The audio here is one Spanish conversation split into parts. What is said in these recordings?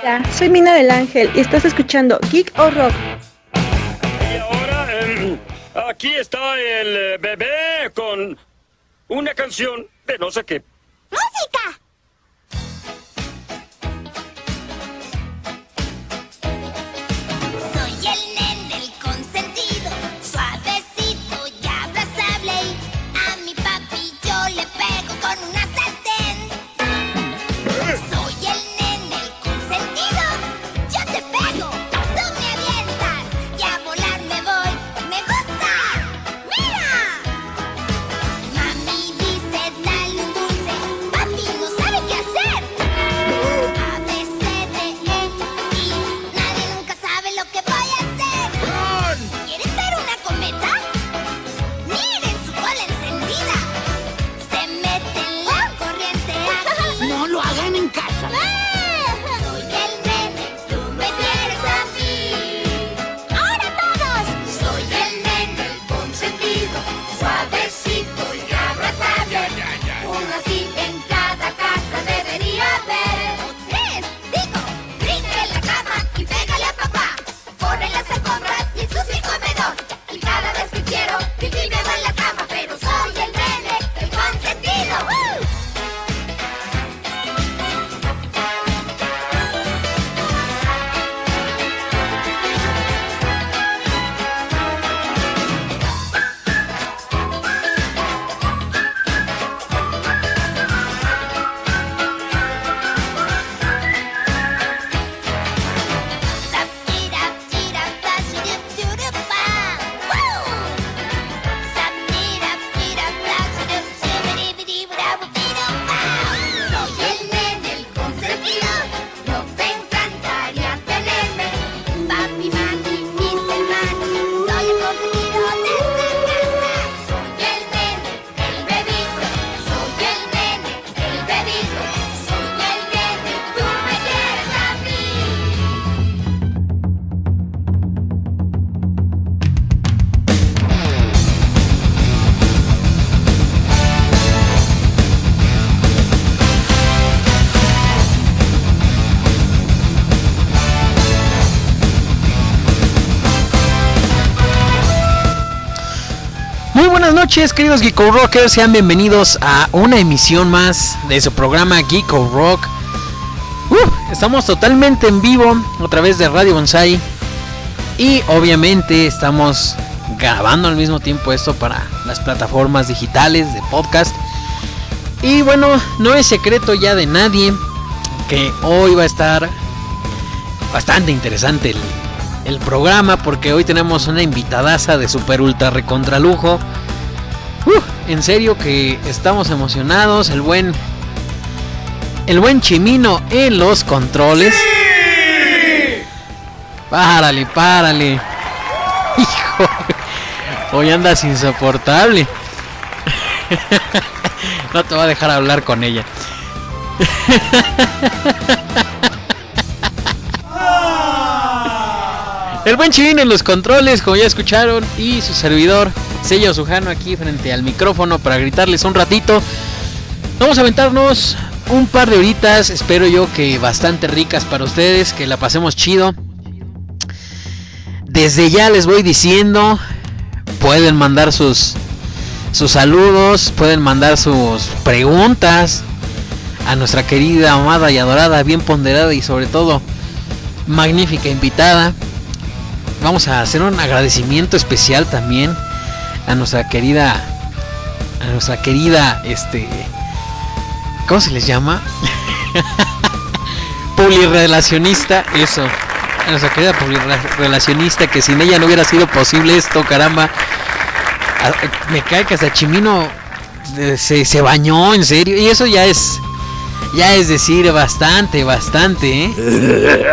Hola, soy Mina del Ángel y estás escuchando Geek o Rock. Y ahora, em, aquí está el bebé con una canción de no sé qué. ¡Música! Noches, queridos Geeko Rockers. Sean bienvenidos a una emisión más de su programa Geeko Rock. Estamos totalmente en vivo a través de Radio Bonsai. Y obviamente estamos grabando al mismo tiempo esto para las plataformas digitales de podcast. Y bueno, no es secreto ya de nadie que hoy va a estar bastante interesante el, programa porque hoy tenemos una invitadaza de super ultra recontra lujo. En serio que estamos emocionados, el buen el buen Chimino en los controles. Párale, párale. Hijo, hoy andas insoportable. No te voy a dejar hablar con ella. El buen Chivino en los controles, como ya escucharon, y su servidor, Sello Sujano, aquí frente al micrófono para gritarles un ratito. Vamos a aventarnos un par de horitas, espero yo que bastante ricas para ustedes, que la pasemos chido. Desde ya les voy diciendo, pueden mandar sus, sus saludos, pueden mandar sus preguntas a nuestra querida, amada y adorada, bien ponderada y sobre todo magnífica invitada. Vamos a hacer un agradecimiento especial también a nuestra querida, a nuestra querida, este, ¿cómo se les llama? Publirelacionista, eso. A nuestra querida publirelacionista que sin ella no hubiera sido posible esto, caramba. Me cae que hasta Chimino eh, se, se bañó, en serio. Y eso ya es, ya es decir bastante, bastante, ¿eh?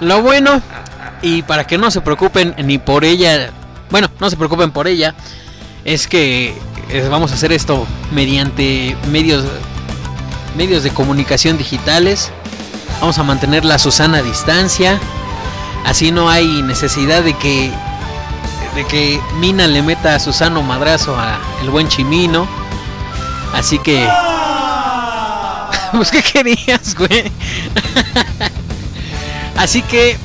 Lo bueno, y para que no se preocupen ni por ella, bueno, no se preocupen por ella, es que eh, vamos a hacer esto mediante medios medios de comunicación digitales. Vamos a mantener la Susana distancia. Así no hay necesidad de que de que Mina le meta a Susano madrazo a el buen Chimino. Así que pues qué querías, güey. Así que,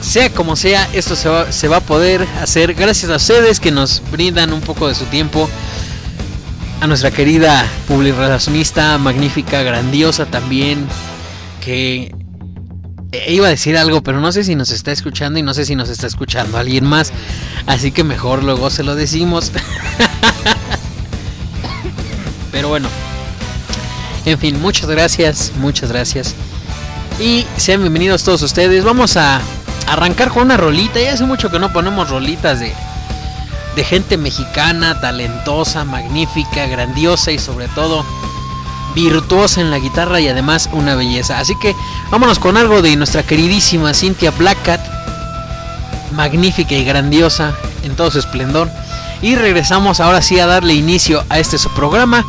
sea como sea, esto se va, a poder hacer gracias a ustedes que nos brindan un poco de su tiempo. A nuestra querida publicacionista, magnífica, grandiosa también, que eh, iba a decir algo, pero no sé si nos está escuchando y no sé si nos está escuchando alguien más. Así que mejor luego se lo decimos. pero bueno. En fin, muchas gracias, muchas gracias. Y sean bienvenidos todos ustedes. Vamos a arrancar con una rolita. Ya hace mucho que no ponemos rolitas de, de gente mexicana, talentosa, magnífica, grandiosa y sobre todo virtuosa en la guitarra y además una belleza. Así que vámonos con algo de nuestra queridísima Cynthia Blackcat, magnífica y grandiosa en todo su esplendor. Y regresamos ahora sí a darle inicio a este su programa.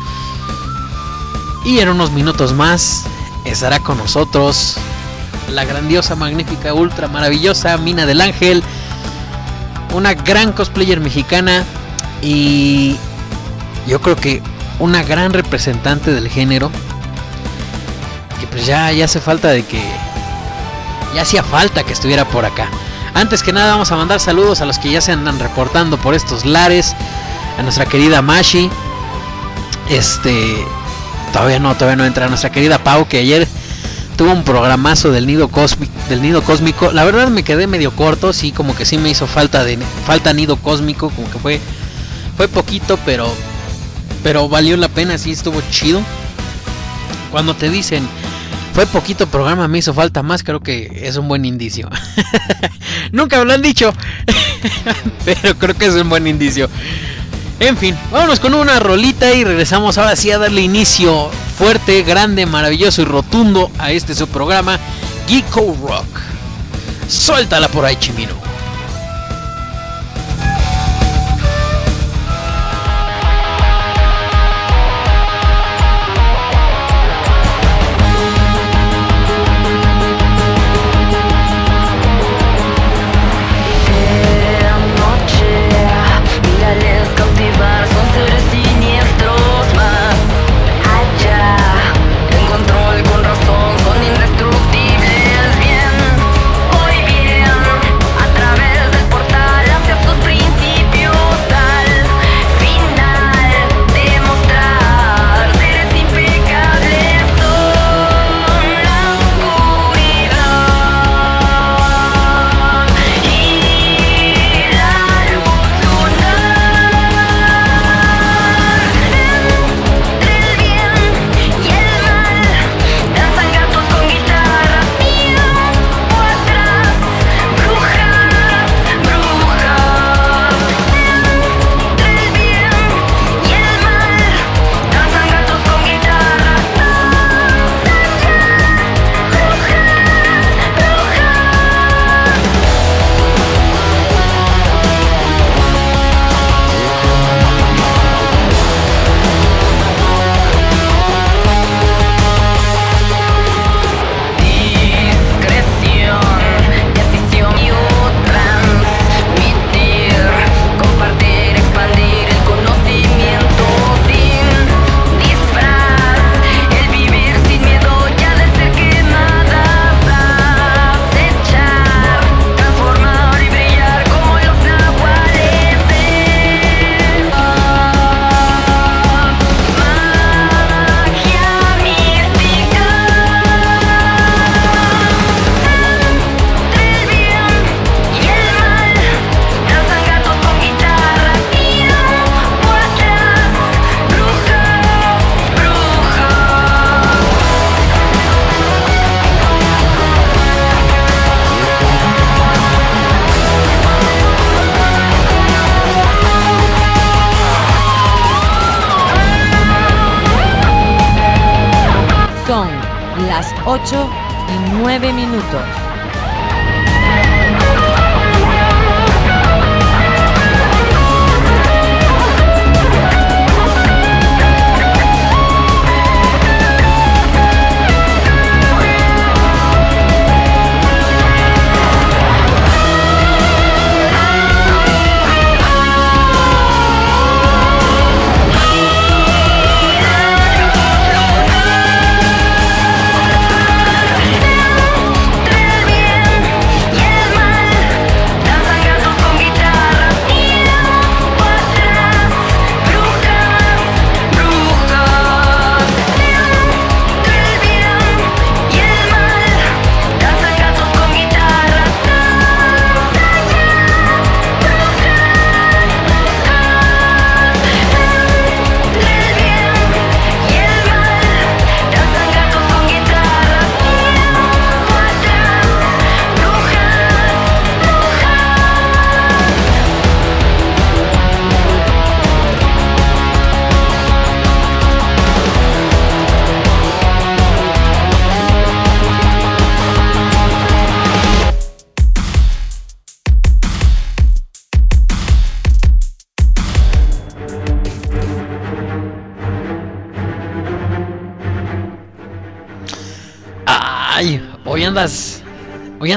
Y en unos minutos más estará con nosotros la grandiosa, magnífica, ultra maravillosa Mina del Ángel, una gran cosplayer mexicana y yo creo que una gran representante del género. Que pues ya, ya hace falta de que. Ya hacía falta que estuviera por acá. Antes que nada vamos a mandar saludos a los que ya se andan reportando por estos lares. A nuestra querida Mashi. Este. Todavía no, todavía no entra. Nuestra querida Pau que ayer tuvo un programazo del nido cósmico. Del nido cósmico. La verdad me quedé medio corto. Sí, como que sí me hizo falta de. Falta nido cósmico. Como que fue. Fue poquito, pero pero valió la pena, sí estuvo chido. Cuando te dicen, fue poquito programa, me hizo falta más, creo que es un buen indicio. Nunca me lo han dicho, pero creo que es un buen indicio. En fin, vámonos con una rolita y regresamos ahora sí a darle inicio fuerte, grande, maravilloso y rotundo a este su programa, Geeko Rock. Suéltala por ahí, Chimino.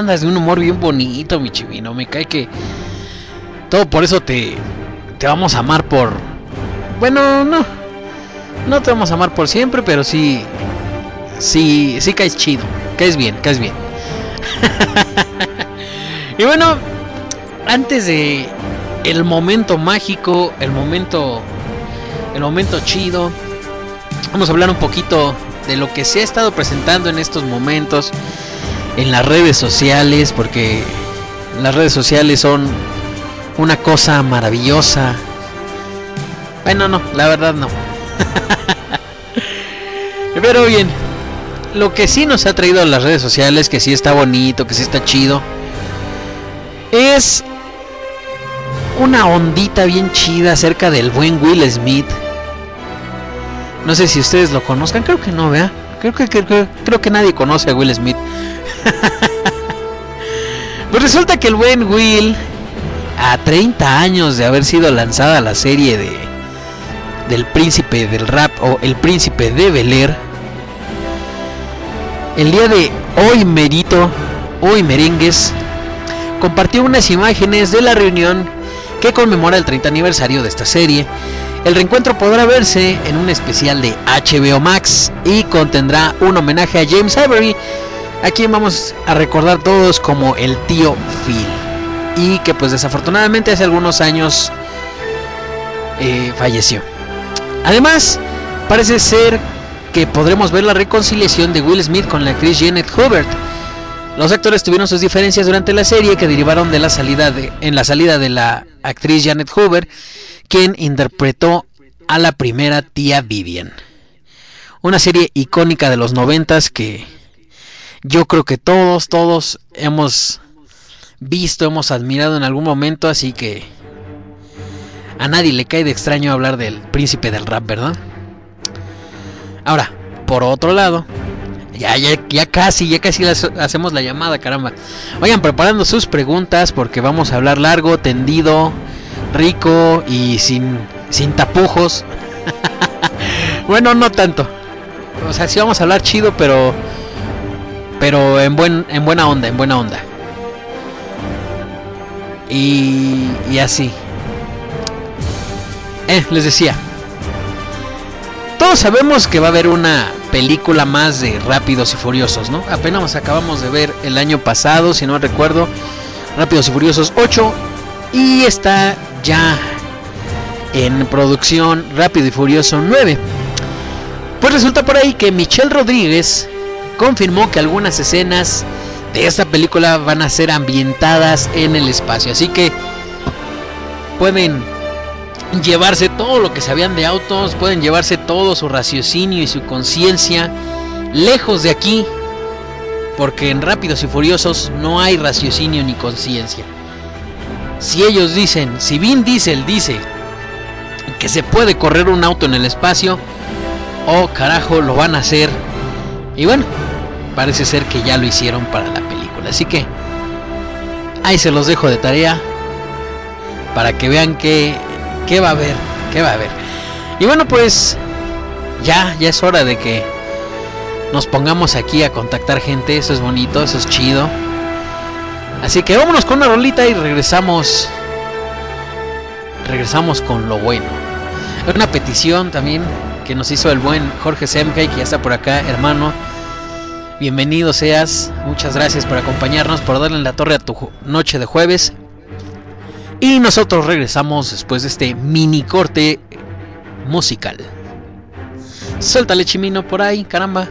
Andas de un humor bien bonito, mi chivino. Me cae que. Todo por eso te. Te vamos a amar por. Bueno, no. No te vamos a amar por siempre, pero sí. Sí, sí caes chido. Caes bien, caes bien. y bueno, antes de el momento mágico, el momento el momento chido, vamos a hablar un poquito de lo que se ha estado presentando en estos momentos en las redes sociales, porque las redes sociales son una cosa maravillosa. Bueno, no, la verdad no. Pero bien, lo que sí nos ha traído a las redes sociales, que sí está bonito, que sí está chido, es una ondita bien chida acerca del buen Will Smith. No sé si ustedes lo conozcan, creo que no, vea. Creo que, creo, creo que nadie conoce a Will Smith. Pues resulta que el buen Will, a 30 años de haber sido lanzada la serie de del príncipe del rap o el príncipe de Bel el día de hoy merito, hoy merengues, compartió unas imágenes de la reunión que conmemora el 30 aniversario de esta serie. El reencuentro podrá verse en un especial de HBO Max y contendrá un homenaje a James Avery, a quien vamos a recordar todos como el tío Phil. Y que pues desafortunadamente hace algunos años eh, falleció. Además, parece ser que podremos ver la reconciliación de Will Smith con la actriz Janet Hubert. Los actores tuvieron sus diferencias durante la serie que derivaron de la salida de, en la salida de la actriz Janet Hubert, quien interpretó a la primera tía Vivian. Una serie icónica de los noventas que yo creo que todos, todos hemos visto, hemos admirado en algún momento, así que a nadie le cae de extraño hablar del príncipe del rap, ¿verdad? Ahora, por otro lado, ya, ya, ya casi, ya casi hacemos la llamada, caramba. Vayan preparando sus preguntas porque vamos a hablar largo, tendido, rico y sin, sin tapujos. bueno, no tanto. O sea, sí vamos a hablar chido, pero pero en buen en buena onda, en buena onda. Y, y así. Eh, les decía, todos sabemos que va a haber una película más de Rápidos y Furiosos, ¿no? Apenas acabamos de ver el año pasado, si no recuerdo, Rápidos y Furiosos 8 y está ya en producción Rápido y Furioso 9. Pues resulta por ahí que Michelle Rodríguez confirmó que algunas escenas de esta película van a ser ambientadas en el espacio, así que pueden llevarse todo lo que sabían de autos, pueden llevarse todo su raciocinio y su conciencia lejos de aquí, porque en Rápidos y Furiosos no hay raciocinio ni conciencia. Si ellos dicen, si Vin Diesel dice que se puede correr un auto en el espacio, oh carajo, lo van a hacer. Y bueno, parece ser que ya lo hicieron para la película. Así que ahí se los dejo de tarea para que vean que ¿Qué va a haber? ¿Qué va a haber? Y bueno, pues ya, ya es hora de que nos pongamos aquí a contactar gente. Eso es bonito, eso es chido. Así que vámonos con una rolita y regresamos. Regresamos con lo bueno. Una petición también que nos hizo el buen Jorge Semke, que ya está por acá, hermano. Bienvenido seas. Muchas gracias por acompañarnos, por darle en la torre a tu noche de jueves. Y nosotros regresamos después de este mini corte musical. Suéltale chimino por ahí, caramba.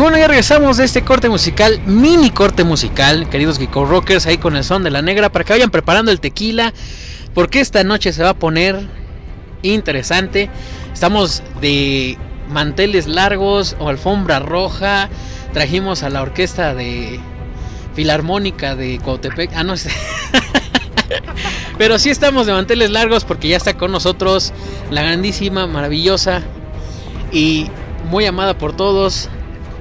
Bueno, ya regresamos de este corte musical, mini corte musical, queridos Geeko Rockers, ahí con el son de la negra, para que vayan preparando el tequila, porque esta noche se va a poner interesante. Estamos de manteles largos o alfombra roja. Trajimos a la orquesta de Filarmónica de Coatepec. Ah, no sé. Pero sí estamos de manteles largos porque ya está con nosotros la grandísima, maravillosa y muy amada por todos,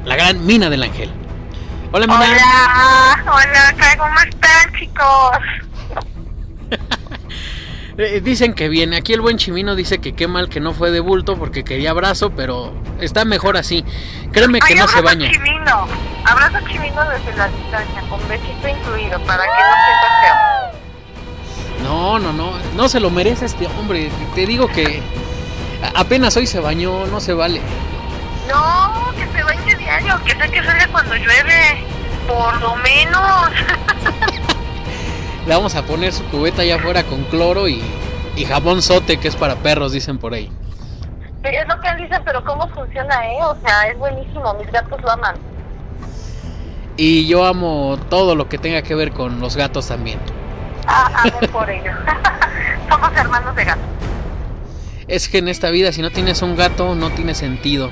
la gran Mina del Ángel. Hola, Mina. Hola, hola, ¿cómo están, chicos? Eh, dicen que viene. Aquí el buen Chimino dice que qué mal que no fue de bulto porque quería abrazo, pero está mejor así. Créeme que Ay, no se abrazo baña. Chimino. Abrazo chimino desde la distancia, con besito incluido, para que no sientas feo. No, no, no. No se lo merece este hombre. Te digo que apenas hoy se bañó, no se vale. No, que se bañe diario, que sé que sale cuando llueve, por lo menos. Le vamos a poner su cubeta allá afuera con cloro y, y jabón sote, que es para perros, dicen por ahí. Es lo que dicen, pero ¿cómo funciona, eh? O sea, es buenísimo, mis gatos lo aman. Y yo amo todo lo que tenga que ver con los gatos también. Ah, amor por ello. Somos hermanos de gato. Es que en esta vida, si no tienes un gato, no tiene sentido.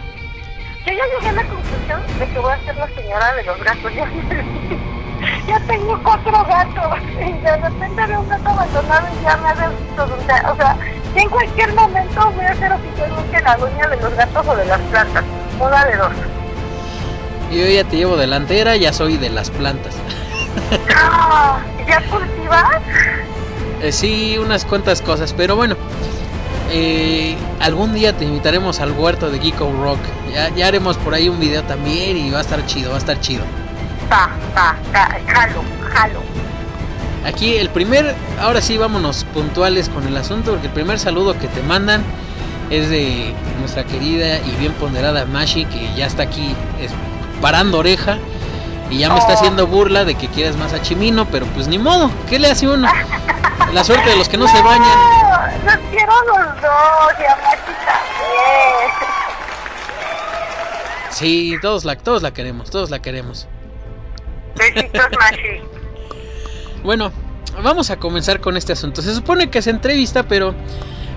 Yo ya llegué a la conclusión de que voy a ser la señora de los gatos. Ya, ya tengo cuatro gatos. Y de repente veo un gato abandonado y ya me hace O sea, en cualquier momento voy a ser oficialmente la dueña de los gatos o de las plantas. Una de dos. Yo ya te llevo delantera, ya soy de las plantas. Ah, ¿Ya cultivas? Eh, sí, unas cuantas cosas, pero bueno. Eh, algún día te invitaremos al huerto de Geeko Rock. Ya, ya haremos por ahí un video también y va a estar chido, va a estar chido. Va, va, va, jalo, jalo. Aquí el primer, ahora sí vámonos puntuales con el asunto, porque el primer saludo que te mandan es de nuestra querida y bien ponderada Mashi, que ya está aquí es- parando oreja y ya me está Oh. haciendo burla de que quieres más a Chimino, pero pues ni modo, ¿qué le hace uno? La suerte de los que no se bañan. Los quiero los dos, y a Machi también. Sí, todos la, todos la queremos, todos la queremos. Besitos, Machi. Bueno, vamos a comenzar con este asunto. Se supone que es entrevista, pero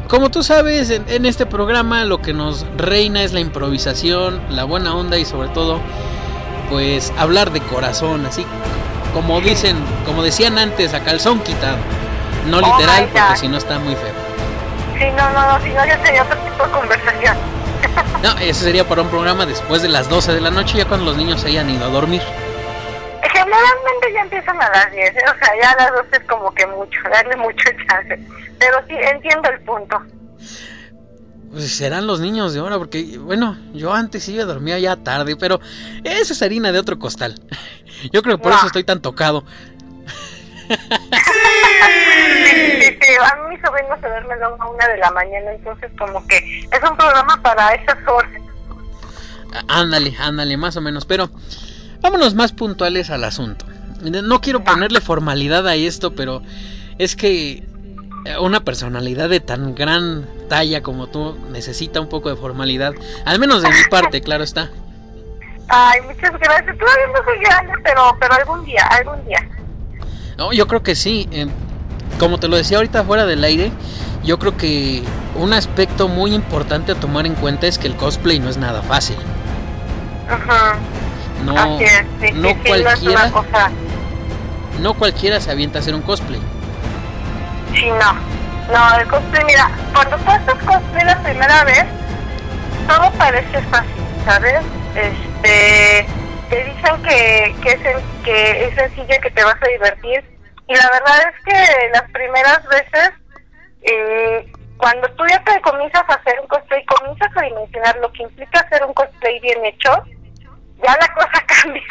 como tú sabes, en, en este programa lo que nos reina es la improvisación, la buena onda y sobre todo, pues hablar de corazón, así como dicen, como decían antes, a calzón quitado. No Oh literal, porque si no está muy feo. Sí, no, no, no, si no, ya sería otro tipo de conversación. No, ese sería para un programa después de las 12 de la noche, ya cuando los niños se hayan ido a dormir. Generalmente ya empiezan a las 10, ¿eh? o sea, ya a las 12 es como que mucho, darle mucho chance. Pero sí, entiendo el punto. Pues serán los niños de ahora, porque bueno, yo antes iba a dormir ya tarde, pero esa es harina de otro costal. Yo creo que por No. eso estoy tan tocado. Sí, sí, sí, a mí mi sobrino se duerme luego a una de la mañana, entonces como que es un programa para esas horas. Ándale, ándale, más o menos. Pero vámonos más puntuales al asunto. No quiero ponerle formalidad a esto, pero es que una personalidad de tan gran talla como tú necesita un poco de formalidad. Al menos de mi parte, claro está. Ay, muchas gracias. Todavía no soy grande, pero, pero algún día, algún día. No, yo creo que sí. eh, como te lo decía ahorita fuera del aire, yo creo que un aspecto muy importante a tomar en cuenta es que el cosplay no es nada fácil. Ajá. No, Así es, sí, no sí, sí, no es cualquiera, una cosa. no cualquiera se avienta a hacer un cosplay. Sí, no. No, el cosplay, mira, cuando tú haces cosplay la primera vez, todo parece fácil, ¿sabes? Este, te dicen que, que, es, que es sencillo, que te vas a divertir. Y la verdad es que las primeras veces, eh, cuando tú ya te comienzas a hacer un cosplay, comienzas a dimensionar lo que implica hacer un cosplay bien hecho, ya la cosa cambia.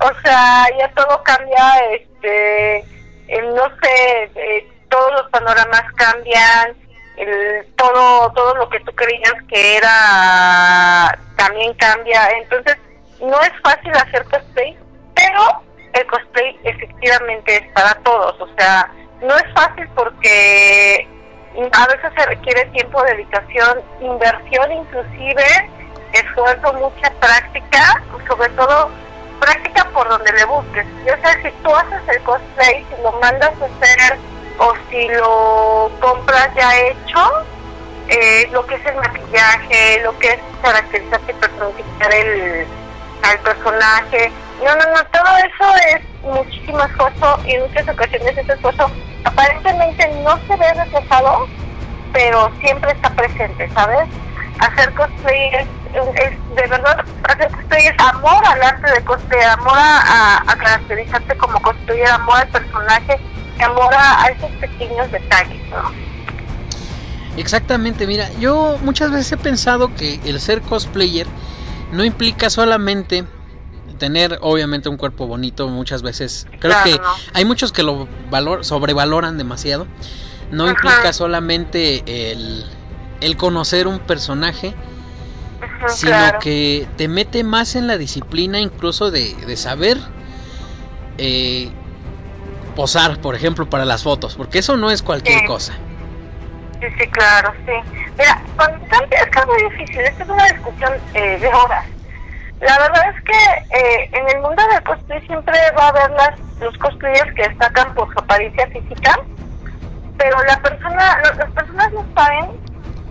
o sea, ya todo cambia, este, no sé, eh, todos los panoramas cambian, el, todo, todo lo que tú creías que era también cambia. Entonces, no es fácil hacer cosplay, pero el cosplay efectivamente es para todos. O sea, no es fácil porque a veces se requiere tiempo, dedicación, inversión inclusive, esfuerzo, mucha práctica, sobre todo práctica por donde le busques. Yo sé, si tú haces el cosplay, si lo mandas a hacer o si lo compras ya hecho, eh, lo que es el maquillaje, lo que es caracterizarte y personificar el, al personaje. No, no, no, todo eso es muchísimo esfuerzo y en muchas ocasiones ese esfuerzo aparentemente no se ve reflejado, pero siempre está presente, ¿sabes? Hacer cosplay es, es de verdad, hacer cosplay es amor al arte de cosplay, amor a, a, caracterizarte como cosplayer, amor al personaje, amor a, a esos pequeños detalles, ¿no? Exactamente, mira, yo muchas veces he pensado que el ser cosplayer no implica solamente tener obviamente un cuerpo bonito muchas veces creo Claro, que no. hay muchos que lo valor, sobrevaloran demasiado no Ajá. implica solamente el, el conocer un personaje sino claro. que te mete más en la disciplina incluso de, de saber eh, posar por ejemplo para las fotos porque eso no es cualquier Sí. cosa Sí, sí, claro, sí. Mira, cuando están- es que es muy difícil, esto es una discusión eh, de horas. La verdad es que eh, en el mundo del cosplay siempre va a haber las, los cosplayers que destacan por su apariencia física, pero la persona, las personas no saben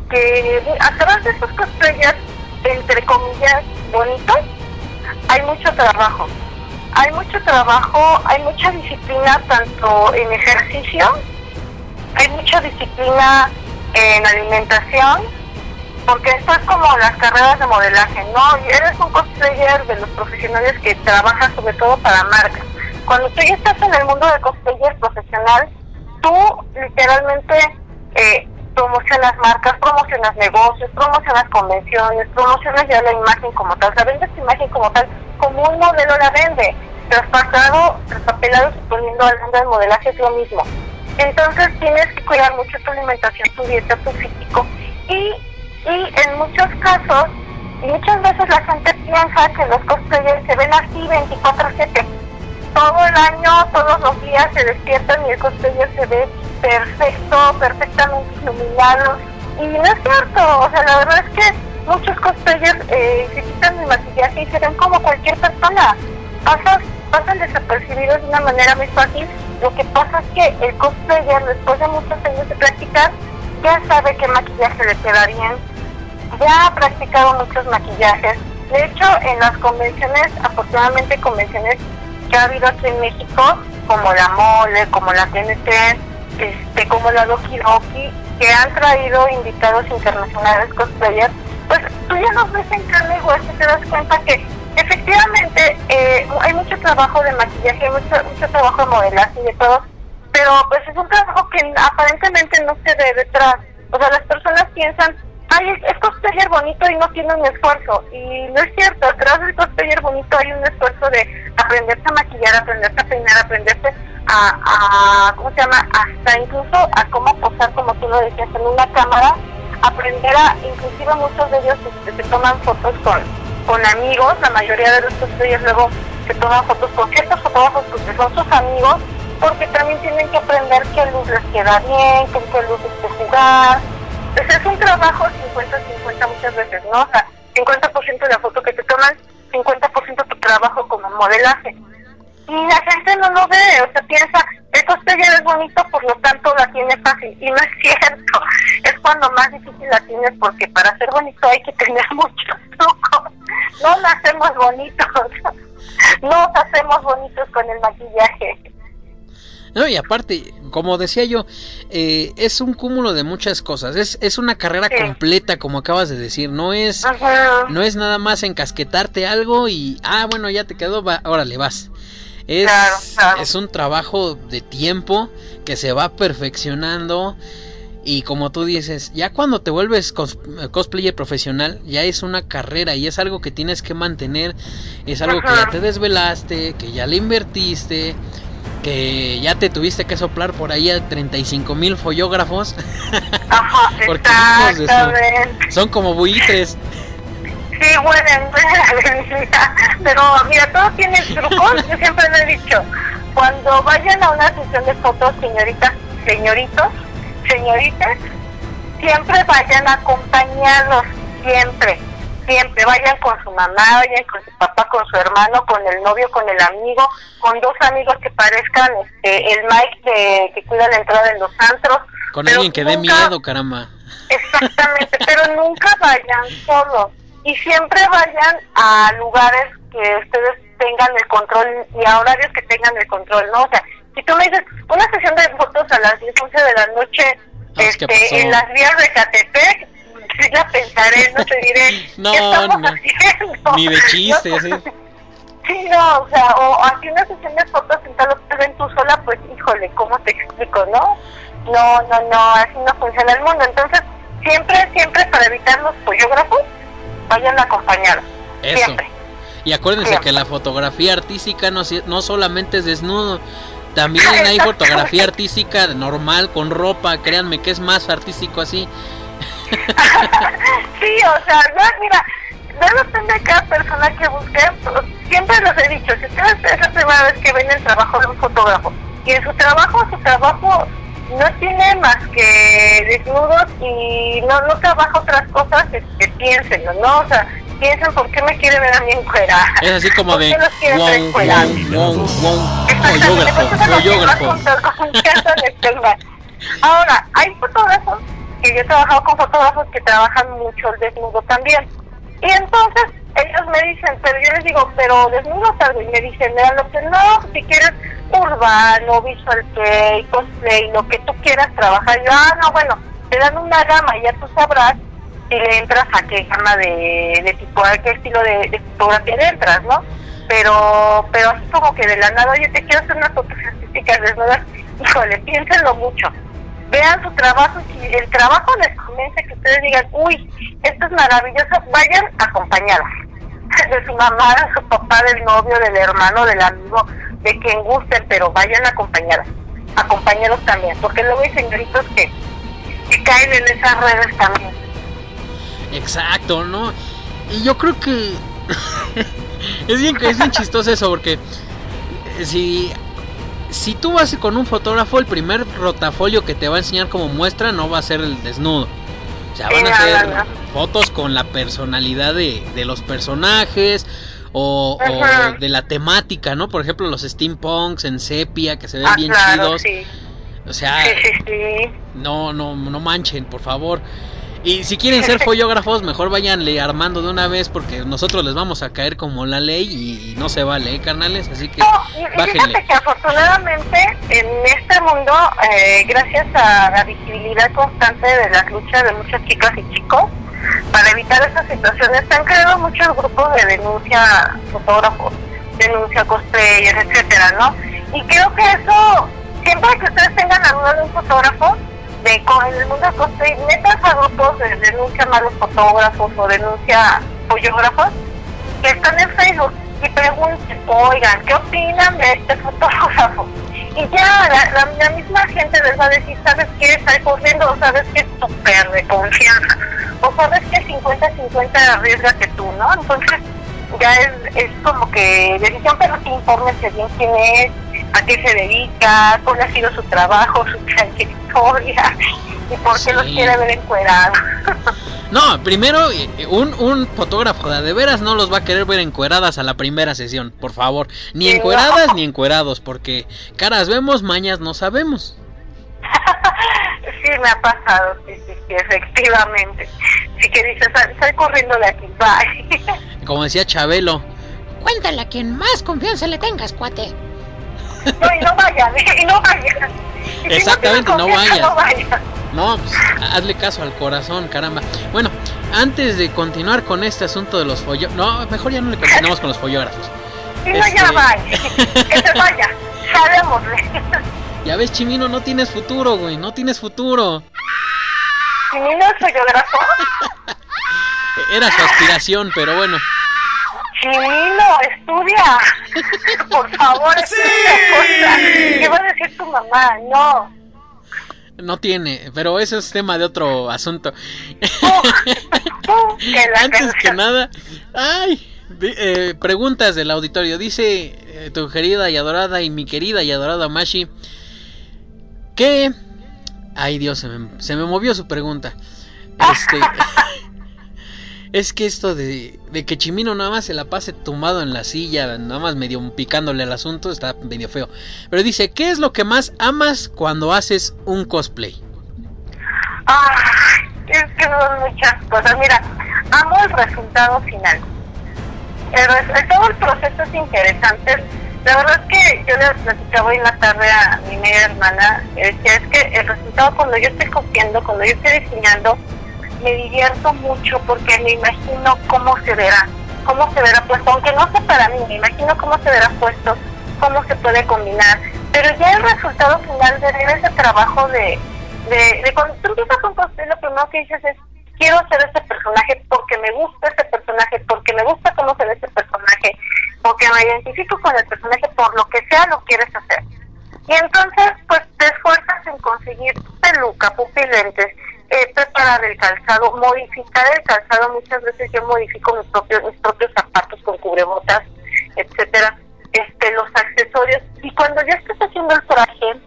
que atrás de esos cosplayers, entre comillas, bonitos, hay mucho trabajo. Hay mucho trabajo, hay mucha disciplina tanto en ejercicio, hay mucha disciplina en alimentación, porque esto es como las carreras de modelaje, ¿no? Y eres un cosplayer de los profesionales que trabajan sobre todo para marcas. Cuando tú ya estás en el mundo de cosplayer profesional, tú literalmente eh, promocionas marcas, promocionas negocios, promocionas convenciones, promocionas ya la imagen como tal, o sea, vendes tu imagen como tal, como un modelo la vende, traspasado, traspapelado, suponiendo al mundo del modelaje es lo mismo. Entonces tienes que cuidar mucho tu alimentación, tu dieta, tu físico. Y, y en muchos casos, muchas veces la gente piensa que los cosplayers se ven así 24-7. Todo el año, todos los días se despiertan y el cosplayer se ve perfecto, perfectamente iluminado. Y no es cierto, o sea, la verdad es que muchos cosplayers eh, se quitan el maquillaje y se ven como cualquier persona. Pasas, pasan desapercibidos de una manera muy fácil. Lo que pasa es que el cosplayer, después de muchos años de practicar, ya sabe qué maquillaje le queda bien, ya ha practicado muchos maquillajes. De hecho, en las convenciones, afortunadamente convenciones que ha habido aquí en México, como la Mole, como la TNT, este, como la Doki Doki, que han traído invitados internacionales cosplayers, pues tú ya los ves en carne y hueso te das cuenta que efectivamente eh, hay mucho trabajo de maquillaje, mucho, mucho trabajo de modelaje y de todo, pero pues es un trabajo que aparentemente no se ve detrás. O sea, las personas piensan, ay, es, es cosplayer bonito y no tiene un esfuerzo. Y no es cierto, detrás del cosplayer bonito hay un esfuerzo de aprenderse a maquillar, aprenderse a peinar, aprenderse a, ¿cómo se llama? Hasta incluso a cómo posar, como tú lo decías, en una cámara, aprender a, inclusive muchos de ellos se toman fotos con, con amigos, la mayoría de los cosplayers luego se toman fotos con ciertos fotógrafos porque son sus amigos, porque también tienen que aprender qué luz les queda bien, con qué luz este jugar. Entonces es un trabajo 50-50 muchas veces, ¿no? O sea, 50% de la foto que te toman, 50% tu trabajo como modelaje. Y la gente no lo ve, o sea, piensa, el cosplayer es bonito, por lo tanto la tiene fácil. Y no es cierto, es cuando más difícil la tienes, porque para ser bonito hay que tener muchos trucos. No nacemos bonitos, no nos hacemos bonitos con el maquillaje. No, y aparte, como decía yo, eh, es un cúmulo de muchas cosas. Es, es una carrera Sí. completa, como acabas de decir. No es, Ajá. no es nada más encasquetarte algo y, ah, bueno, ya te quedó, va, órale, vas. Es, Claro, claro. es un trabajo de tiempo que se va perfeccionando. Y como tú dices, ya cuando te vuelves cos- cosplayer profesional, ya es una carrera y es algo que tienes que mantener. Es algo que ya te desvelaste, que ya le invertiste, que ya te tuviste que soplar por ahí a 35 mil follógrafos. Ajá, Porque exactamente. Son como buitres. Sí, huelen. Pero mira, todo tiene trucos. Yo siempre lo he dicho. Cuando vayan a una sesión de fotos, señoritas, señoritos, señoritas, siempre vayan acompañados, siempre. Siempre vayan con su mamá, vayan con su papá, con su hermano, con el novio, con el amigo, con dos amigos que parezcan este, el Mike de, que cuida la entrada de los antros. Con Pero alguien que dé miedo, caramba. Exactamente, pero nunca vayan solos y siempre vayan a lugares que ustedes tengan el control y a horarios que tengan el control, ¿no? O sea, si tú me dices una sesión de fotos a las 10, 11 de la noche Ah, este, en las vías de Catepec, sí la pensaré, no te diré No, qué estamos no. haciendo. Ni de chiste, No, sí. Sí, no, o sea, o así una sesión de fotos en tal ven tú sola, pues híjole, ¿cómo te explico, no? No, no, no, así no funciona el mundo. Entonces, siempre, siempre para evitar los follógrafos, vayan acompañados. Eso. Siempre. Y acuérdense Siempre. que la fotografía artística no, no solamente es desnudo, también hay fotografía artística normal con ropa, créanme que es más artístico así. sí, o sea, no, mira, no depende de cada persona que busque. pero Siempre los he dicho, si ustedes es la primera vez que ven el trabajo de un fotógrafo y en su trabajo, su trabajo no tiene más que desnudos y no, no trabaja otras cosas, este, piénsenlo, ¿no? O sea, piensen por qué me quiere ver a mí encuerada. Es así como ¿Por de Exactamente, follógrafo, eso es lo que más. Ahora, hay fotógrafos que yo he trabajado con fotógrafos que trabajan mucho el desnudo también. Y entonces ellos me dicen, pero yo les digo, pero desnudo algo. Y me dicen, mira, lo que no, si quieres urbano, visual kei, cosplay, lo que tú quieras trabajar. Yo, ah, no, bueno, te dan una gama y ya tú sabrás si le entras a qué gama de, de tipo, a qué estilo de, de fotografía le entras, ¿no? Pero, pero así como que de la nada, oye, te quiero hacer unas artísticas desnudas, híjole, piénsenlo mucho. Vean su trabajo, si el trabajo les convence que ustedes digan, uy, esto es maravilloso, vayan acompañadas de su mamá, de su papá, del novio, del hermano, del amigo, de quien gusten, pero vayan acompañadas, acompañados también, porque luego hay señoritos que, que caen en esas redes también. Exacto, ¿no? Y yo creo que es bien es bien chistoso eso porque si si tú vas con un fotógrafo, el primer rotafolio que te va a enseñar como muestra no va a ser el desnudo. O sea, van a ser fotos con la personalidad de, de los personajes o, o de la temática, ¿no? Por ejemplo, los steampunks en sepia que se ven Ah, bien claro, chidos. sí. O sea, sí. no, no, no manchen, por favor. Y si quieren ser follógrafos, mejor váyanle armando de una vez porque nosotros les vamos a caer como la ley y, y no se vale, ¿eh, carnales? Así que No, bájenle. fíjate que afortunadamente en este mundo, eh, gracias a la visibilidad constante de las luchas de muchas chicas y chicos, para evitar esas situaciones, se han creado muchos grupos de denuncia fotógrafos, denuncia cosplayers, etcétera, ¿no? Y creo que eso, siempre que ustedes tengan la duda de un fotógrafo, de en el mundo cosplay, metas a grupos de denuncia malos fotógrafos o denuncia follógrafos que están en Facebook y pregunten, oigan, ¿qué opinan de este fotógrafo? Y ya la, misma gente les va a decir, ¿sabes qué? Está corriendo, o sabes que es súper de confianza, o sabes que 50-50 arriesgate tú, ¿no? Entonces ya es, es como que decisión, pero que infórmense bien quién es, a qué se dedica, cuál ha sido su trabajo, su trayectoria y por qué los quiere ver encuerados. No, primero, eh, un, un fotógrafo de de veras no los va a querer ver encueradas a la primera sesión, por favor. Ni encueradas no. ni encuerados, porque caras vemos, mañas no sabemos. Sí, me ha pasado, sí, sí, sí, efectivamente. Sí que dices, "Sal- sal corriendo de aquí, bye. Como decía Chabelo, Cuéntale a quien más confianza le tengas, cuate. No, y no vayan, y no vayan. Y si Exactamente, no confianza, vayan. No vayan. no, pues, hazle caso al corazón, caramba. Bueno, antes de continuar con este asunto de los follógrafos, no, mejor ya no le continuamos con los follógrafos. Si no, ya Este- vaya. Que se vaya. Sabémosle. Ya ves, Chimino, no tienes futuro, güey, no tienes futuro. Si ni no soy biógrafo, Era su aspiración, pero bueno. Chimino, estudia. Por favor, estudia. ¿Qué va a decir tu mamá? No. No tiene, pero eso es tema de otro asunto. Tú, que la Antes que nada, ay, eh, preguntas del auditorio. Dice eh, tu querida y adorada y mi querida y adorada Mashi que, ay Dios, se me, se me movió su pregunta. Este, Es que esto de, de que Chimino nada más se la pase tumbado en la silla, nada más medio picándole al asunto, está medio feo. Pero dice, ¿qué es lo que más amas cuando haces un cosplay? Ah, es que son muchas cosas. Mira, amo el resultado final. El- todo el proceso es interesante. La verdad es que yo le platicaba hoy en la tarde a mi media hermana, le decía, es que el resultado cuando yo estoy copiando, cuando yo estoy diseñando, me divierto mucho porque me imagino cómo se verá, cómo se verá puesto, aunque no sea para mí, me imagino cómo se verá puesto, cómo se puede combinar, pero ya el resultado final de ese trabajo de, de, de cuando tú empiezas con cosplay, lo primero que dices es, quiero ser este personaje porque me gusta este personaje, porque me gusta cómo se ve este personaje, porque me identifico con el personaje, por lo que sea lo quieres hacer. Y entonces, pues te esfuerzas en conseguir peluca, pupilentes, eh, preparar el calzado, modificar el calzado. Muchas veces yo modifico mis propios, mis propios zapatos con cubrebotas, etcétera, este, los accesorios. Y cuando ya estás haciendo el traje,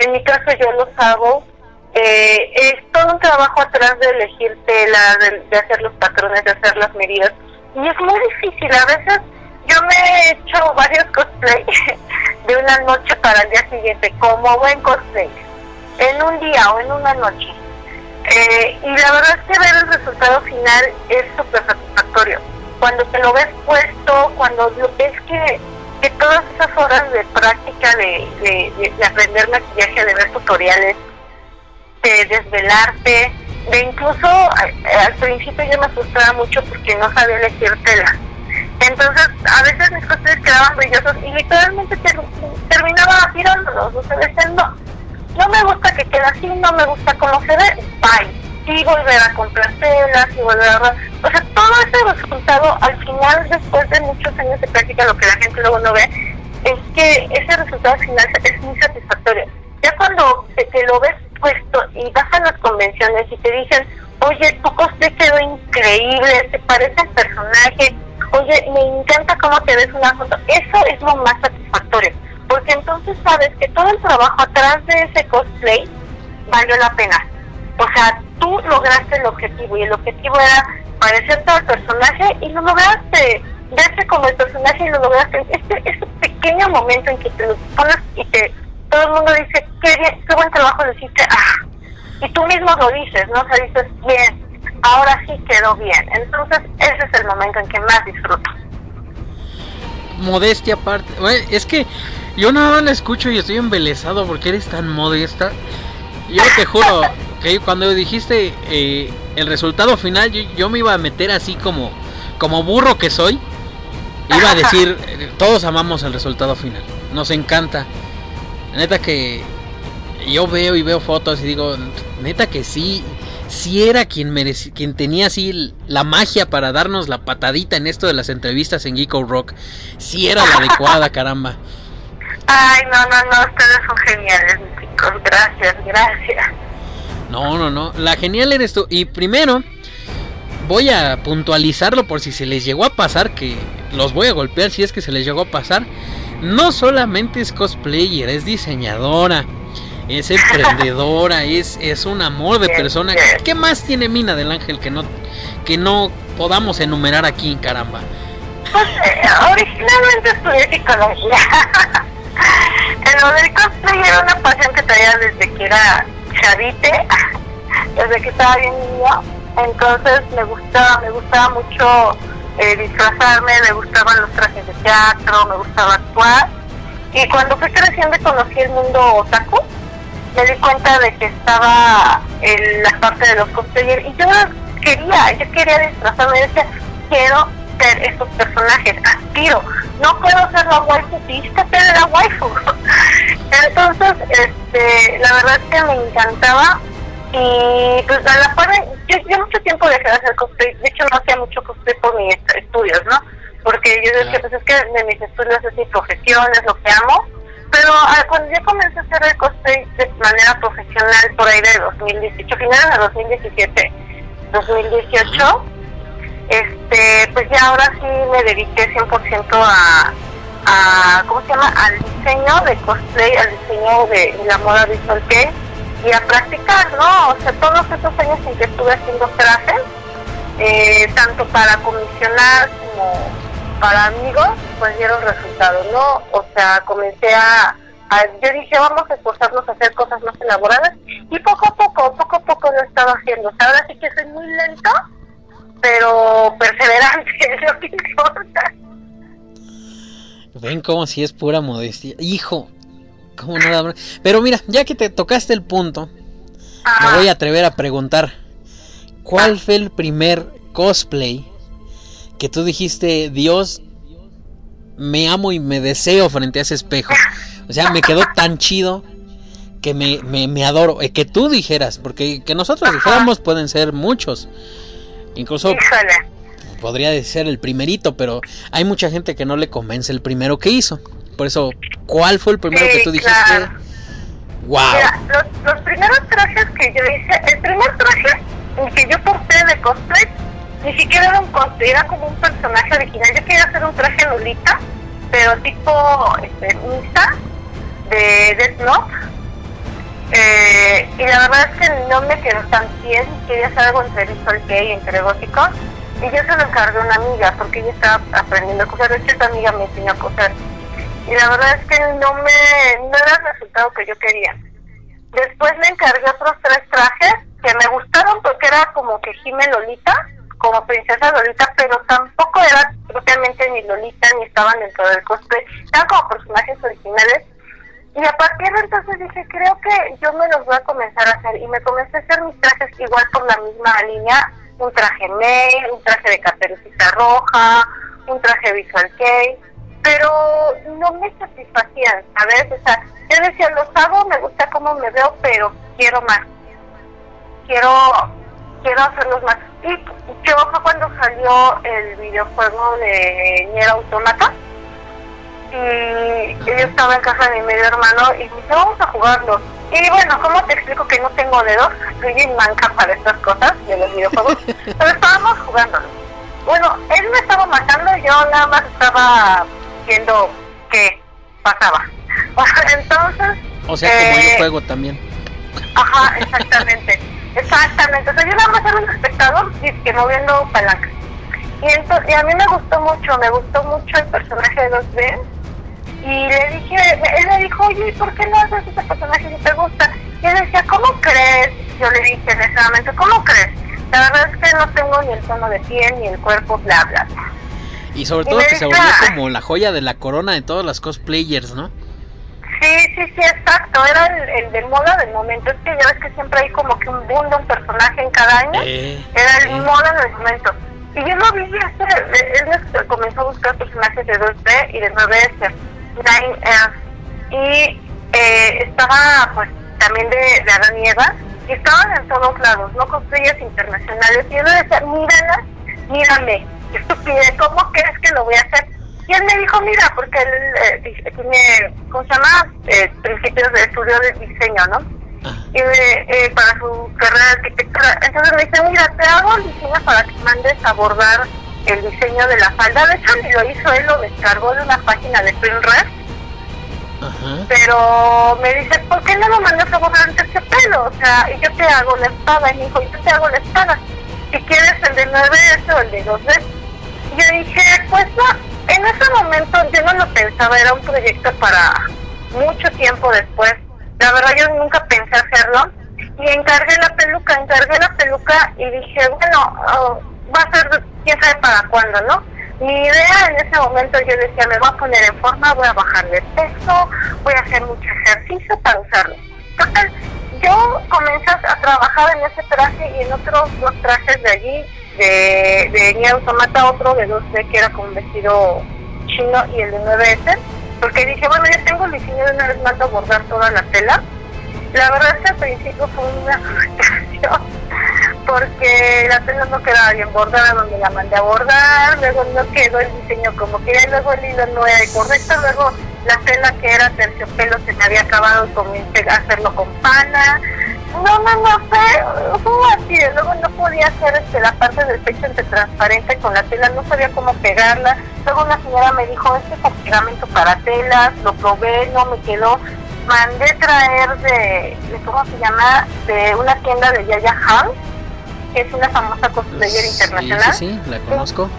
en mi caso yo los hago, eh, es todo un trabajo atrás de elegir tela, de, hacer los patrones, de hacer las medidas. Y es muy difícil. A veces yo me he hecho varios cosplay de una noche para el día siguiente, como buen cosplay, en un día o en una noche. Eh, y la verdad es que ver el resultado final es súper satisfactorio. Cuando te lo ves puesto, cuando ves que, que todas esas horas de práctica, de, de- de aprender maquillaje, de ver tutoriales, de desvelarte, de incluso a- al principio yo me frustraba mucho porque no sabía elegir tela. Entonces, a veces mis cosplays quedaban brillosos y literalmente ter- terminaba tirándolos. O sea, decían, no, no me gusta que quede así, no me gusta cómo se ve, bye. Y volver a comprar telas y volver a... O sea, todo ese resultado, al final, después de muchos años de práctica, lo que la gente luego no ve, es que ese resultado final es muy satisfactorio. Ya cuando te lo ves puesto y vas a las convenciones y te dicen, oye, tu cosplay quedó increíble, te parece el personaje, oye, me encanta cómo te ves una foto, eso es lo más satisfactorio, porque entonces sabes que todo el trabajo atrás de ese cosplay valió la pena. O sea, tú lograste el objetivo y el objetivo era parecerte al personaje y lo lograste, verse como el personaje y lo lograste. Este, este pequeño momento en que te lo pones y te todo el mundo dice, qué bien, qué buen trabajo lo hiciste, ah, y tú mismo lo dices, ¿no? O sea, dices, bien, ahora sí quedó bien. Entonces, ese es el momento en que más disfruto. Modestia aparte. Es que yo nada más la escucho y estoy embelesado porque eres tan modesta. Yo te juro que cuando dijiste eh, el resultado final, yo, yo me iba a meter así como, como burro que soy. Iba a decir, todos amamos el resultado final. Nos encanta. Neta que yo veo y veo fotos y digo, neta que sí, sí era quien mereci- quien tenía así la magia para darnos la patadita en esto de las entrevistas en Geeko Rock. Sí era la adecuada, caramba. Ay, no, no, no, ustedes son geniales, chicos. Gracias, gracias. No, no, no. La genial eres tú. Y primero, voy a puntualizarlo por si se les llegó a pasar, que los voy a golpear si es que se les llegó a pasar. No solamente es cosplayer, es diseñadora, es emprendedora, es, es un amor de persona. ¿Qué más tiene Mina del Ángel que no, que no podamos enumerar aquí, caramba? Pues eh, originalmente estudié psicología. en lo del cosplay era una pasión que traía desde que era chavite, desde que estaba bien niño. Entonces me gustaba, me gustaba mucho eh, disfrazarme, me gustaban los trajes de teatro, me gustaba actuar. Y cuando fui creciendo conocí el mundo otaku, me di cuenta de que estaba en la parte de los cosplayers y yo quería, yo quería disfrazarme, decía, quiero ser estos personajes, aspiro, no puedo ser la waifu, sí, ser la waifu. Entonces, este, la verdad es que me encantaba y pues a la par, yo, yo mucho tiempo dejé de hacer cosplay, de hecho no hacía mucho cosplay por mis estudios, ¿no? Porque yo decía, pues es que de mis estudios es mi profesión, es lo que amo, pero ah, cuando yo comencé a hacer el cosplay de manera profesional por ahí de 2018, finales de 2017, 2018, este, pues ya ahora sí me dediqué 100% a, a, ¿cómo se llama? Al diseño de cosplay, al diseño de, la moda visual que y a practicar, ¿no? O sea, todos esos años en que estuve haciendo trajes, eh, tanto para comisionar como para amigos, pues dieron resultados, ¿no? O sea, comencé a, a- yo dije, vamos a esforzarnos a hacer cosas más elaboradas y poco a poco, poco a poco lo he estado haciendo. O sea, ahora sí que soy muy lento, pero perseverante, es lo que importa. Ven como si es pura modestia. Hijo, ¿cómo no la- Pero mira, ya que te tocaste el punto, me Ah, voy a atrever a preguntar. ¿Cuál fue el primer cosplay que tú dijiste, Dios, me amo y me deseo frente a ese espejo? O sea, me quedó tan chido que me, me, me adoro. Eh, que tú dijeras, porque que nosotros dijéramos pueden ser muchos. Incluso híjole. podría ser el primerito, pero hay mucha gente que no le convence el primero que hizo. Por eso, ¿cuál fue el primero Sí, que tú dijiste? claro. ¡Wow! Mira, los, los primeros trajes que yo hice, el primer traje que yo porté de cosplay, ni siquiera era un cosplay, era como un personaje original. Yo quería hacer un traje Lolita, pero tipo este, de Death Note. Eh, y la verdad es que no me quedó tan bien, quería hacer algo entre visual gay, entre gótico. Y yo se lo encargué a una amiga, porque ella estaba aprendiendo a coser. De hecho, esta amiga me enseñó a coser. Y la verdad es que no me no era el resultado que yo quería. Después le encargué otros tres trajes que me gustaron porque era como que Jime Lolita, como princesa Lolita, pero tampoco era propiamente ni Lolita ni estaban dentro del cosplay, eran como personajes originales. Y a partir de entonces dije, creo que yo me los voy a comenzar a hacer. Y me comencé a hacer mis trajes igual por la misma línea. Un traje mail, un traje de caperucita roja, un traje visual kei. Pero no me satisfacían, ¿sabes? O sea, yo decía, los hago, me gusta cómo me veo, pero quiero más. Quiero quiero hacerlos más. Y yo fue cuando salió el videojuego de Nier Automata y yo estaba en casa de mi medio hermano y me dice, vamos a jugarlo. Y bueno, ¿cómo te explico que no tengo dedos? Soy manca para estas cosas de los videojuegos. Pero estábamos jugándolo. Bueno, él me estaba matando y yo nada más estaba viendo qué pasaba. Entonces... O sea, como eh, yo juego también. Ajá, exactamente. Exactamente. O sea, yo nada más era un espectador y que moviendo palancas. Y, ento- y a mí me gustó mucho, me gustó mucho el personaje de 2B. Y le dije, él me dijo, oye, ¿y ¿por qué no haces ese personaje si te gusta? Y él decía, ¿cómo crees? Yo le dije en ese momento, ¿cómo crees? La verdad es que no tengo ni el tono de piel ni el cuerpo, bla, bla. Y sobre todo que se volvió como la joya de la corona de todos los cosplayers, ¿no? Sí, sí, sí, exacto. Era el, el de moda del momento. Es que ya ves que siempre hay como que un boom de un personaje en cada año. Eh, Era el eh. moda del momento. Y yo lo vi hacer. Él me comenzó a buscar personajes de 2D y de 9S, 9S. Y eh, estaba, pues, también de, de Adán y Eva. Y estaban en todos lados, ¿no? Cosplayers internacionales. Y yo le decía, mírala, mírame. Estupidez, ¿cómo crees que lo voy a hacer? Y él me dijo, mira, porque él eh, tiene, ¿cómo se llama? Eh, principios de estudio de diseño, ¿no? Ah, y eh, para su carrera de arquitectura. Entonces me dice, mira, te hago el diseño para que mandes a bordar el diseño de la falda. De hecho, ni lo hizo él, lo descargó de una página de Pinterest, ajá. pero me dice, ¿por qué no lo mandas a bordar en terciopelo? O sea, y yo te hago la espada. Y me dijo, yo te hago la espada. Si quieres el de 9S o el de 2D. Yo dije, pues no, en ese momento yo no lo pensaba, era un proyecto para mucho tiempo después. La verdad yo nunca pensé hacerlo. Y encargué la peluca, encargué la peluca y dije, bueno, oh, va a ser quién sabe para cuándo, ¿no? Mi idea en ese momento yo decía, me voy a poner en forma, voy a bajar de peso, voy a hacer mucho ejercicio para usarlo. Entonces, yo comencé a trabajar en ese traje y en otros dos trajes de allí, de, de Nier Automata, otro de 2D que era con un vestido chino y el de 9S, porque dije, bueno, ya tengo el diseño de una vez más a bordar toda la tela. La verdad es que al principio fue una frustración, porque la tela no quedaba bien bordada donde la mandé a bordar, luego no quedó el diseño como quería, luego el hilo no era correcto, luego la tela que era terciopelo se me había acabado comencé a hacerlo con pana. No, no, no, fue, fue así, luego no podía hacer este, la parte del pecho entre transparente con la tela, no sabía cómo pegarla. Luego una señora me dijo, este es un pegamento para telas, lo probé, no me quedó. Mandé traer de, de, ¿cómo se llama? De una tienda de Yaya House que es una famosa cosplayer internacional. Sí, sí, sí, la conozco.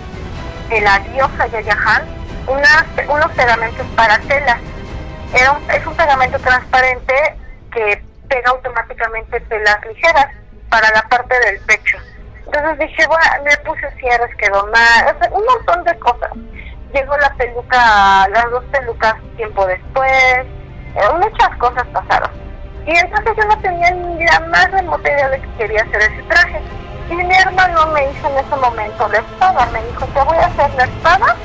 De la diosa Yaya Han, unas, unos pegamentos para telas. Era un- es un pegamento transparente que pega automáticamente telas ligeras para la parte del pecho. Entonces dije, bueno, me puse cierres, quedó mal, o sea, un montón de cosas. Llegó la peluca, las dos pelucas tiempo después, eh, muchas cosas pasaron. Y entonces yo no tenía ni la más remota idea de que quería hacer ese traje. Y mi hermano me hizo en ese momento la espada, me dijo, te voy a hacer la espada,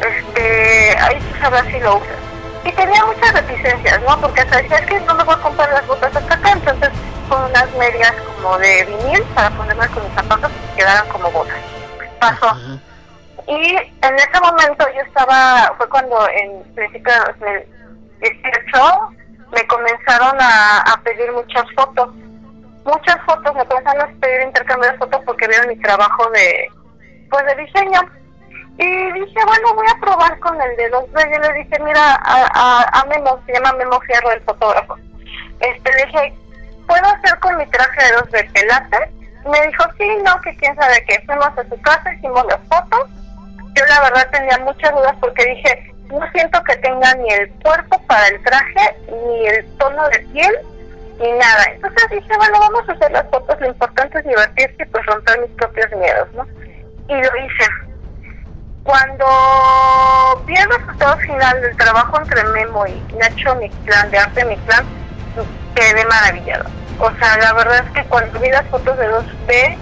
este, ahí tú sabrás si lo usas. Y tenía muchas reticencias, ¿no? Porque hasta decía, es que no me voy a comprar las botas hasta acá, entonces con unas medias como de vinil para ponerme con mis zapatos y que quedaran como botas. Pasó. Y en ese momento yo estaba, fue cuando en principio de 2018 me comenzaron a, a pedir muchas fotos. Muchas fotos, me comenzaron a pedir intercambio de fotos porque vieron mi trabajo de, pues de diseño. Y dije, bueno, voy a probar con el de 2B. Yo le dije, mira, a, a, a Memo, se llama Memo Fierro, el fotógrafo. Este, le dije, ¿puedo hacer con mi traje de 2B pelate? Me dijo, sí, no, que quién sabe qué. Fuimos a su casa, hicimos las fotos. Yo la verdad tenía muchas dudas porque dije, no siento que tenga ni el cuerpo para el traje, ni el tono de piel, ni nada. Entonces dije, bueno, vamos a hacer las fotos, lo importante es divertirse y pues romper mis propios miedos, ¿no? Y lo hice. Cuando vi el resultado final del trabajo entre Memo y Nacho Mictlán, de Arte Mictlán, quedé maravillado. O sea, la verdad es que cuando vi las fotos de 2B,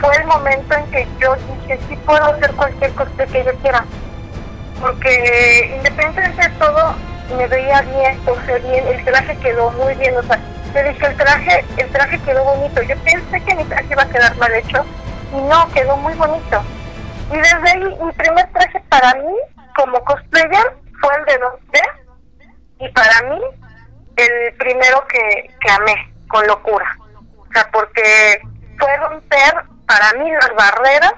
fue el momento en que yo dije, sí puedo hacer cualquier cosa que yo quiera. Porque independientemente de todo, me veía bien, posé bien, el traje quedó muy bien, o sea, yo dije, el traje, el traje quedó bonito. Yo pensé que mi traje iba a quedar mal hecho, y no, quedó muy bonito. Y desde ahí, mi primer traje para mí, como cosplayer, fue el de 2D, y para mí, el primero que, amé, con locura. O sea, porque fue romper para mí las barreras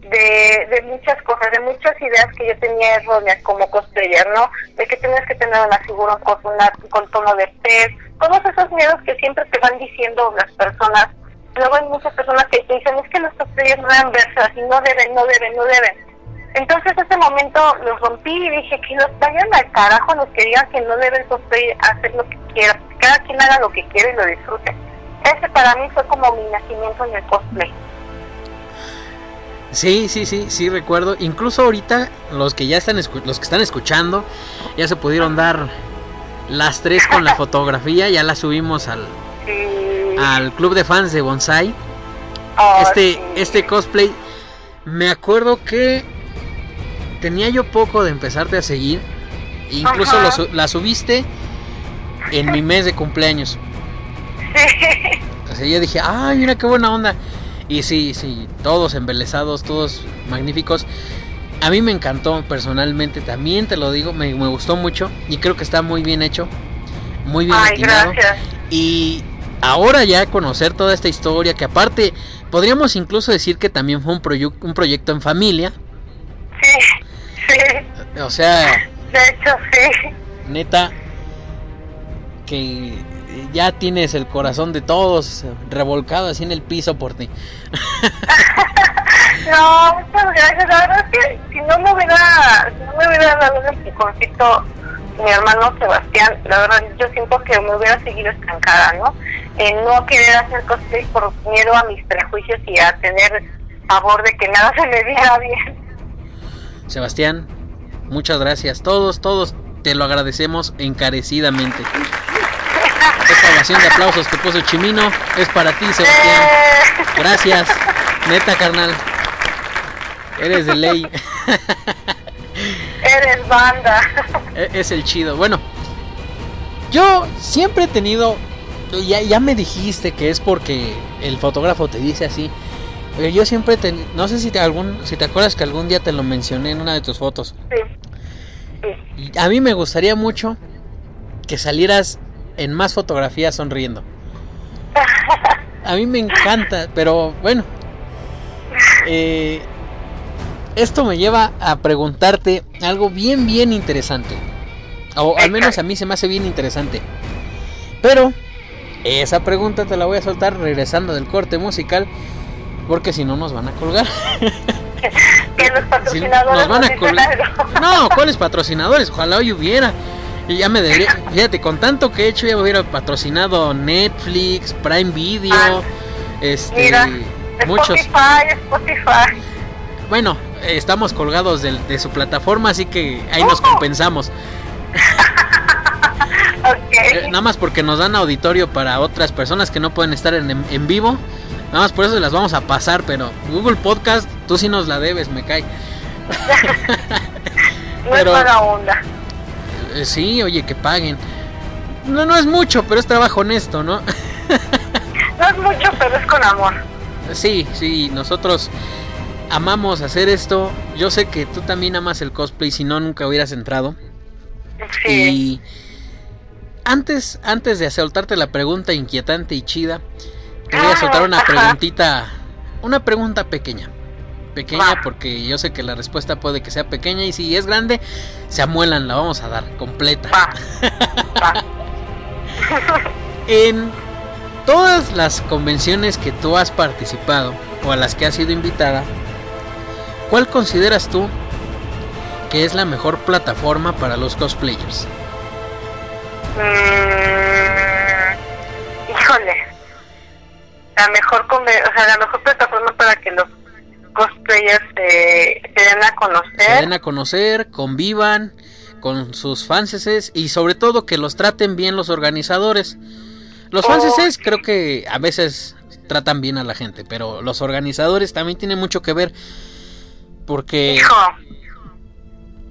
de, de muchas cosas, de muchas ideas que yo tenía erróneas como cosplayer, ¿no? De que tenías que tener una figura con, una, con tono de pez, todos esos miedos que siempre te van diciendo las personas. Luego hay muchas personas que te dicen, es que los cosplayers no deben verse así, no deben, no deben, no deben. Entonces ese momento los rompí y dije que los vayan al carajo los que digan que no deben cosplay hacer lo que quiera, cada quien haga lo que quiera y lo disfrute. Ese para mí fue como mi nacimiento en el cosplay. Sí, sí, sí, sí recuerdo. Incluso ahorita los que ya están los que están escuchando ya se pudieron dar las tres con la fotografía, ya la subimos al, Sí. al club de fans de Bonsai. Oh, Este sí. este cosplay me acuerdo que tenía yo poco de empezarte a seguir. Incluso lo la subiste en mi mes de cumpleaños. Sí. Sea, yo dije, ay, mira qué buena onda. Y sí, sí, todos embelesados, todos magníficos. A mí me encantó personalmente, también te lo digo, me, me gustó mucho y creo que está muy bien hecho, muy bien Ay, atinado. gracias. Y ahora ya conocer toda esta historia, que aparte podríamos incluso decir que también fue un, proyu- un proyecto en familia, Sí, sí. o sea, De hecho, sí. neta, que ya tienes el corazón de todos revolcado así en el piso por ti. No, muchas gracias. La verdad es que si no me hubiera, si no me hubiera dado un empujoncito mi hermano Sebastián, la verdad yo siento que me hubiera seguido estancada, ¿no? En no querer hacer cosplay por miedo a mis prejuicios y a tener pavor de que nada se me viera bien. Sebastián, muchas gracias. Todos, todos te lo agradecemos encarecidamente. Esta oración de aplausos que puso Chimino es para ti, Sebastián. Eh, Gracias. Neta, carnal. Eres de ley. eres banda. E- es el chido. Bueno, yo siempre he tenido. Ya, ya me dijiste que es porque el fotógrafo te dice así. Pero yo siempre te. No sé si te, algún, si te acuerdas que algún día te lo mencioné en una de tus fotos. Sí. A mí me gustaría mucho que salieras en más fotografías sonriendo. A mí me encanta, pero bueno. eh, esto me lleva a preguntarte algo bien, bien interesante. O al menos a mí se me hace bien interesante. Pero esa pregunta te la voy a soltar regresando del corte musical. Porque si no nos van a colgar. Que los Si patrocinadores nos van a dicen colgar. algo. No, ¿cuáles patrocinadores? Ojalá hoy hubiera. Y ya me debería. Fíjate, con tanto que he hecho, ya me hubiera patrocinado Netflix, Prime Video. Ah, este. Mira, muchos. Spotify, Spotify. Bueno, estamos colgados de, su plataforma, así que ahí nos Ojo. compensamos. Eh, nada más porque nos dan auditorio para otras personas que no pueden estar en, en- vivo. Nada más por eso las vamos a pasar, pero Google Podcast, tú sí nos la debes, me cae. no pero- es mala onda. Eh, sí, oye, que paguen. No, no es mucho, pero es trabajo honesto, ¿no? No es mucho, pero es con amor. sí, sí, nosotros amamos hacer esto. Yo sé que tú también amas el cosplay, si no, nunca hubieras entrado. Sí. Y antes, antes de soltarte la pregunta inquietante y chida, te voy a soltar una preguntita, una pregunta pequeña. Pequeña porque yo sé que la respuesta puede que sea pequeña y si es grande, se amuelan, la vamos a dar completa. En todas las convenciones que tú has participado o a las que has sido invitada, ¿cuál consideras tú que es la mejor plataforma para los cosplayers? Mm, híjole. La mejor o sea, la mejor plataforma para que los cosplayers se, se den a se conocer. den a conocer, convivan con sus fanses y sobre todo que los traten bien los organizadores. Los Oh. fanses creo que a veces tratan bien a la gente, pero los organizadores también tienen mucho que ver porque Hijo,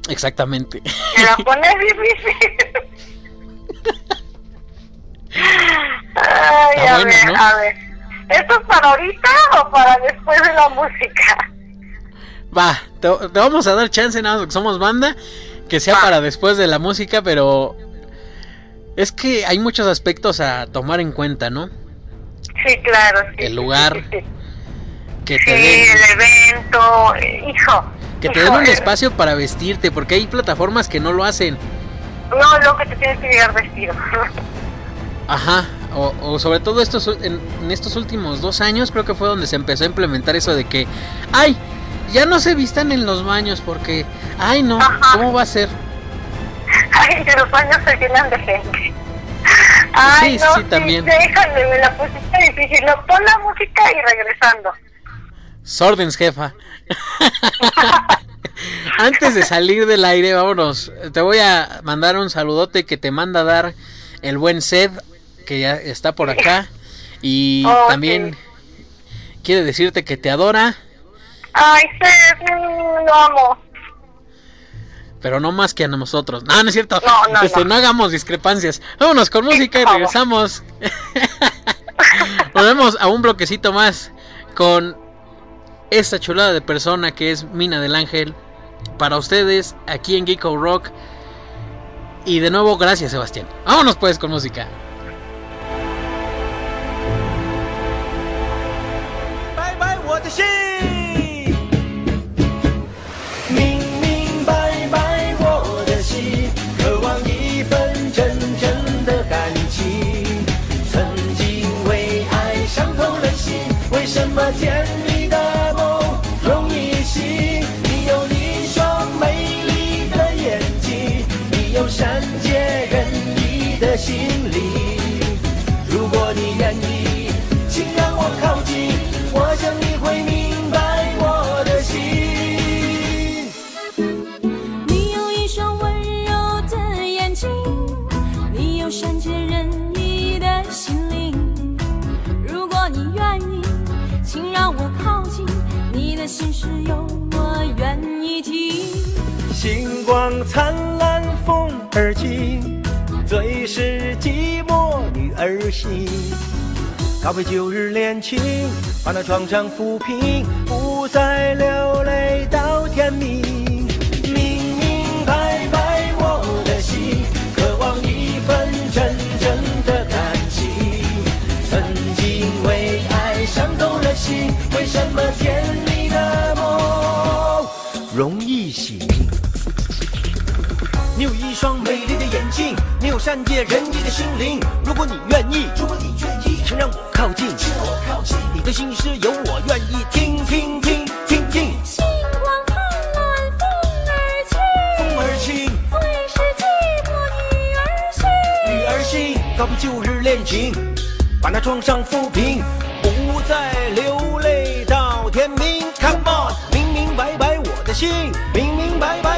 exactamente. me la pones difícil. Ay, Está a bueno, ver, ¿no? a ver. ¿Esto es para ahorita o para después de la música? Va, te, te vamos a dar chance nada más porque somos banda que sea Va. para después de la música, pero es que hay muchos aspectos a tomar en cuenta, ¿no? Sí, claro. Sí, El lugar, sí, sí. Que Sí, te den el evento, hijo. que te hijo, den un espacio para vestirte, porque hay plataformas que no lo hacen. No, lo que te tienes que llegar vestido. Ajá, o, o sobre todo estos en, en estos últimos dos años creo que fue donde se empezó a implementar eso de que, ay, ya no se vistan en los baños porque, ay no, Ajá. ¿cómo va a ser? Ay, que los baños se llenan de gente. Ay, Sí, no, sí, también. Déjale, me la pusiste difícil. No, pon la música y regresando. Sordens, jefa. Antes de salir del aire, vámonos. Te voy a mandar un saludote que te manda a dar el buen Sed, que ya está por acá. Y Oh, también quiere decirte que te adora, Ay, sí, mm, lo amo. pero no más que a nosotros. No, no es cierto. No, no, Este, no. no hagamos discrepancias. Vámonos con música y regresamos. Volvemos a un bloquecito más con esta chulada de persona que es Mina del Ángel para ustedes aquí en Geeko Rock. Y de nuevo, gracias Sebastián. Vámonos pues con música. Bye bye. 你愿意，请让我靠近，你的心事有我愿意听。星光灿烂，风儿轻，最是寂寞女儿心。告别旧日恋情，把那创伤抚平，不再流泪看见人家的心灵。如果你愿意，如果你愿意，请让我靠近，请让我靠近。你的心事有我愿意听听听听听。星光灿烂，风儿轻，风儿轻，最是寂寞女儿心，女儿心，告别旧日恋情，把那创伤抚平，不再流泪到天明。Come on，明明白白我的心，明明白白。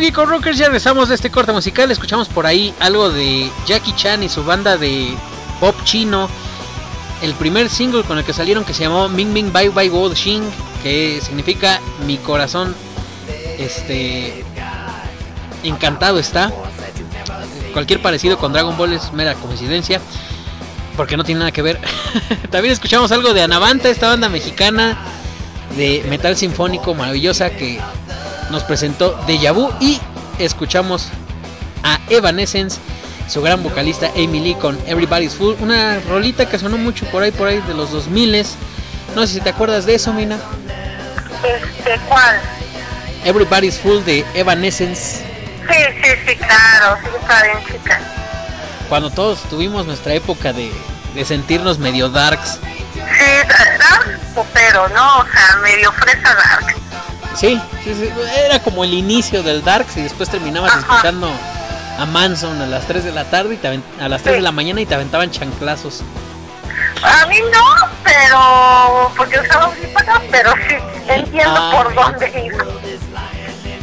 Geeko Rockers, ya regresamos de este corte musical. Escuchamos por ahí algo de Jackie Chan y su banda de pop chino. El primer single con el que salieron que se llamó Ming Ming Bye Bye Wo Xing, que significa mi corazón este encantado está. Cualquier parecido con Dragon Ball es mera coincidencia, porque no tiene nada que ver. También escuchamos algo de Anavanta, esta banda mexicana de metal sinfónico maravillosa que nos presentó Deja Vu y escuchamos a Evanescence, su gran vocalista Amy Lee con Everybody's Full, una rolita que sonó mucho por ahí por ahí de los 2000 No sé si te acuerdas de eso, Mina. Este, ¿cuál? Everybody's Full de Evanescence, Sí, sí, sí, claro, sí, está bien, chica. cuando todos tuvimos nuestra época de, de sentirnos medio darks. Sí, dark popero, ¿no? O sea, medio fresa dark. Sí, sí, sí, era como el inicio del darks y después terminabas Ajá. escuchando a Manson a las 3 de la tarde y te a las 3 de la mañana y te aventaban chanclazos. A mí no, pero porque usaba audífonos, pero sí, entiendo Ah. por dónde iba.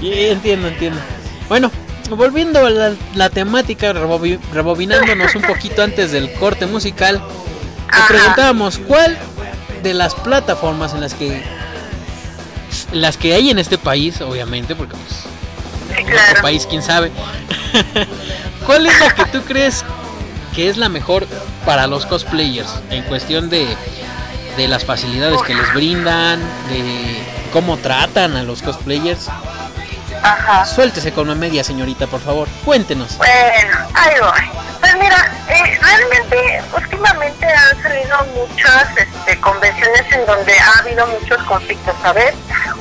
Y entiendo, entiendo. Bueno, volviendo a la, la temática, rebobi- rebobinándonos un poquito antes del corte musical, te preguntábamos cuál de las plataformas en las que las que hay en este país, obviamente, porque pues Sí, en otro claro. país, quién sabe. ¿Cuál es la que tú crees que es la mejor para los cosplayers en cuestión de, de las facilidades que les brindan, de cómo tratan a los cosplayers? Ajá. Suéltese con una media, señorita, por favor. Cuéntenos. Bueno, ahí voy. Pues mira, eh, realmente últimamente han salido muchas este, convenciones en donde ha habido muchos conflictos, ¿sabes?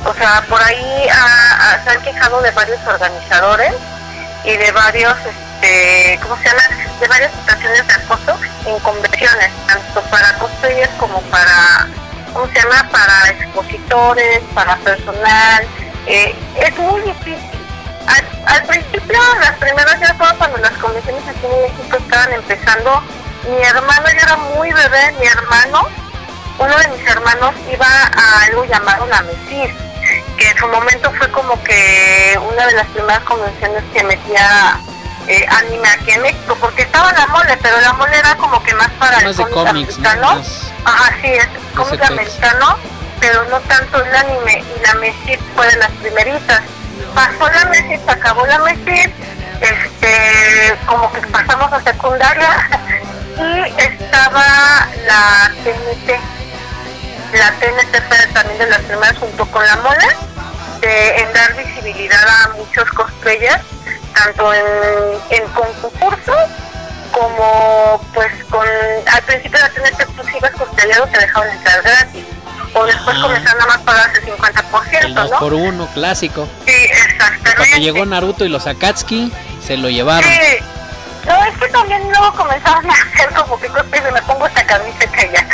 O sea, por ahí ah, ah, se han quejado de varios organizadores y de varios, este, ¿cómo se llama? De varias situaciones de acoso en convenciones, tanto para cosplayers como para, ¿cómo se llama? Para expositores, para personal. Eh, es muy difícil. Al, al principio, las primeras ya fueron cuando las convenciones aquí en México estaban empezando. Mi hermano, yo era muy bebé, mi hermano, uno de mis hermanos iba a algo llamado la MESIR, que en su momento fue como que una de las primeras convenciones que metía eh, anime aquí en México, porque estaba la mole, pero la mole era como que más para Más el cómic americano. Ajá, sí, es cómic americano, pero no tanto el anime. Y la Mesip fue de las primeritas. Pasó la Mesip, acabó la Mesip, este, como que pasamos a secundaria y estaba la TNT. La TNT fue también de las primeras junto con la Mole de, en dar visibilidad a muchos cosplayers, tanto en, en concursos como pues con al principio de tener pues ibas cosplayado te dejaban entrar gratis o después Ajá. comenzaron a más pagarse el 50%, El 2 ¿no? por 1 clásico. Sí, exactamente. Cuando llegó Naruto y los Akatsuki, se lo llevaron. Sí. No, es que también luego comenzaron a hacer como que cosas y me pongo esta camiseta ya.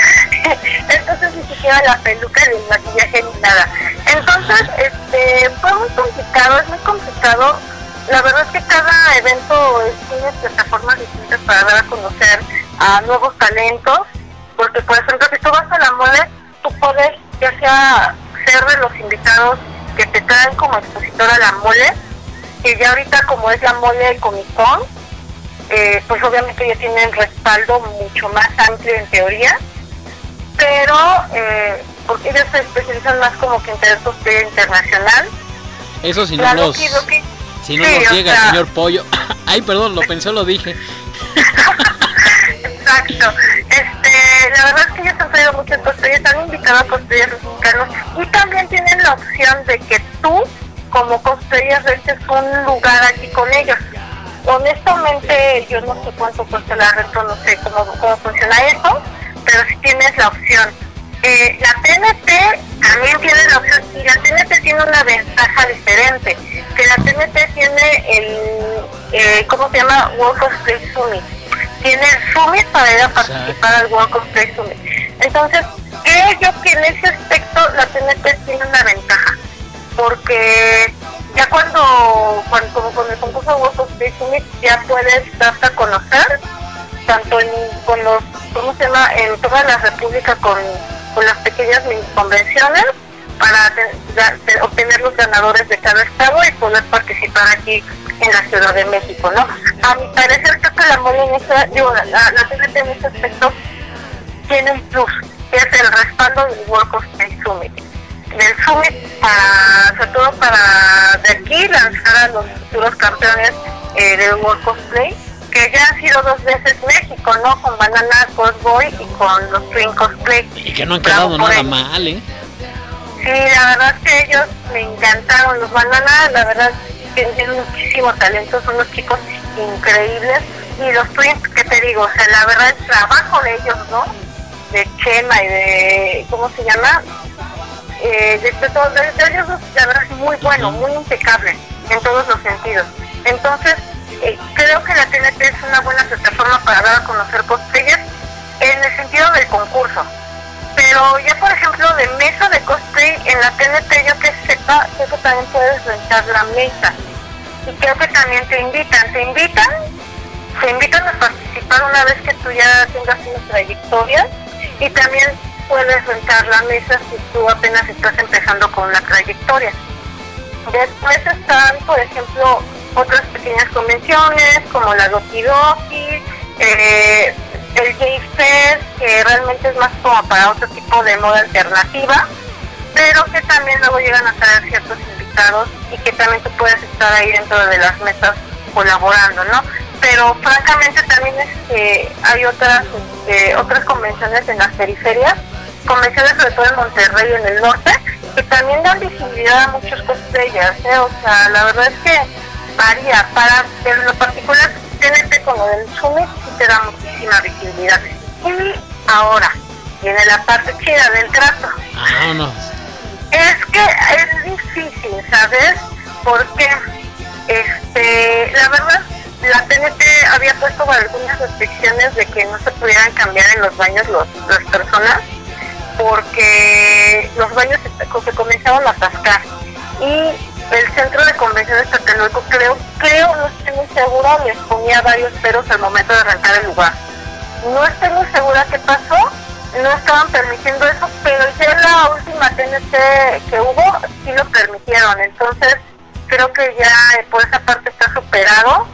Entonces ni siquiera la peluca ni el maquillaje ni nada. Entonces, este, fue muy complicado, es muy complicado. La verdad es que cada evento tiene plataformas distintas para dar a conocer a nuevos talentos. Porque, por ejemplo, si tú vas a la mole, tú puedes ya sea ser de los invitados que te traen como expositor a la mole, que ya ahorita como es la mole de Comic eh, pues obviamente ya tienen respaldo mucho más amplio en teoría, pero eh, porque ellos se especializan más como que en cosplay internacional. Eso si no los, Doki- si no sí, los o llega el sea, señor Pollo. Ay, perdón, lo pensó, lo dije. Exacto. Este, la verdad es que ellos han traído muchos cosplayers, han invitado a cosplayers mexicanos y también tienen la opción de que tú, como cosplayer, rentes un lugar aquí con ellos. Honestamente, yo no sé cuánto cuesta la renta, no sé cómo, cómo funciona eso, pero sí tienes la opción. Eh, la TNT también tiene la opción, y la TNT tiene una ventaja diferente, que la TNT tiene el, eh, ¿cómo se llama? World Cosplay Summit. Tiene el Summit para ir a participar al World Cosplay Summit. Entonces, creo yo que en ese aspecto la TNT tiene una ventaja, porque ya cuando, cuando como con el concurso World Cosplay Summit ya puedes darte a conocer, tanto en, con los, ¿cómo se llama? En toda la república con, con las pequeñas convenciones, para obtener los ganadores de cada estado y poder participar aquí en la Ciudad de México, ¿no? A mi parecer creo que la mole en esa, digo, la, la, en ese aspecto tiene un plus, que es el respaldo del World Cosplay Summit. Del Summit para, sobre todo para de aquí lanzar a los futuros campeones eh, del World Cosplay, que ya han sido dos veces México, ¿no? Con Banana Cosboy y con los Twin Cosplay. Y que no han quedado nada ellos. mal, ¿eh? Sí, la verdad es que ellos me encantaron. Los Banana, la verdad, tienen muchísimo talento, son unos chicos increíbles. Y los Twins, ¿qué te digo? O sea, la verdad, el trabajo de ellos, ¿no? De Chema y de. ¿Cómo se llama? Eh, de, de todos de, de ellos, la verdad, es muy bueno, muy impecable en todos los sentidos. Entonces, eh, creo que la TNT es una buena plataforma para dar a conocer cosplayers en el sentido del concurso. Pero ya, por ejemplo, de mesa de cosplay en la TNT, yo que sepa, creo que también puedes rentar la mesa. Y creo que también te invitan. Te invitan, te invitan a participar una vez que tú ya tengas una trayectoria. Y también puedes rentar la mesa si tú apenas estás empezando con una trayectoria. Después están, por ejemplo, otras pequeñas convenciones como la Doki Doki, eh, el J-Fest, que realmente es más como para otro tipo de moda alternativa, pero que también luego llegan a traer ciertos invitados y que también tú puedes estar ahí dentro de las mesas colaborando, ¿no? Pero francamente también este, hay otras este, otras convenciones en las periferias, convenciones sobre todo en Monterrey en el norte, que también dan visibilidad a muchos cosplayers, ¿eh? o sea, la verdad es que varía, para en lo particular TNT como del Summit sí te da muchísima visibilidad. Y ahora viene la parte chida del trato. Vámonos. Es que es difícil, ¿sabes? Porque, este, la verdad, la TNT había puesto algunas restricciones de que no se pudieran cambiar en los baños los, las personas, porque los baños se, se comenzaron a atascar. Y el centro de convenciones Tlatelolco, creo, creo, no estoy muy segura, les ponía varios peros al momento de rentar el lugar. No estoy muy segura qué pasó, no estaban permitiendo eso, pero ya la última TNT que hubo sí lo permitieron, entonces creo que ya eh, por esa parte está superado,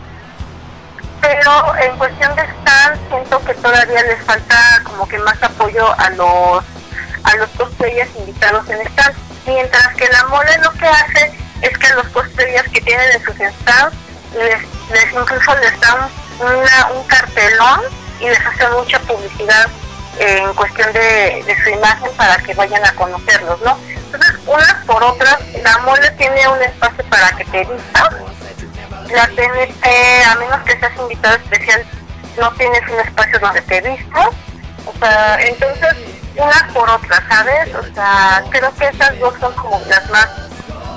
pero en cuestión de stand siento que todavía les falta como que más apoyo a los a los cosplayers invitados en stand, mientras que la mole lo que hace es que los cosplayers que tienen en sus stands les, incluso les dan una, un cartelón y les hace mucha publicidad eh, en cuestión de, de su imagen para que vayan a conocerlos, ¿no? Entonces, unas por otras, la mole tiene un espacio para que te vistas, la TNT, a menos que seas invitado especial, no tienes un espacio donde te vistas, o sea, entonces, unas por otras, ¿sabes? O sea, creo que esas dos son como las más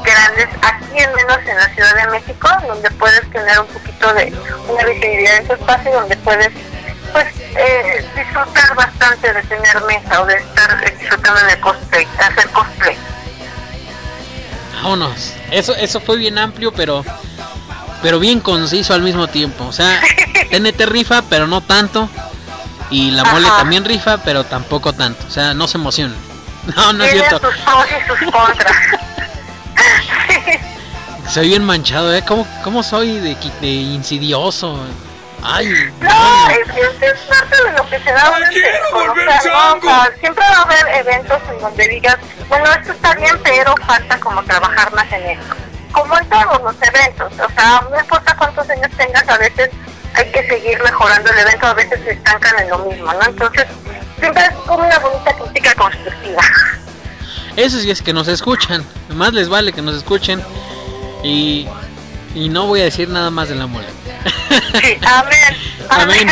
grandes, aquí al menos en la Ciudad de México, donde puedes tener un poquito de una visibilidad en tu espacio, donde puedes pues eh, disfrutar bastante de tener mesa o de estar disfrutando de cosplay, hacer cosplay. Vámonos. Eso, eso fue bien amplio, pero pero bien conciso al mismo tiempo. O sea, TNT rifa, pero no tanto. Y la mole Ajá. también rifa, pero tampoco tanto. O sea, no se emocionen. No, no es cierto. sus pros y sus contras. Soy bien manchado, ¿eh? ¿Cómo, cómo soy de, de insidioso? Ay, No, es, es, es parte de lo que se da ahora en México, o sea, no, o sea, siempre va a haber eventos en donde digas, bueno, esto está bien, pero falta como trabajar más en esto. Como en todos los eventos, o sea, no importa cuántos años tengas, a veces hay que seguir mejorando el evento, a veces se estancan en lo mismo, ¿no? Entonces, siempre es como una bonita crítica constructiva. Eso sí es que nos escuchan. Más les vale que nos escuchen. Y, y no voy a decir nada más de la mole. Sí, amén. Amén.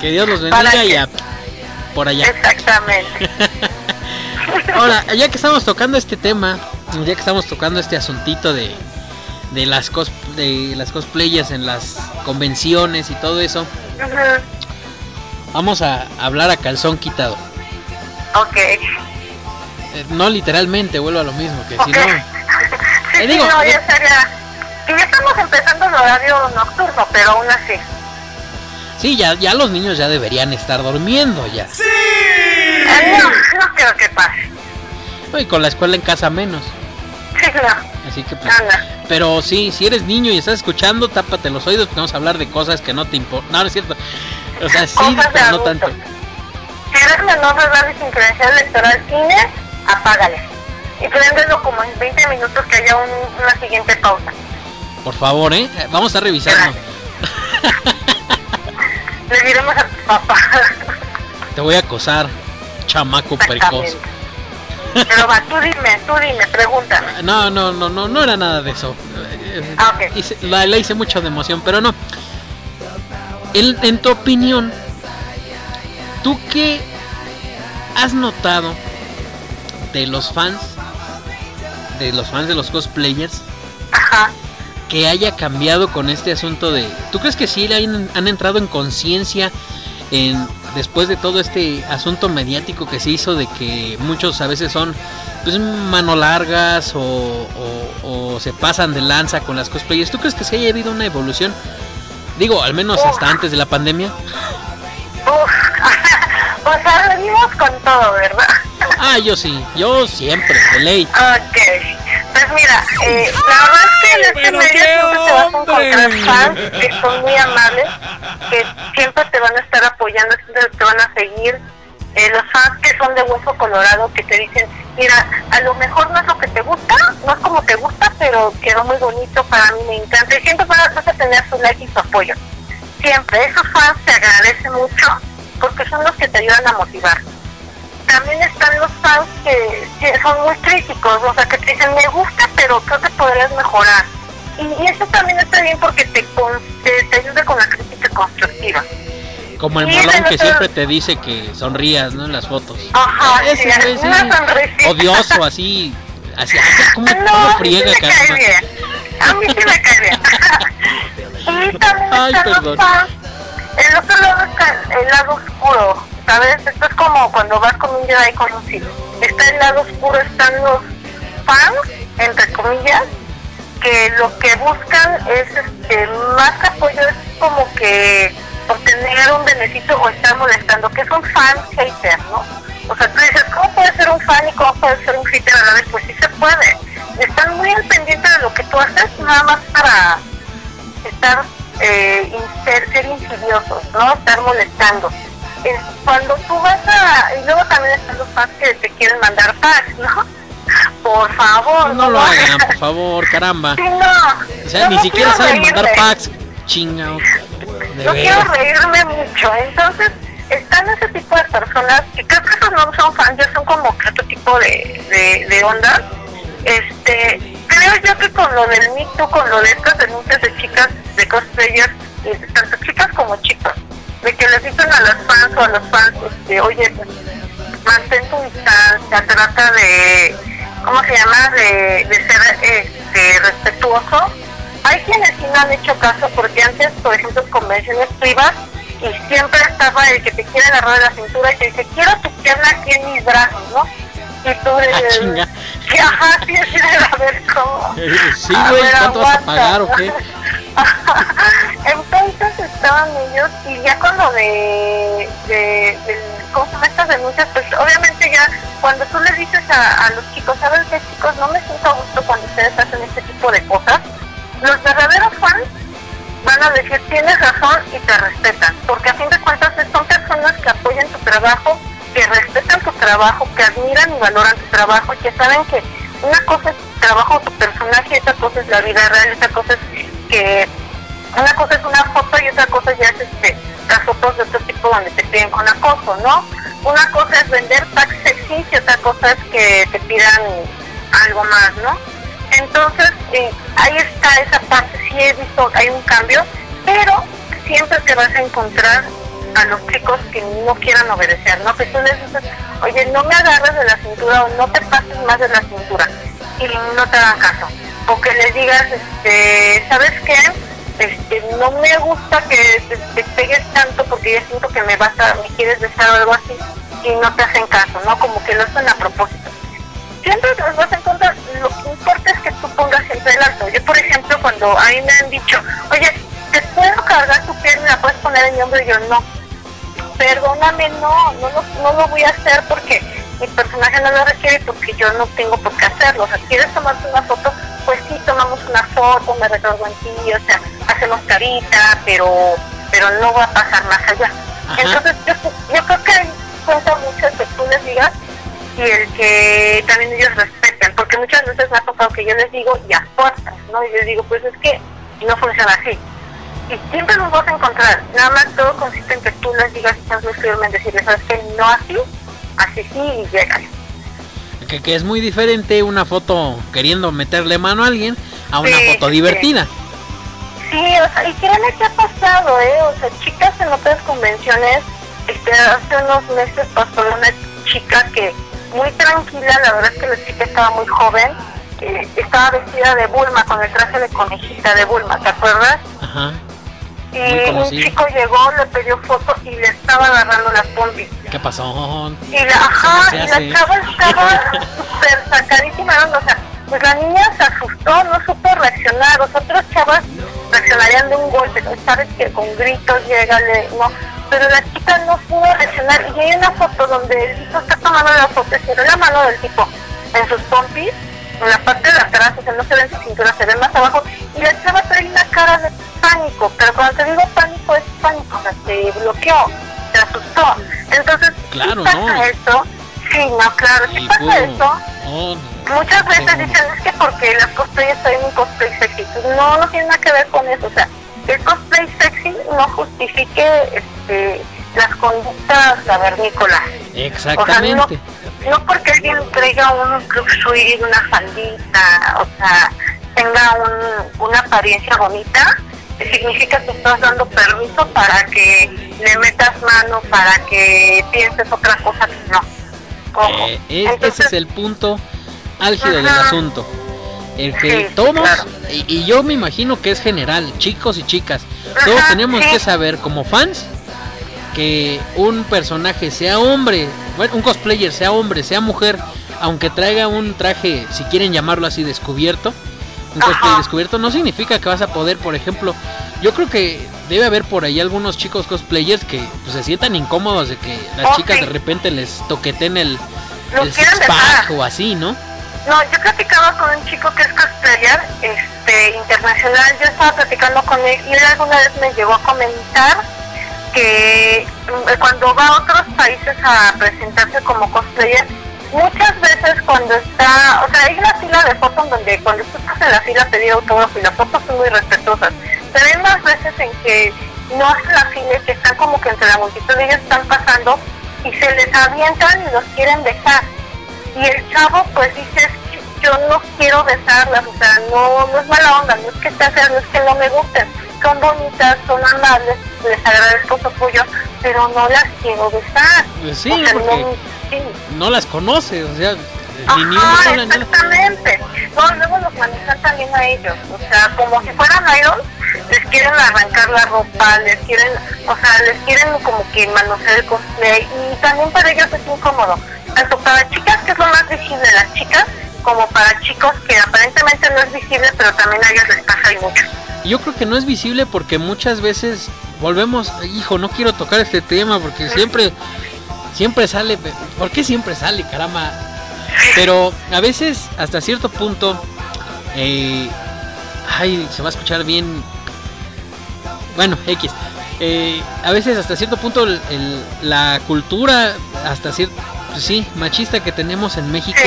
Que Dios los bendiga y a- por allá. Exactamente. Ahora, ya que estamos tocando este tema, ya que estamos tocando este asuntito de, de las cos, de las cosplayers en las convenciones y todo eso, vamos a hablar a calzón quitado. Ok. Eh, no literalmente, vuelvo a lo mismo, que si Ok. no, Sí, Te sí, digo, no, eh. ya estaría... Que ya estamos empezando el horario nocturno, pero aún así. sí, ya, ya los niños ya deberían estar durmiendo ya. Eh, no, no creo que pase. No, y con la escuela en casa menos. Sí, no. Así que pues. Anda. Pero sí, si eres niño y estás escuchando, tápate los oídos, porque vamos a hablar de cosas que no te importan. No, no es cierto. O sea, sí, Cosas de pero no tanto. Si eres menor de edad y sin credencial electoral cine, apágale. Y préndelo como en 20 minutos que haya un- una siguiente pausa. Por favor, ¿eh? Vamos a estar revisando. Le diremos a tu papá. Te voy a acosar, chamaco precoz. Pero va, tú dime, tú dime, pregúntame. No, no, no, no, no era nada de eso. Ah, ok. hice- la, la hice mucho de emoción, pero no. En, en tu opinión, ¿tú qué has notado de los fans, de los fans de los cosplayers, Ajá. que haya cambiado con este asunto de... ¿Tú crees que sí han, han entrado en conciencia en después de todo este asunto mediático que se hizo de que muchos a veces son pues mano largas o, o- o se pasan de lanza con las cosplayers? ¿Tú crees que sí haya habido una evolución? Digo, al menos hasta antes de la pandemia. Uf. o sea, venimos con todo, ¿verdad? Ah, yo sí, yo siempre, de ley. Ok, pues mira, eh, la verdad es que en este Pero medio siempre te vas a encontrar fans que son muy amables, que siempre te van a estar apoyando, siempre te van a seguir. Eh, los fans que son de hueso colorado, que te dicen, mira, a lo mejor no es lo que te gusta, no es como te gusta, pero quedó muy bonito, para mí me encanta. Y siempre vas a vas a tener su like y su apoyo. Siempre, esos fans te agradecen mucho porque son los que te ayudan a motivar también están los fans que, que son muy críticos, o sea, que te dicen, me gusta, pero creo que podrías mejorar. Y, y eso también está bien porque te, con- te, te ayuda con la crítica constructiva. Como el molón que siempre te dice que sonrías, ¿no? En las fotos. Ajá, Ese sí, sí. una. Odioso, así. así ¿Cómo, No, mí friega, sí me cae bien. A mí sí me cae bien. y también Ay, están perdón. los fans. El otro lado está el lado oscuro, ¿sabes? Esto es como cuando vas con un Jedi con un Sith. Está el lado oscuro, están los fans, entre comillas, que lo que buscan es este, más apoyo, es como que obtener un beneficio o estar molestando, que es un fan hater, ¿no? O sea, tú dices, ¿cómo puede ser un fan y cómo puede ser un hater a la vez? Pues sí se puede. Están muy al pendiente de lo que tú haces, nada más para estar, eh, ser insidiosos, ¿no? Estar molestando. Cuando tú vas a... Y luego también están los fans que te quieren mandar fax, ¿no? Por favor, No lo lo hagan, por favor, caramba. Sí, no. O sea, ni siquiera saben mandar reírme. Chingao. De No quiero reírme mucho. Entonces, están ese tipo de personas que creo que esos no son fans, ya son como que otro tipo de, de, de onda. Este, creo yo que con lo del Me Too, con lo de estas denuncias de chicas, de cosplayers, tanto chicas como chicos, de que les dicen a las fans o a los fans, este, oye, mantén tu distancia, trata de, ¿cómo se llama?, de, de ser este, respetuoso. Hay quienes sí no han hecho caso porque antes, por ejemplo, en convenciones tú ibas y siempre estaba el que te quiere agarrar de la cintura y te dice, quiero tu pierna aquí en mis brazos, ¿no? Y tú de... Ah, que ajá, sí, sí, de a ver cómo... Eh, Sí, güey, ¿cuánto vas a pagar o qué? Entonces estaban ellos y ya con lo de, de, ¿cómo se estas denuncias? Pues obviamente ya cuando tú le dices a, a los chicos, ¿sabes qué chicos? No me siento a gusto cuando ustedes hacen este tipo de cosas. Los verdaderos fans van a decir tienes razón y te respetan, porque a fin de cuentas son personas que apoyan tu trabajo, trabajo, que admiran y valoran tu trabajo y que saben que una cosa es tu trabajo, tu personaje, otra cosa es la vida real, otra cosa es que una cosa es una foto y otra cosa ya es este, las fotos de otro tipo donde te piden con acoso, ¿no? Una cosa es vender packs sexy y otra cosa es que te pidan algo más, ¿no? Entonces, eh, ahí está esa parte, sí he visto, hay un cambio, pero siempre te vas a encontrar a los chicos que no quieran obedecer, ¿no? Que dices, oye, no me agarres de la cintura o no te pases más de la cintura y no te hagan caso. O que les digas, este, ¿sabes qué? Este, no me gusta que te, pegues tanto porque ya siento que me vas a, me quieres besar o algo así y no te hacen caso, ¿no? Como que lo hacen a propósito siempre los vas a encontrar. Lo que importa es que tú pongas siempre el alto. Yo, por ejemplo, cuando a mí me han dicho, oye, ¿te puedo cargar tu pierna la puedes poner en mi hombro? Y yo, no. Perdóname, no, no lo, no lo voy a hacer porque mi personaje no lo requiere porque yo no tengo por qué hacerlo. O sea, ¿quieres tomarte una foto? Pues sí, tomamos una foto, me recuerdo en ti, o sea, hacemos carita, pero pero no va a pasar más allá. Ajá. Entonces, yo, yo creo que cuenta mucho que tú les digas y el que también ellos respeten, porque muchas veces me ha tocado que yo les digo y a fuerzas, ¿no? Y les digo, pues es que no funciona así. Y siempre los vas a encontrar, nada más todo consiste en que tú les digas seas muy firme en decirles, ¿sabes que No así, así sí y llegas. Que, que es muy diferente una foto queriendo meterle mano a alguien a una Sí, foto sí. divertida. Sí, o sea, y créanme que ha pasado, ¿eh? O sea, chicas en otras convenciones, este, hace unos meses pasó una chica que muy tranquila, la verdad es que la chica estaba muy joven, eh, estaba vestida de Bulma, con el traje de conejita de Bulma, ¿te acuerdas? Ajá. Y Muy un chico llegó, le pidió foto y le estaba agarrando las pompis. ¿Qué pasó? Y la, ajá, y la chava estaba súper sacadísima, ¿no? o sea, pues la niña se asustó, no supo reaccionar, los otros chavas reaccionarían de un golpe, ¿no? sabes que con gritos llegale, no, pero la chica no pudo reaccionar y hay una foto donde el tipo está tomando la foto, se la mano del tipo en sus pompis, en la parte de atrás, o sea, no se ve en su cintura, se ve más abajo, y la chava trae una cara de pánico, pero cuando te digo pánico es pánico, o sea, se bloqueó, se asustó, entonces, Claro, ¿sí pasa ¿no? eso? Sí, no, claro, si pasa eso, Oh, Muchas veces dicen, es que porque las cosplayers traen un cosplay sexy. No, no tiene nada que ver con eso. O sea, el cosplay sexy no justifique este, las conductas cavernícolas. exactamente. No porque alguien traiga un club suite, una faldita, o sea, tenga un, una apariencia bonita, significa que estás dando permiso para que le metas mano, para que pienses otra cosa que no. Eh, es- ese es el punto álgido del asunto. El que Sí, todos, claro. y, y yo me imagino que es general, chicos y chicas, todos tenemos sí. que saber como fans que un personaje sea hombre, bueno, un cosplayer sea hombre, sea mujer, aunque traiga un traje, si quieren llamarlo así, descubierto, un Ajá. cosplay descubierto, no significa que vas a poder, por ejemplo, yo creo que debe haber por ahí algunos chicos cosplayers que pues, se sientan incómodos de que las chicas de repente les toqueten el, el o así, ¿no? No, yo platicaba con un chico que es cosplayer este, internacional, yo estaba platicando con él y él alguna vez me llegó a comentar que mm, cuando va a otros países a presentarse como cosplayer, muchas veces cuando está, o sea, hay una fila de fotos donde cuando tú estás en la fila pedir autógrafo y las fotos son muy respetuosas, pero hay más veces en que no hacen la fila y que están como que entre la multitud ellos están pasando y se les avientan y los quieren dejar. Y el chavo pues dice "Es que yo no quiero besarlas, o sea, no, no es mala onda, no es que esté fea, no es que no me gusten, son bonitas, son amables, les agradezco su apoyo, pero no las quiero besar. Pues sí, O sea, porque no, sí. no las conoce, o sea, ni Ajá, exactamente. No, luego los manejan también a ellos, o sea, como si fueran idols, les quieren arrancar la ropa, les quieren, o sea, les quieren como que manosear el cosplay y también para ellos es incómodo, tanto para chicas que es lo más visible, las chicas, como para chicos que aparentemente no es visible, pero también a ellos les pasa y mucho. Yo creo que no es visible porque muchas veces volvemos, hijo, no quiero tocar este tema porque siempre, siempre sale, ¿por qué siempre sale, caramba? Pero a veces, hasta cierto punto, eh, ay, se va a escuchar bien, bueno, X. Eh, a veces hasta cierto punto el- el- la cultura, hasta cierto, pues sí, machista que tenemos en México.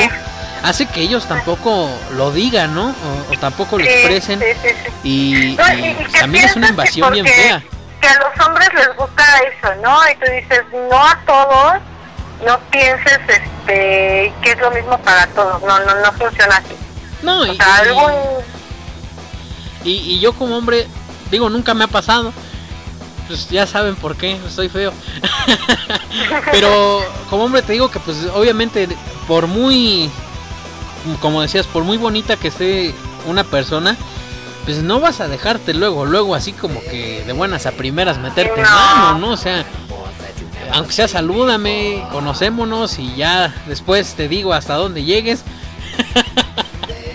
Hace que ellos tampoco lo digan, ¿no? O, o tampoco lo Sí, expresen. sí, sí, sí. Y, No, y y- también es una invasión bien fea. Que a los hombres les gusta eso, ¿no? Y tú dices, no a todos, no pienses este que es lo mismo para todos. No, no, no funciona así. No, O y, sea, algún... y, y yo como hombre, digo, nunca me ha pasado. Pues ya saben por qué, soy feo. Pero como hombre te digo que pues obviamente por muy, como decías, por muy bonita que esté una persona, pues no vas a dejarte luego, luego así como que de buenas a primeras meterte No. mano, ¿no? O sea, aunque sea salúdame, conocémonos y ya después te digo hasta dónde llegues.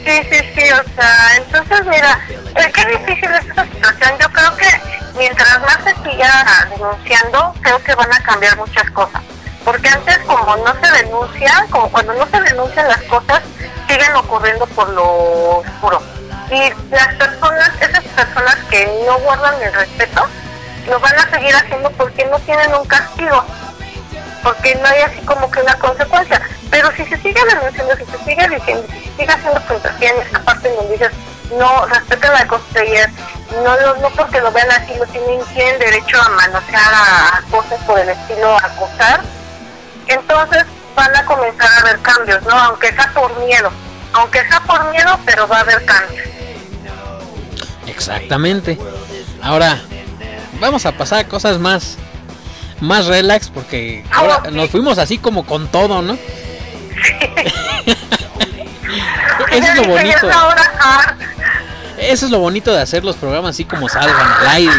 Sí, sí, sí, o sea, entonces mira, es que difícil es esta situación. Yo creo que mientras más se siga denunciando, creo que van a cambiar muchas cosas. Porque antes como no se denuncia, como cuando no se denuncian las cosas, siguen ocurriendo por lo oscuro. Y las personas, esas personas que no guardan el respeto, lo van a seguir haciendo porque no tienen un castigo. Porque no hay así como que una consecuencia. Pero si se sigue denunciando, si se sigue diciendo, si se sigue haciendo fantasía en esta parte donde dices, no, respeten la cosplayer, no, no porque lo vean así, no tienen, tienen derecho a manosear a cosas por el estilo, a acosar, entonces van a comenzar a haber cambios, ¿no? Aunque sea por miedo, aunque sea por miedo, pero va a haber cambios. Exactamente. Ahora, vamos a pasar a cosas más más relax porque ahora nos fuimos así como con todo, ¿no? Eso es lo bonito. hard. Eso es lo bonito de hacer los programas así como salgan al aire,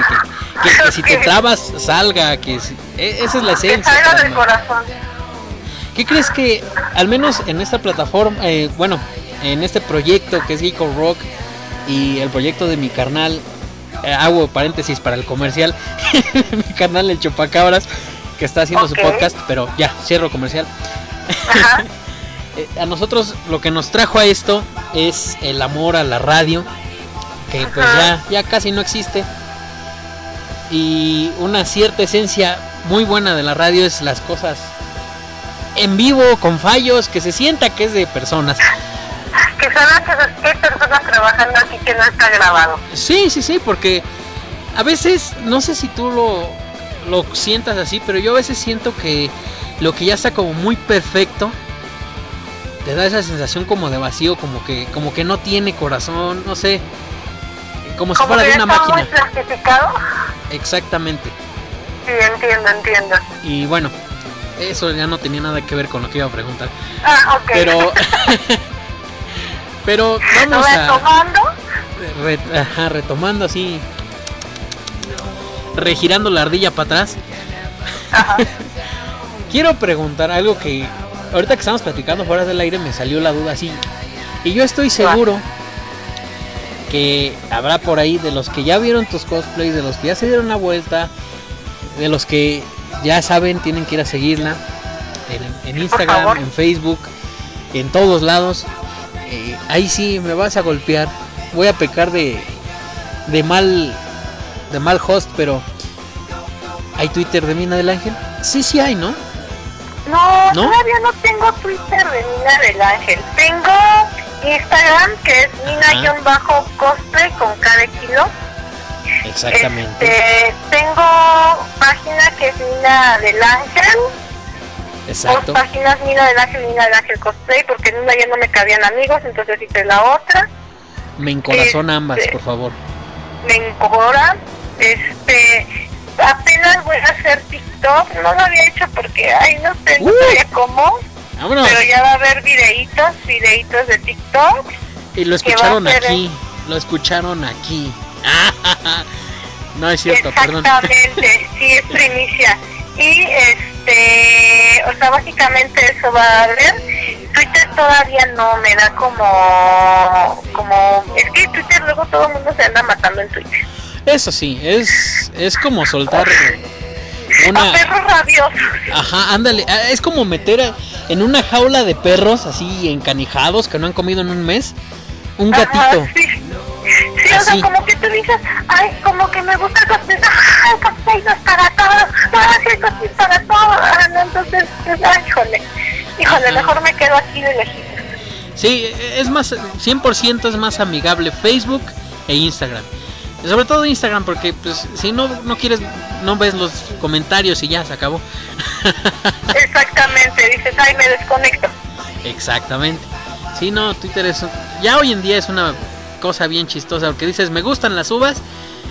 que, que- que si te trabas salga, que si- e- esa es la Que esencia. salga del corazón. ¿Qué crees que, al menos en esta plataforma, eh, bueno, en este proyecto que es Geeko Rock y el proyecto de mi carnal, eh, hago paréntesis para el comercial, mi carnal el Chupacabras, que está haciendo su podcast, pero ya, cierro comercial. Eh, a nosotros lo que nos trajo a esto es el amor a la radio, que pues ya, ya casi no existe. Y una cierta esencia muy buena de la radio es las cosas en vivo, con fallos, que se sienta que es de personas. Que que hay personas trabajando aquí que no está grabado. Sí, sí, sí, porque a veces, no sé si tú lo, lo sientas así, pero yo a veces siento que lo que ya está como muy perfecto, te da esa sensación como de vacío, como que, como que no tiene corazón, no sé, como si fuera de una está muy máquina. plastificado. Exactamente. Sí, entiendo, entiendo. Y bueno, eso ya no tenía nada que ver con lo que iba a preguntar. Ah, ok. Pero, pero vamos a... Retomando, Re- ajá, retomando así, regirando la ardilla para atrás. Quiero preguntar algo que ahorita que estamos platicando fuera del aire me salió la duda así. Y yo estoy seguro que habrá por ahí de los que ya vieron tus cosplays, de los que ya se dieron la vuelta, de los que ya saben tienen que ir a seguirla en, en Instagram, en Facebook, en todos lados. Eh, ahí sí me vas a golpear. Voy a pecar de, de mal de mal host, pero ¿hay Twitter de Mina del Ángel? Sí, sí hay, ¿no? no, ¿No? todavía no tengo Twitter de Mina del Ángel. Tengo Instagram, que es Mina-cosplay con cada kilo. Exactamente. Este, tengo página que es Mina del Ángel. Exacto. Dos páginas, Mina del Ángel y Mina del Ángel Cosplay, porque en una ya no me cabían amigos, entonces hice la otra. Me encorazona ambas, este- por favor. me incorpora. Este, apenas voy a hacer TikTok, no lo había hecho porque, ay, no sé, no Uh. sabía cómo, Vámonos. pero ya va a haber videitos, videitos de TikTok. Y lo escucharon aquí. Lo escucharon aquí. no es cierto, perdón. Exactamente, sí, es primicia. Y este, o sea, básicamente eso va a haber. Twitter todavía no me da como, como, es que Twitter luego todo el mundo se anda matando en Twitter. Eso sí, es, es como soltar A una... perros rabiosos. Ajá, ándale. ah, Es como meter a- en una jaula de perros así encanijados que no han comido en un mes un gatito. Ajá, sí. Sí, o Así. sea, como que tú dices, ay, como que me gusta el cosplay, el cosplay no es para todos, ah, sí, el cosplay es para todos, ah, no, entonces, pues, ay, híjole, híjole, mejor me quedo aquí de lejito. Sí, es más, 100% es más amigable Facebook e Instagram. Sobre todo Instagram porque pues si no no quieres no ves los comentarios y ya se acabó. Exactamente, dices, ay, me desconecto. Exactamente. Sí, no, Twitter es ya hoy en día es una cosa bien chistosa porque dices, "Me gustan las uvas"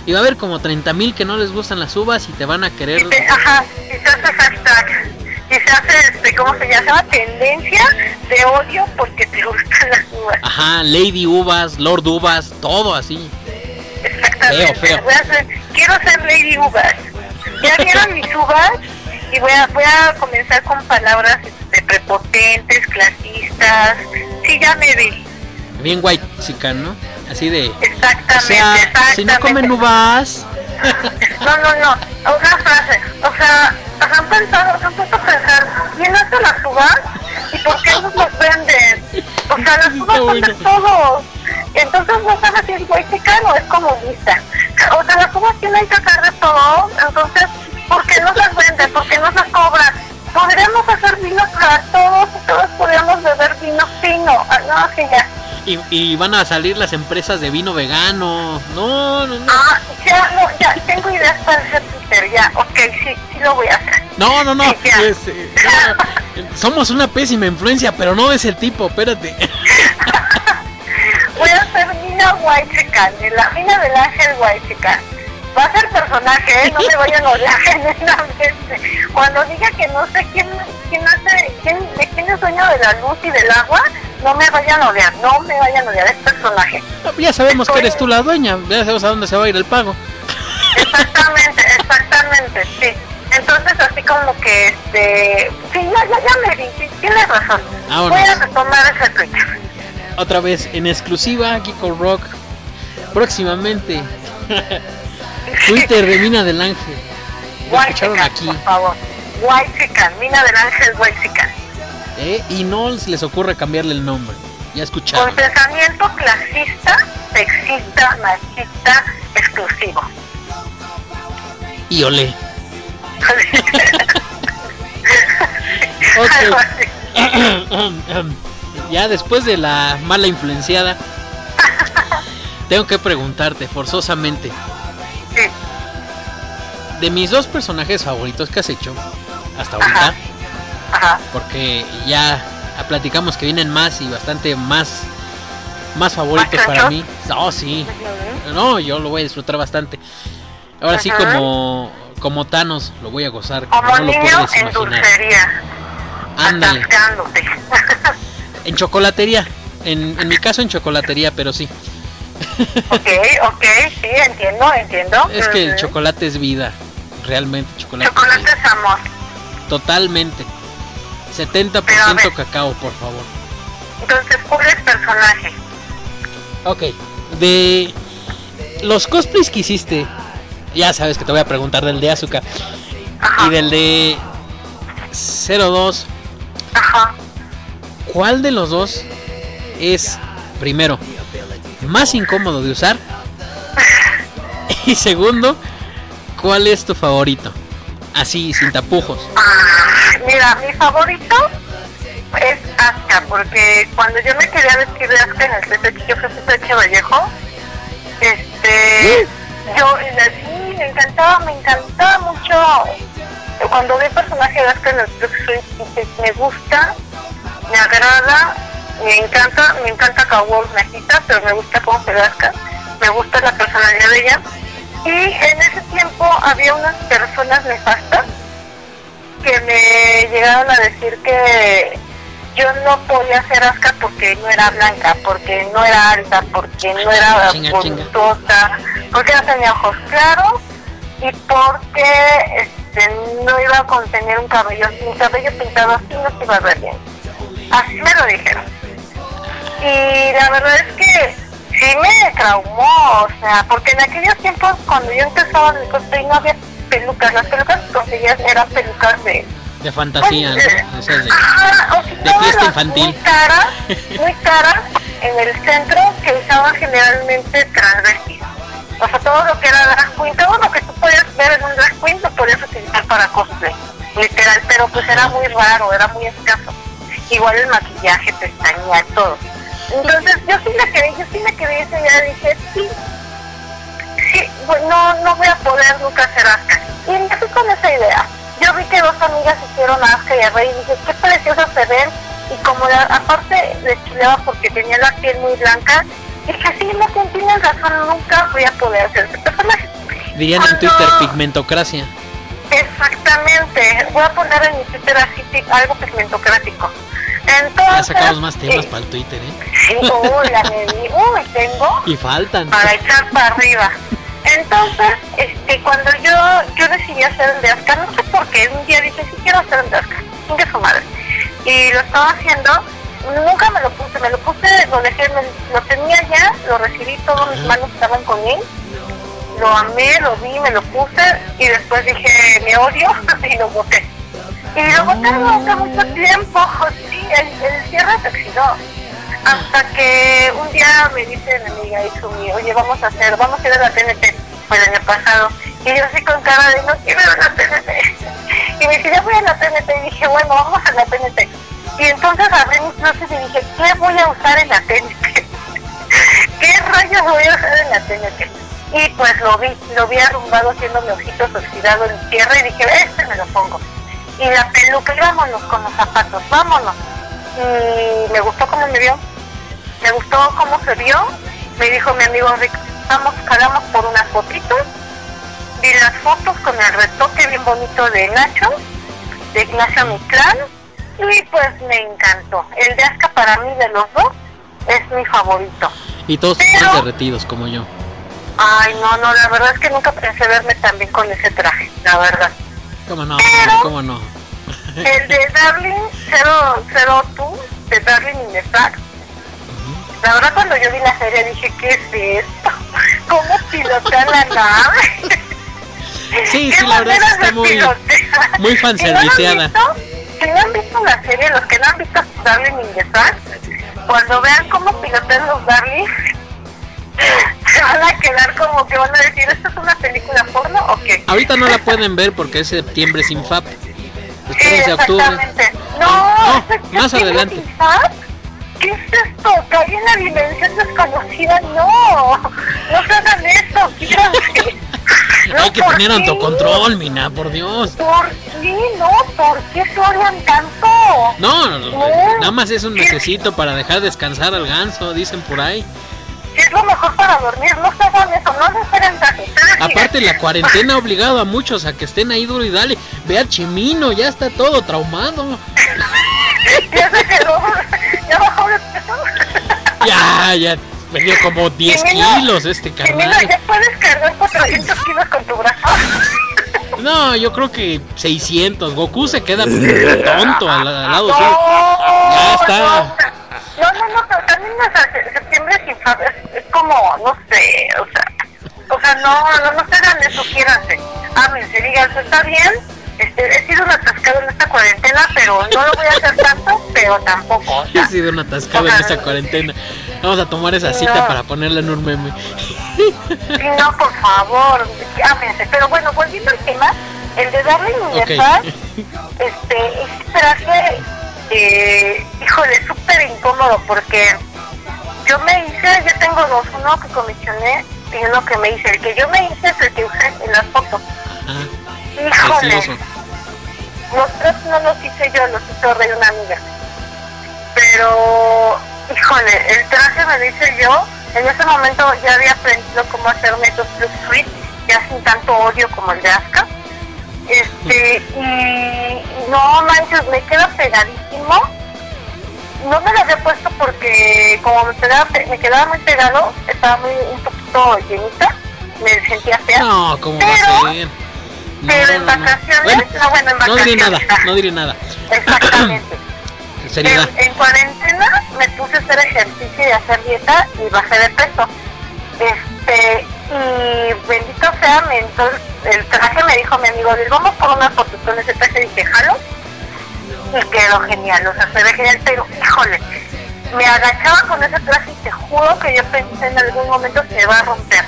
y va a haber como 30 mil que no les gustan las uvas y te van a querer Y te- ajá, y se hace hashtag, y se hace, este, ¿cómo se llama? Tendencia de odio porque te gustan las uvas. Ajá, Lady Uvas, Lord Uvas, todo así. Exactamente. Feo, feo. Voy a ser- quiero ser Lady Uvas. Ya vieron mis uvas y voy a, voy a comenzar con palabras este, prepotentes, clasistas. Sí, ya me vi. Bien white chica, ¿no? Así de Exactamente, o sea, si no exactamente. comen uvas, No, no, no. Una frase. O sea, ¿Has han pensado, se han puesto a pensar, ¿quién hace las uvas? ¿Y por qué nos las venden? O sea, las uvas son de todos. Entonces no sabes si es huaychica o es comunista. O sea, las uvas tienen que hacer de todo. Entonces, ¿por qué no las venden? ¿Por qué no las cobran? Podríamos hacer vino para todos y todos podríamos beber vino fino. Ah, no, sí, ya. Y, y van a salir las empresas de vino vegano. No, no, no. Ah, ya, no, ya, tengo ideas para hacer Twitter, ya. Ok, sí, sí lo voy a hacer. No, no, no. Sí, ya. es, eh, no, Somos una pésima influencia, pero no es el tipo, espérate. Voy a hacer Mina Whitechican, de la mina del ángel Whitechican. Va a ser personaje, ¿eh? no me vayan a genuinamente. Cuando diga que no sé quién, quién hace, quién, de quién es dueño de la luz y del agua, no me vayan a odiar, no me vayan a odiar, es personaje. Ya sabemos que eres tú la dueña, ya sabemos a dónde se va a ir el pago. Exactamente, exactamente, sí. Entonces así como que, este, sí, ya, ya, ya me vi, sí, tienes razón. Vámonos. Voy a retomar ese Twitter. Otra vez en exclusiva, Kiko Rock. Próximamente. Twitter de Mina del Ángel. Lo escucharon aquí. por favor. Mina del ángel Whitechican. ¿Eh? Y no se les ocurre cambiarle el nombre. Ya escucharon. Con pensamiento clasista, sexista, machista, exclusivo. Y olé. Ya después de la mala influenciada, tengo que preguntarte forzosamente. Sí. De mis dos personajes favoritos que has hecho hasta ahorita, Ajá. Porque ya platicamos que vienen más y bastante más más favoritos ¿Más para mí. No, sí. No, yo lo voy a disfrutar bastante. Ahora sí como como Thanos lo voy a gozar, como no lo niño puedes en imaginar. dulcería, Ándale, en chocolatería. En, en mi caso en chocolatería, pero sí. ok, ok, sí, entiendo, entiendo. Es que el chocolate es vida. Realmente chocolate. Chocolate es amor. Totalmente. 70% Pero a ver. cacao, por favor. Entonces, ¿cuál es personaje? Ok. De los cosplays que hiciste, ya sabes que te voy a preguntar del de Azuka Ajá. y del de 02. Ajá. ¿Cuál de los dos es, primero, más incómodo de usar? Y segundo, ¿cuál es tu favorito? Así, sin tapujos. Ah, mira, mi favorito es Aska, porque cuando yo me quería vestir de Aska en el CCH, yo fui a CCH Vallejo, este, yo sí, me encantaba, me encantaba mucho. Cuando vi el personaje de Aska en el dije, me gusta, me agrada, me encanta, me encanta Kaworu Najita, pero me gusta cómo se ve Aska, me gusta la personalidad de ella. Y en ese tiempo había unas personas nefastas llegaron a decir que yo no podía ser Aska porque no era blanca, porque no era alta, porque no era Chinga, porque no tenía ojos claros y porque este, no iba a contener un cabello, mi cabello pintado así no se iba a ver bien. Así me lo dijeron. Y la verdad es que sí me traumó, o sea, porque en aquellos tiempos cuando yo empezaba en el cosplay no había pelucas, las pelucas que conseguías eran pelucas de De fantasía, ¿no? De- o si de fiesta infantil. Muy caras, muy caras en el centro que usaban generalmente transvestis. O sea, todo lo que era drag queen, todo lo que tú podías ver en un drag queen lo podías utilizar para cosplay, literal, pero pues era muy raro, era muy escaso. Igual el maquillaje, pestaña, todo. Entonces yo sí me quedé, yo sí me quedé ese día dije, sí, sí, bueno, no, no voy a poder nunca hacer Aska. Y me fui con esa idea. Yo vi que dos amigas hicieron a Aska y a Rey y dije, qué preciosas se ven. Y como la- aparte le chuleaba porque tenía la piel muy blanca, dije, sí, no tien- tienes razón, nunca voy a poder hacer personaje. Dirían en Twitter pigmentocracia. Exactamente, voy a poner en mi Twitter así algo pigmentocrático. Entonces, Ya sacamos más temas eh, para el Twitter, ¿eh? Sí, uy, la me di- uy, tengo Y faltan. para echar para arriba. Entonces, este, cuando yo yo decidí hacer el de Aska, no sé por qué, un día dije, sí quiero hacer el de Aska, chingue su madre. Y lo estaba haciendo, nunca me lo puse, me lo puse, lo dejé, me- lo tenía ya, lo recibí, todas mis manos estaban con él. lo amé, lo vi, me lo puse y después dije, me odio y lo boté. Y lo boté durante mucho tiempo, sí, el, el cierre se oxidó. Hasta que un día me dice mi amiga, hijo mío, oye, vamos a hacer, vamos a ir a la TNT, fue el año pasado. Y yo así con cara de, no quiero ir a la TNT. Y me dice, voy a la TNT. Y dije, bueno, vamos a la TNT. Y entonces abrí mis closet y dije, ¿qué voy a usar en la TNT? ¿Qué rayos voy a usar en la TNT? Y pues lo vi, lo vi arrumbado haciéndome ojitos oxidados en tierra y dije, este me lo pongo. Y la peluca, y vámonos con los zapatos, vámonos. Y me gustó cómo me vio, me gustó cómo se vio. Me dijo mi amigo Rick, vamos, jalamos por unas fotitos. Vi las fotos con el retoque bien bonito de Nacho, de Ignacio Mictlán. Y pues me encantó. El de Aska para mí de los dos es mi favorito. Y todos están derretidos como yo. Ay, no, no, la verdad es que nunca pensé verme tan bien con ese traje, la verdad. ¿Cómo no? Pero- ¿Cómo no? El de Darling 002, de Darling in the. La verdad cuando yo vi la serie dije, ¿qué es esto? ¿Cómo pilotear la nave? Sí, ¿Qué sí, la verdad está de muy, pilotear? muy fanserviceada. si no han visto la serie, los que no han visto Darling in the Fact, cuando vean cómo pilotean los Darling, se van a quedar como que van a decir, ¿esto es una película porno o qué? Ahorita no la pueden ver porque es septiembre sin FAP. Sí, a octubre. exactamente. No, No, ¿eso es que más adelante. ¿Qué es esto? ¿Caí en la dimensión desconocida? No, no se hagan eso, fíjense. Hay que ¿por tener qué? autocontrol, mina, por Dios. ¿Por qué? No, ¿por qué se odian tanto? No, no, no, No. nada más es un necesito para dejar descansar al ganso, dicen por ahí. Es lo mejor para dormir, no se hagan eso, no se esperen. Aparte la cuarentena ha obligado a muchos a que estén ahí duro y dale. Ve a Chimino, ya está todo traumado. Ya se quedó, ya bajó de peso. Ya, ya perdió como 10 Chimino, kilos este Chimino, carnal. ya puedes cargar 400 kilos con tu brazo. No, yo creo que 600. Goku se queda tonto al, al lado No, suyo. Ya está. No, no, no, pero también o sea, se- septiembre sin es, es como, no sé, o sea, o sea, no, no, no se hagan eso, quiéranse, ámense, díganse, está bien, este, he sido un atascado en esta cuarentena, pero no lo voy a hacer tanto, pero tampoco, o He sido un atascado en esta cuarentena. Vamos a tomar esa cita No. para ponerla en un meme. no, por favor, ámense, pero bueno, volviendo al tema, el de Darling in Ok. the Fact, este, ese traje, eh, híjole, súper incómodo porque yo me hice, yo tengo dos, uno que comisioné y uno que me hice. El que yo me hice es el que usé en las fotos. Ah, Híjole, precioso. los tres no los hice yo, los hizo Rey una amiga. Pero, híjole, el traje me lo hice yo. En ese momento ya había aprendido cómo hacerme dos plus free, ya sin tanto odio como el de Aska. Este, y no manches, me queda pegadísimo. No me lo había puesto porque como me, pegaba, me quedaba muy pegado, estaba muy un poquito llenita, me sentía fea. No, ¿cómo va Pero- a ser? No, pero en vacaciones, Bueno, no, bueno, en no diré nada, vacaciones. no diré nada. Exactamente. En cuarentena me puse a hacer ejercicio y a hacer dieta y bajé de peso. Este, y bendito sea, me entró el- traje, me dijo mi amigo, "Luis, vamos por una foto con ese traje y dije, jalo. Y quedó genial, o sea, se ve genial, pero híjole, me agachaba con ese traje y te juro que yo pensé en algún momento se va a romper.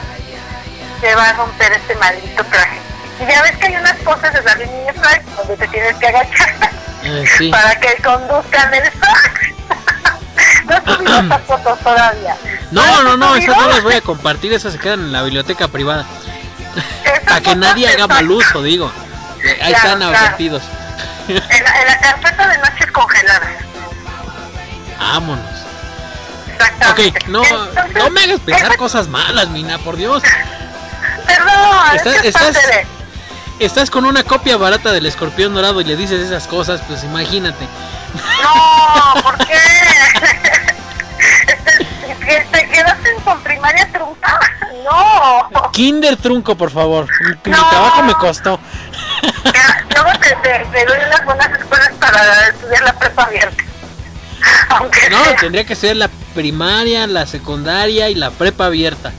Se va a romper este maldito traje. Y ya ves que hay unas cosas de la línea Fly donde te tienes que agachar Eh, sí. para que conduzcan el Fly. no he subido esas fotos todavía. No, no, no, he esas no las voy a compartir, esas se quedan en la biblioteca privada. Para que nadie haga mal uso, digo. Ahí Claro, están claro. advertidos. En la, en la de noches congeladas. Vámonos. Exactamente. Ok, no, Entonces, no me hagas pensar cosas malas, mina, por Dios. Perdón, Estás- es estás- Estás con una copia barata del escorpión dorado y le dices esas cosas, pues imagínate. No, ¿por qué? Este, te quedaste con primaria trunca. No. Kinder trunco, por favor. Mi, mi No. trabajo me costó. Ya, Luego te, te, te doy unas buenas escuelas para estudiar la prepa abierta. Aunque No, sea. tendría que ser la primaria, la secundaria y la prepa abierta.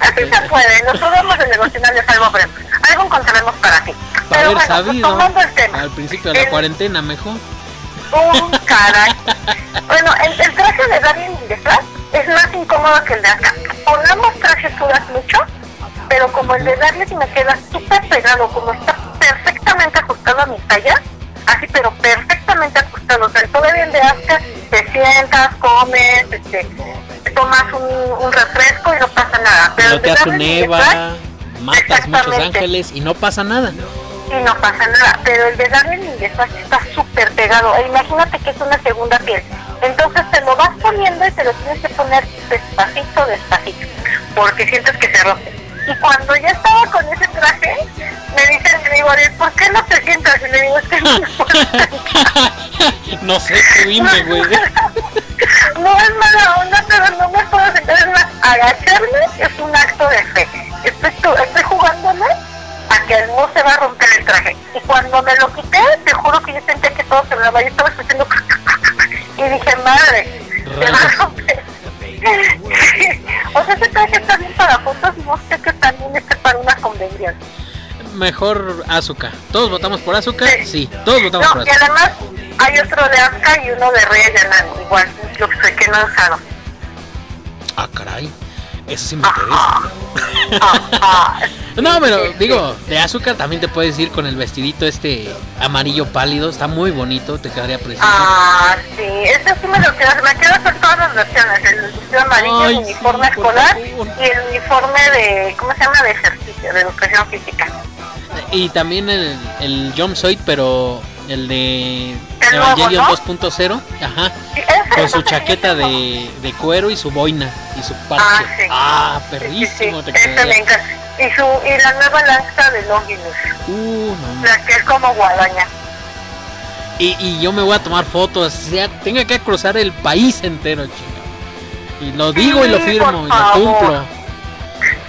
Así se puede. Nosotros vamos en devocionales algo breve. Algo encontraremos para ti. Para Pero haber bueno, sabido tomando el tema. al principio de la cuarentena mejor. Un caray. Bueno, el, el traje de Darien Indefras es más incómodo que el de acá. Ponemos trajes sudas mucho, pero como el de Darien me queda súper pegado, como está perfectamente ajustado a mi talla, así pero perfectamente ajustado. O sea, todavía el de Aska te sientas, comes, este, te tomas un, un refresco y no pasa nada. Pero Peloteas tu Darien neva, matas muchos ángeles y no pasa nada. Y no pasa nada, pero el de Darren Indefas está súper pegado. E imagínate que es una segunda piel. Entonces te lo vas poniendo y te lo tienes que poner despacito, despacito, porque sientes que se rompe. Y cuando ya estaba con ese traje, me dice el amigo, ¿por qué no te sientas? Y le digo, es que no me puedo sentar". no sé qué güey. No es mala onda, pero no me puedo sentar. Es más, agacharme es un acto de fe. Estoy, estoy jugándome a que no se va a romper el traje. Y cuando me lo quité, te juro que yo sentía que todo se va. Yo estaba escuchando y dije, madre, se va a romper. o sea, ese traje está bien para fotos y no sé que también esté para una convención. Mejor azúcar. ¿Todos votamos por azúcar? Sí, todos votamos No, por y azúcar. además hay otro de Asuka y uno de Rey Ayanami, igual, yo sé que no usado. Ah, caray. Eso sí me interesa. No, pero digo, de azúcar también te puedes ir con el vestidito este amarillo pálido. Está muy bonito, te quedaría precioso. Ah, sí, ese sí me lo quiero, me quiero hacer todas las versiones, el vestido amarillo, Ay, el uniforme sí, escolar y el uniforme de, ¿cómo se llama? De ejercicio, de educación física. Y también el, el jumpsuit, pero el de Evangelion ¿no? 2.0. Ajá. Sí, Con su chaqueta de, de cuero y su boina y su parche. Ah, sí. Ah, Sí, sí, perrísimo te me encanta. Y, su, y la nueva lanza de Longinus, Uh, no. la que es como guadaña. Y, y yo me voy a tomar fotos, o sea, tenga que cruzar el país entero, chica. Y lo digo y lo Sí, firmo y lo cumplo.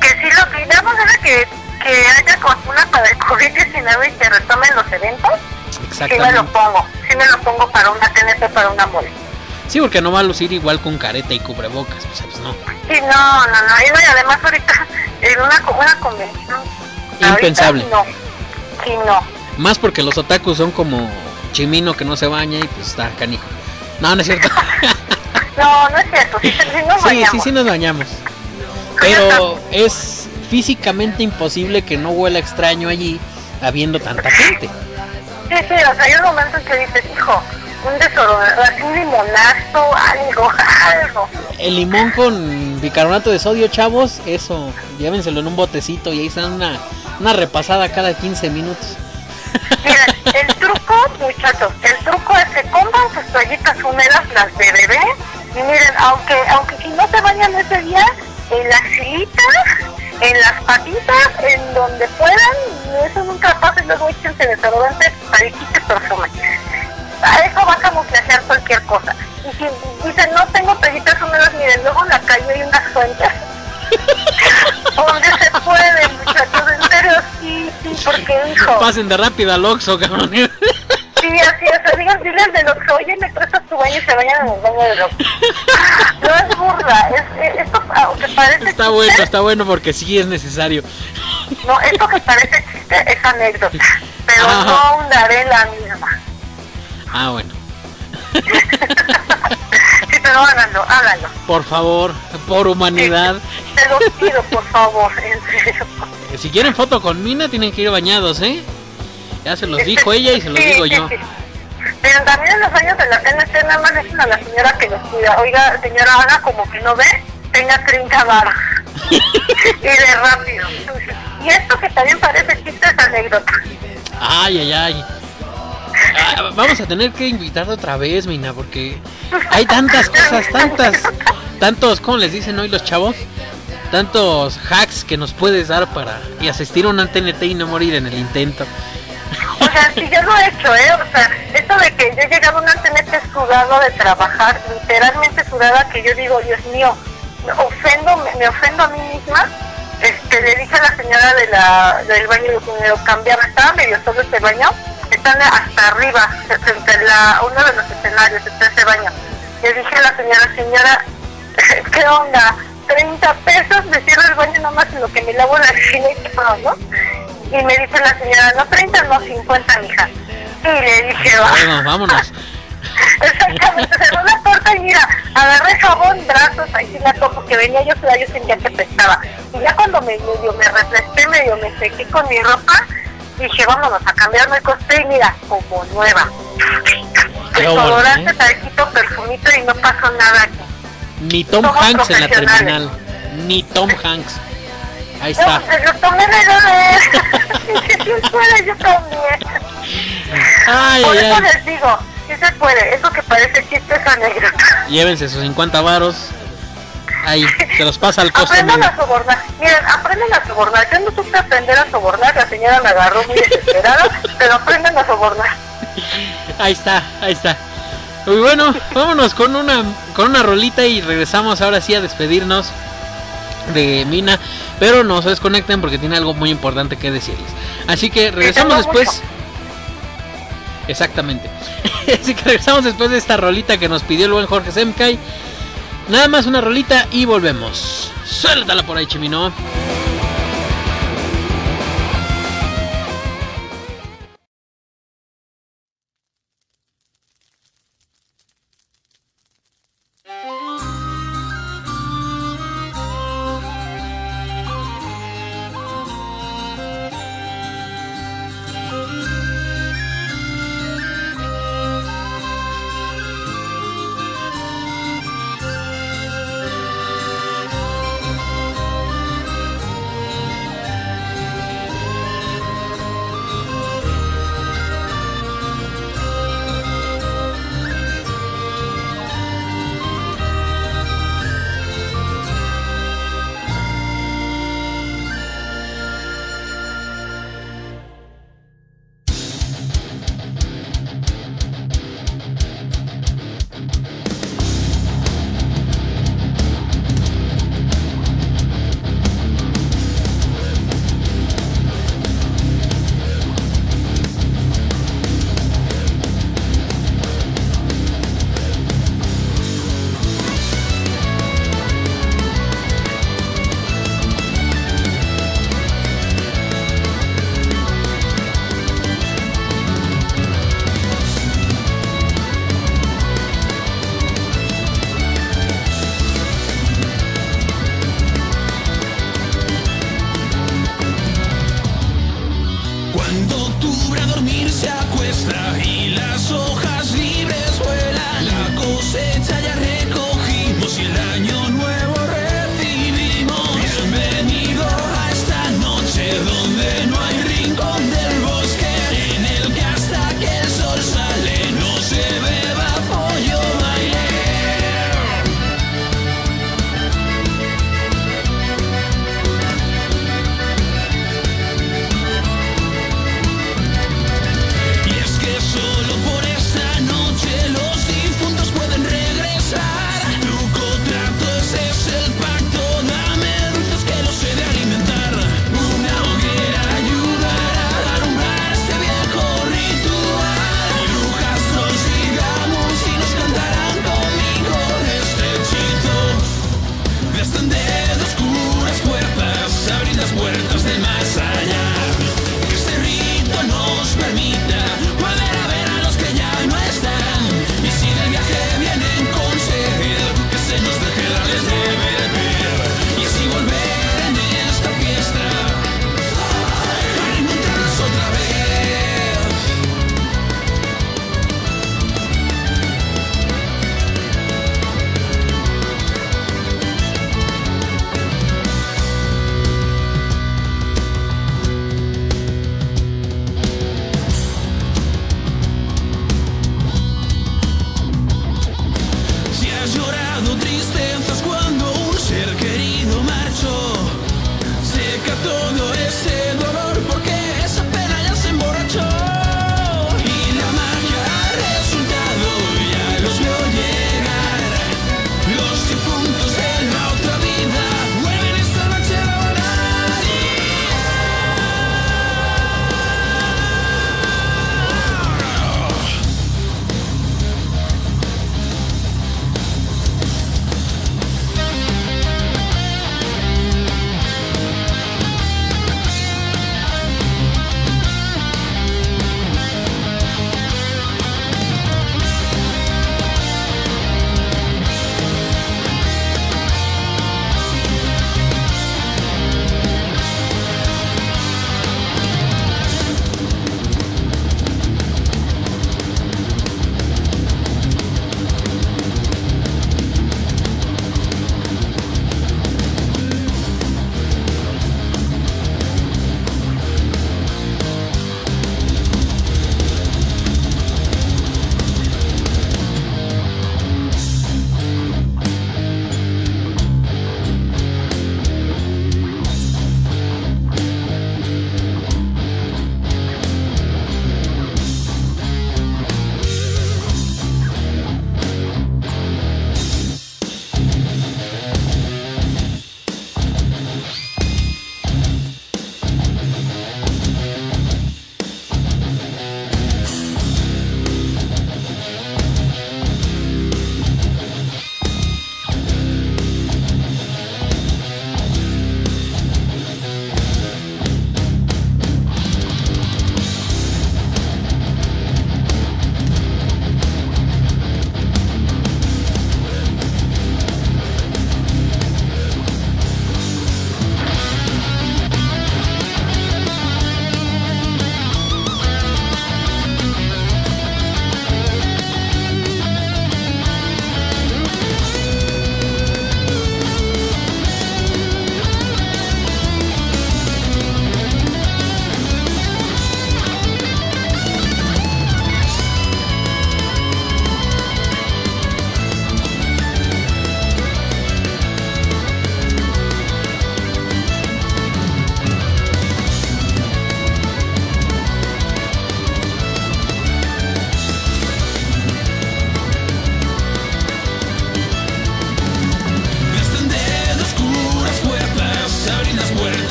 Que si lo que damos es que, que haya vacuna para el COVID-19 y que retomen los eventos, sí me lo pongo. Sí me lo pongo para una TNT, para una mole. Sí, porque no va a lucir igual con careta y cubrebocas, sea, pues no. Sí, no, no, no. Y, además ahorita en una, una convención. Impensable. ahorita No. Sí, no. Más porque los otakus son como Chimino que no se baña y pues está canijo. No, no es cierto. No, no es cierto. Sí, sí, nos Sí, sí, bañamos. sí nos bañamos. Pero es físicamente imposible que no huela extraño allí habiendo tanta gente. Sí, sí, o sea, hay un momento en que dices, hijo, un desodorante, un limonazo, algo, algo. El limón con bicarbonato de sodio, chavos, eso, llévenselo en un botecito y ahí están una, una repasada cada 15 minutos. Miren, el truco, muchachos, el truco es que compran sus toallitas húmedas, las de bebé, y miren, aunque, aunque si no se bañan ese día, en las filitas, en las patitas, en donde puedan, eso nunca pasa, y luego échense desodorante para que perfume. A eso va a camuflajear cualquier cosa. Y si dicen, no tengo toallitas húmedas, miren, luego en la calle hay unas fuentes. donde se puede, muchachos, en serio, sí, sí, porque, hijo... Pasen de rápido al Oxxo, cabrón. Sí, así es. Digan, diles de los oye, me prestas tu baño y se bañan en el baño de los. No es burla, es, es- esto aunque parece Está bueno, está bueno porque sí es necesario. no, esto que parece chiste es anécdota, pero no ahondaré la misma. Ah, bueno. Sí, pero háganlo, háganlo. Por favor, por humanidad. Te lo pido, por favor, en serio. Si quieren foto con Mina, tienen que ir bañados, ¿eh? Ya se los dijo ella y se los Sí, digo sí, yo. sí. Pero también en los años de la TNT nada más dicen a la señora que los cuida. Oiga, señora, haga como que no ve, tenga 30 varas. y de rápido. Y esto que también parece chiste es anécdota. Ay, ay, ay. Ah, vamos a tener que invitarte otra vez, Mina, porque hay tantas cosas, tantas, tantos, ¿cómo les dicen hoy los chavos? Tantos hacks que nos puedes dar para y asistir a una TNT y no morir en el intento. O sea, sí, yo lo he hecho, ¿eh? O sea, esto de que yo he llegado una TNT sudado de trabajar, literalmente sudada, que yo digo, Dios mío, me ofendo, me, ofendo a mí misma. Este, le dije a la señora de la, del baño que me lo cambiaba, estaba medio solo ese baño, están hasta arriba, frente a la, uno de los escenarios, está ese baño. Le dije a la señora, señora, ¿qué onda? 30 pesos, me cierro el baño nomás en lo que me lavo la ¿no? Y me dice la señora, no 30, no 50, mija. Y le dije, va. Bueno, vámonos. Exactamente, cerró la puerta y mira, agarré jabón, brazos, ahí sí la toco, que venía yo sola, yo sentía que prestaba. Y ya cuando me medio me refresqué, medio me sequé con mi ropa, dije, vámonos a cambiarme el coste y mira, como nueva. Desodorante, ¿eh? talquito, perfumito y no pasó nada aquí. Ni Tom Somos Hanks en la terminal. Ni Tom Hanks. Ahí está. se lo tomé de puede, yo también. Ay, Por eso ay. les digo, sí se puede, eso que parece chiste es anécdota. Llévense sus 50 varos. Ahí, se los pasa al costo. Aprendan a sobornar. Miren, aprendan a sobornar. Yo no supe aprender a sobornar. La señora me agarró muy desesperada, pero aprendan a sobornar. Ahí está, ahí está. Y bueno, vámonos con una con una rolita y regresamos ahora sí a despedirnos de Mina, pero no se desconecten porque tiene algo muy importante que decirles. Así que regresamos después. Exactamente. Así que regresamos después de esta rolita que nos pidió el buen Jorge Semkai. Nada más una rolita y volvemos. Suéltala por ahí, Chimino. Cuando a dormir se acuesta y las hojas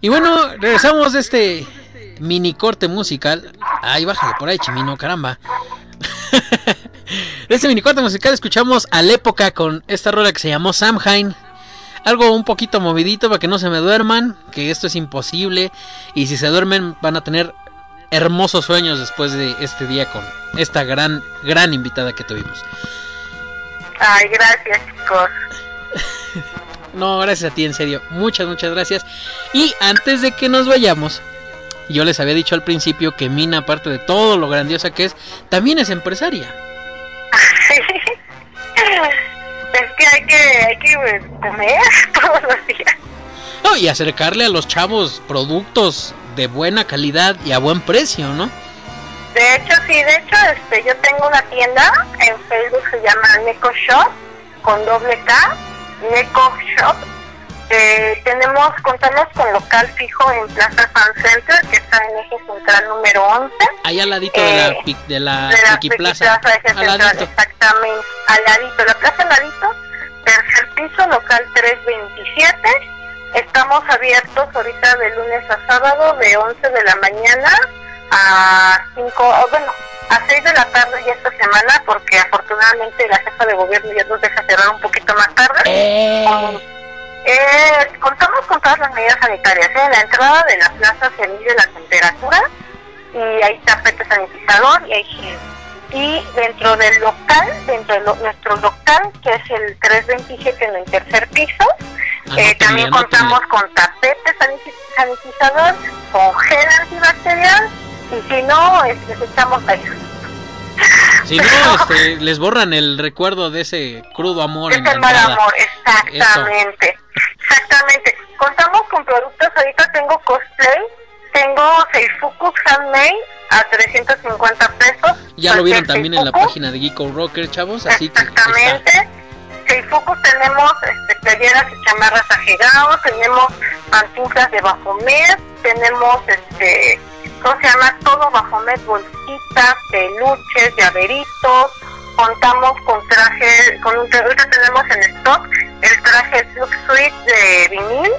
Y bueno, regresamos de este mini corte musical. Ay, bájale por ahí, Chimino, caramba. de este mini corte musical escuchamos a la época con esta rola que se llamó Samhain. Algo un poquito movidito para que no se me duerman, que esto es imposible. Y si se duermen van a tener hermosos sueños después de este día con esta gran, gran invitada que tuvimos. Ay, gracias, chicos. No, gracias a ti, en serio. Muchas, muchas gracias. Y antes de que nos vayamos, yo les había dicho al principio que Mina, aparte de todo lo grandiosa que es, también es empresaria. Es que hay que, hay que comer todos los días. No, y acercarle a los chavos productos de buena calidad y a buen precio, ¿no? De hecho, sí, de hecho, este, yo tengo una tienda en Facebook, se llama Neko Shop, con doble K, Neko Shop. Eh, tenemos, contamos con local fijo en Plaza Fan Center, que está en eje central número 11. Ahí al ladito de la, de la, de la Piqui Plaza. Plaza Eje Al Central, ladito. exactamente, al ladito, la plaza al ladito, tercer piso, local 327. Estamos abiertos ahorita de lunes a sábado de 11 de la mañana a 5, o bueno, a 6 de la tarde ya esta semana, porque afortunadamente la jefa de gobierno ya nos deja cerrar un poquito más tarde. Eh, contamos con todas las medidas sanitarias. ¿eh? En la entrada de la plaza se mide la temperatura y hay tapete sanitizador y hay gel. Y dentro del local, dentro de lo- nuestro local, que es el 327 en el tercer piso, eh, Anótenle, también contamos con tapete saniti- sanitizador, con gel antibacterial y si no, es, les echamos besos. Si no, este, les borran el recuerdo de ese crudo amor en Es la el mal amor, exactamente. Exactamente. Contamos con productos, ahorita tengo cosplay, tengo Seifuku Handmade a 350 pesos. Ya lo vieron también en la página de Geeko Rocker, chavos, así que. Exactamente. Seifuku tenemos este, playeras y chamarras ajegados, tenemos pantuflas de Bafomet, tenemos este, ¿cómo se llama? Todo Bafomet, bolsitas, peluches, llaveritos, contamos con traje, con un, ahorita tenemos en stock el traje Look Suite de vinil,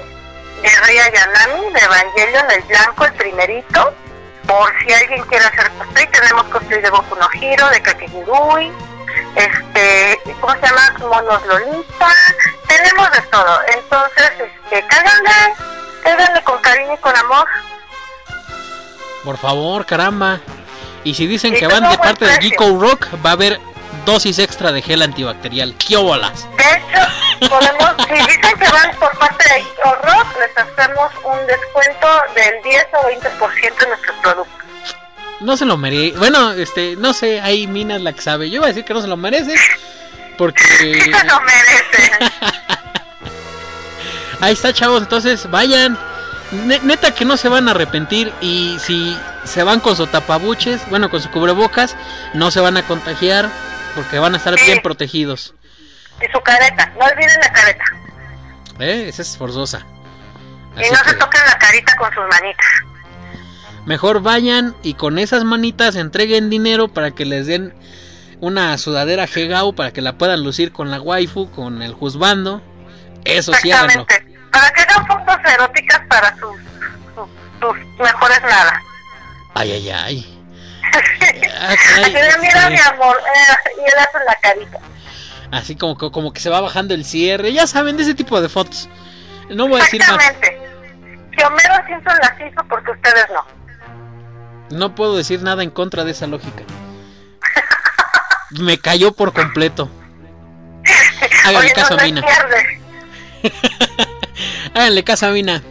de Rey Ayanami, de Evangelion, el blanco, el primerito, por si alguien quiere hacer cosplay, tenemos cosplay de Boku no Hiro, de Kakegurui, este, ¿cómo se llama? Monos Lolita, tenemos de todo. Entonces, este, cáiganle, cáiganle con cariño y con amor. Por favor, caramba. Y si dicen que van de parte de. Geeko Rock, va a haber dosis extra de gel antibacterial. ¡Qué bolas! De hecho, podemos, si dicen que van por parte de Rock, les hacemos un descuento del 10 o 20% en nuestros productos. No se lo merece. Bueno, este, no sé, ahí Mina es la que sabe. Yo iba a decir que no se lo merece. Porque. Sí se lo merecen. Ahí está, chavos. Entonces, vayan. Ne- neta que no se van a arrepentir. Y si se van con su tapabuches, bueno, con su cubrebocas, no se van a contagiar. Porque van a estar Sí. bien protegidos. Y su careta, no olviden la careta. ¿Eh? Esa es forzosa. Y no se que toquen la carita con sus manitas. mejor vayan y con esas manitas entreguen dinero para que les den una sudadera Hegao para que la puedan lucir con la waifu, con el juzbando. Eso sí, háganlo. Para que hagan fotos eróticas para sus, sus, sus mejores nada. Ay, ay, ay. Ah, de, mira mi amor, eh, y él hace la carita. Así como, que- como que se va bajando el cierre. Ya saben, de ese tipo de fotos. No voy a decir más. Exactamente. Que Homero Simpson las hizo porque ustedes no. No puedo decir nada en contra de esa lógica. Me cayó por completo. Háganle Oye, caso no Mina. Háganle caso a Mina.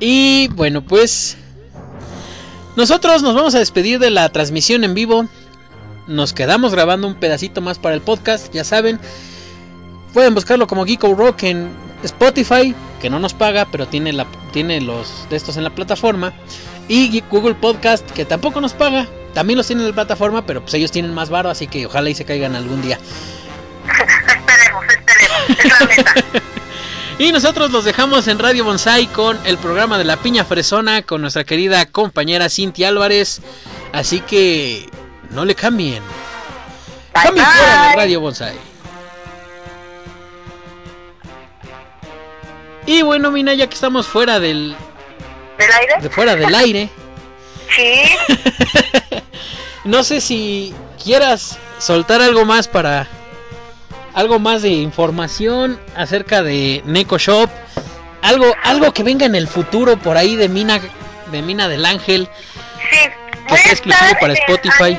Y bueno, pues. Nosotros nos vamos a despedir de la transmisión en vivo. Nos quedamos grabando un pedacito más para el podcast, ya saben. Pueden buscarlo como Geeko Rock en Spotify, que no nos paga, pero tiene, la, tiene los de estos en la plataforma. Y Google Podcast, que tampoco nos paga. También los tienen en la plataforma, pero pues ellos tienen más varo, así que ojalá y se caigan algún día. esperemos, esperemos. Es la meta. Y nosotros los dejamos en Radio Bonsai con el programa de la piña fresona con nuestra querida compañera Cintia Álvarez. Así que no le cambien. Bye, Cambien fuera de. Radio Bonsai. Y bueno, Mina, ya que estamos fuera del ¿Del aire? de fuera del aire. Sí. No sé si quieras soltar algo más para algo más de información acerca de Neko Shop, algo algo que venga en el futuro por ahí de Mina de Mina del Ángel. Sí. Que sea exclusivo para Spotify.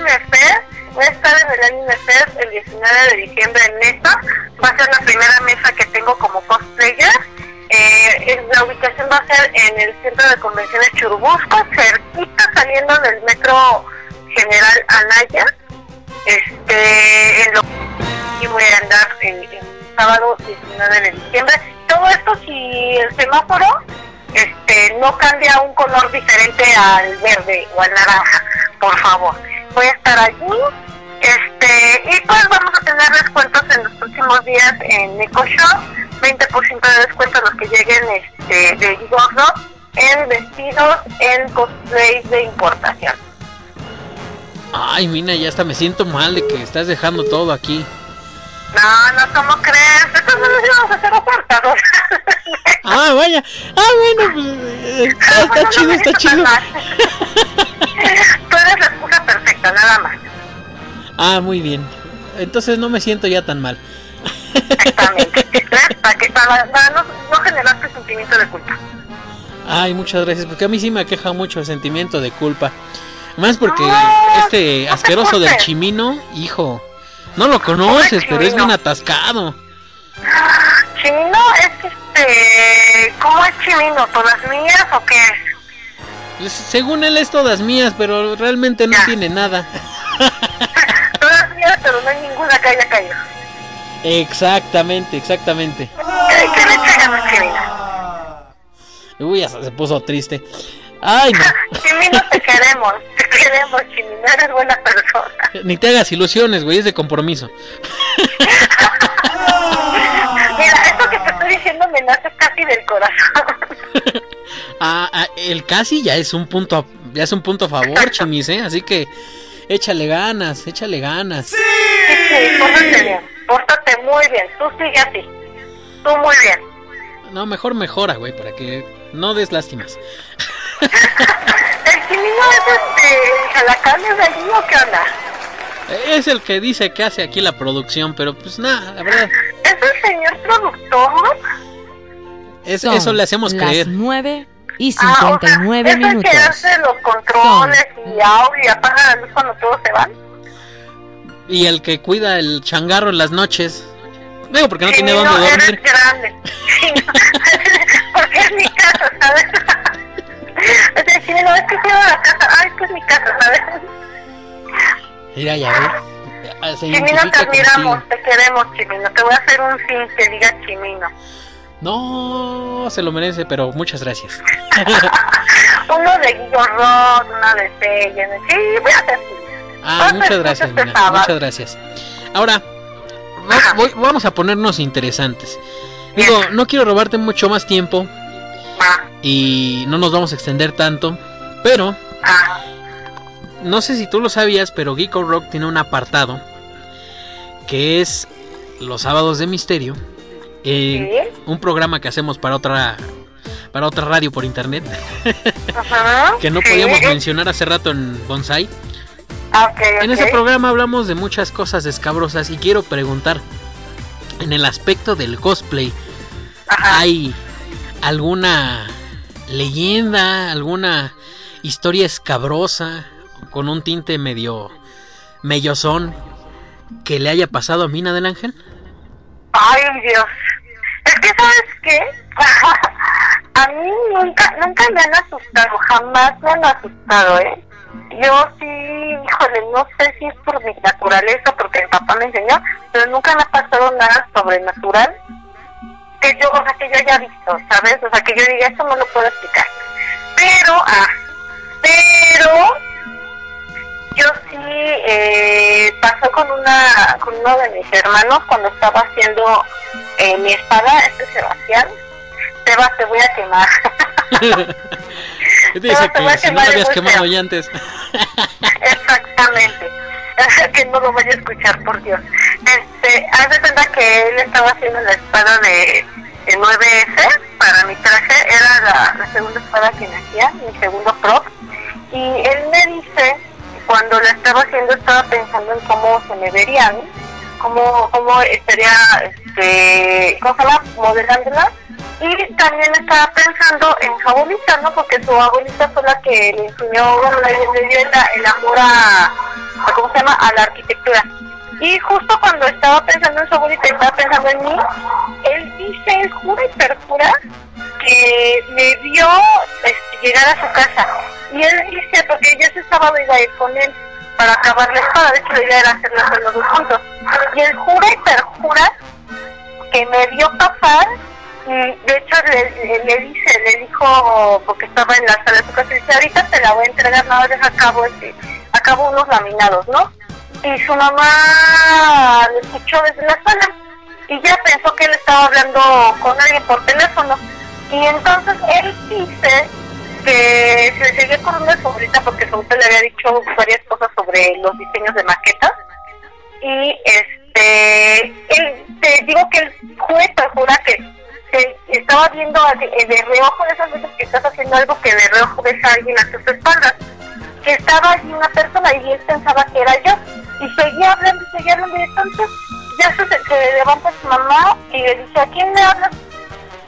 Voy a estar en el Anime Fest el 19 de diciembre en Nesa. Va a ser la primera mesa que tengo como cosplayer. Eh, la ubicación va a ser en el centro de convenciones Churubusco, cerquita saliendo del metro General Anaya. Este, en lo y voy a andar el, el sábado 19 de diciembre. Todo esto si el semáforo este no cambia un color diferente al verde o al naranja, por favor. Voy a estar allí. Este, y pues vamos a tener descuentos en los próximos días en Eco Shop, 20% de descuento a los que lleguen este, de gordo en vestidos, en cosplays de importación. Ay, Mina, ya hasta me siento mal de que estás dejando todo aquí. No, no, ¿cómo crees? Entonces no nos íbamos a hacer sea. Ah, vaya. Ah, bueno, pues eh, está, está chido, está chido. Tú eres la excusa perfecta, nada más. Ah, muy bien. Entonces no me siento ya tan mal. ¿Ves? Para, que, para, para no, no generarte sentimiento de culpa. Ay, muchas gracias, porque a mí sí me aqueja mucho el sentimiento de culpa. Más porque No, este asqueroso del chimino, hijo, no lo conoces, pero es bien atascado. Chimino es este. ¿Cómo es chimino? ¿Todas mías o qué es? Pues, según él es todas mías, pero realmente no tiene nada. Todas mías, pero no hay ninguna que haya caído. Exactamente, exactamente. ¿Qué, qué le Chimino? Uy, hasta se puso triste. Ay, no. Chimino, te queremos. Te queremos, Chimino. Eres buena persona. Ni te hagas ilusiones, güey, es de compromiso. Mira, esto que te estoy diciendo me nace casi del corazón. Ah, ah, el casi ya es un punto a, ya es un punto a favor, Chimis, ¿eh? Así que échale ganas, échale ganas. Sí, sí, pórtate bien. Pórtate muy bien. Tú sigue así. Tú muy bien. No, mejor mejora, güey, para que no des lástimas. ¿El chimino es este. jalacanes de allí o qué onda? Es el que dice que hace aquí la producción, pero pues nada, la verdad, ¿Es el señor productor? es- Son eso le hacemos las creer. 9 y Ah, o sea, 59 ¿Es el minutos. que hace los controles y audio y apaga la luz cuando todos se van? Y el que cuida el changarro en las noches. Digo, porque no tiene Chimino, dónde eres dormir. grande. Porque es mi casa, ¿sabes? O sea, Chimino, es que quiero la casa. Ay, es mi casa, ¿sabes? Mira, ya ves. Ah, Chimino, te admiramos, te queremos, Chimino. Te voy a hacer un fin que diga Chimino. No, se lo merece, pero muchas gracias. Uno de Guillo Rock, uno de Sellen. Sí, voy a hacer Ah, muchas gracias, Mina, muchas gracias. Ahora, voy- vamos a ponernos interesantes. Digo, no quiero robarte mucho más tiempo y no nos vamos a extender tanto, pero no sé si tú lo sabías, pero Geeko Rock tiene un apartado que es los sábados de misterio, eh, un programa que hacemos para otra para otra radio por internet Ajá. que no sí. podíamos mencionar hace rato en Bonsai. Ah, ok, En ese programa hablamos de muchas cosas escabrosas y quiero preguntar, en el aspecto del cosplay, ¿hay alguna leyenda, alguna historia escabrosa con un tinte medio mellozón que le haya pasado a Mina del Ángel? Ay, Dios. Es que, ¿sabes qué? A mí nunca, nunca me han asustado, jamás me han asustado, ¿eh? Yo sí, híjole, no sé si es por mi naturaleza, porque mi papá me enseñó, pero nunca me ha pasado nada sobrenatural que yo, o sea, que yo haya visto, ¿sabes? O sea, que yo diga, eso no lo puedo explicar. Pero, ah, pero yo sí eh, pasó con una con uno de mis hermanos cuando estaba haciendo eh, mi espada este Sebastián Seba te voy a quemar Te dice te voy a que si no lo habías quemado ya antes. exactamente que no lo vaya a escuchar por Dios este haz de cuenta que él estaba haciendo la espada de, de 9S para mi traje era la, segunda espada que me hacía, mi segundo prop. Y él me dice, cuando la estaba haciendo, estaba pensando en cómo se me vería, ¿no? Cómo, cómo estaría, este, ¿cómo se llama? Modelándola. Y también estaba pensando en su abuelita, ¿no? Porque su abuelita fue la que le enseñó, bueno, le, dio el, amor a, a, ¿cómo se llama? A la arquitectura. Y justo cuando estaba pensando en su abuelita y estaba pensando en mí, él dice, él jura y perjura que me vio este, llegar a su casa. Y él dice, porque yo ese sábado iba a ir con él para acabar la espada, de hecho la idea era hacerlo los dos juntos. Y él jura y perjura que me vio pasar y de hecho le, le, dice, le dijo, porque estaba en la sala de su casa, dice, ahorita te la voy a entregar, nada más acabo, este, acabo unos laminados, ¿no? Y su mamá lo escuchó desde la sala y ya pensó que él estaba hablando con alguien por teléfono. Y entonces él dice que se seguía con una sobrita porque abuela le había dicho varias cosas sobre los diseños de maquetas. Y este, te digo que él jura, jura que estaba viendo a- de, reojo de esas veces que estás haciendo algo que de reojo ves a alguien a tus espaldas. Que estaba allí una persona y él pensaba que era yo. Y seguía hablando, y seguía hablando y entonces ya se, se levanta su mamá y le dice, ¿a quién le hablas?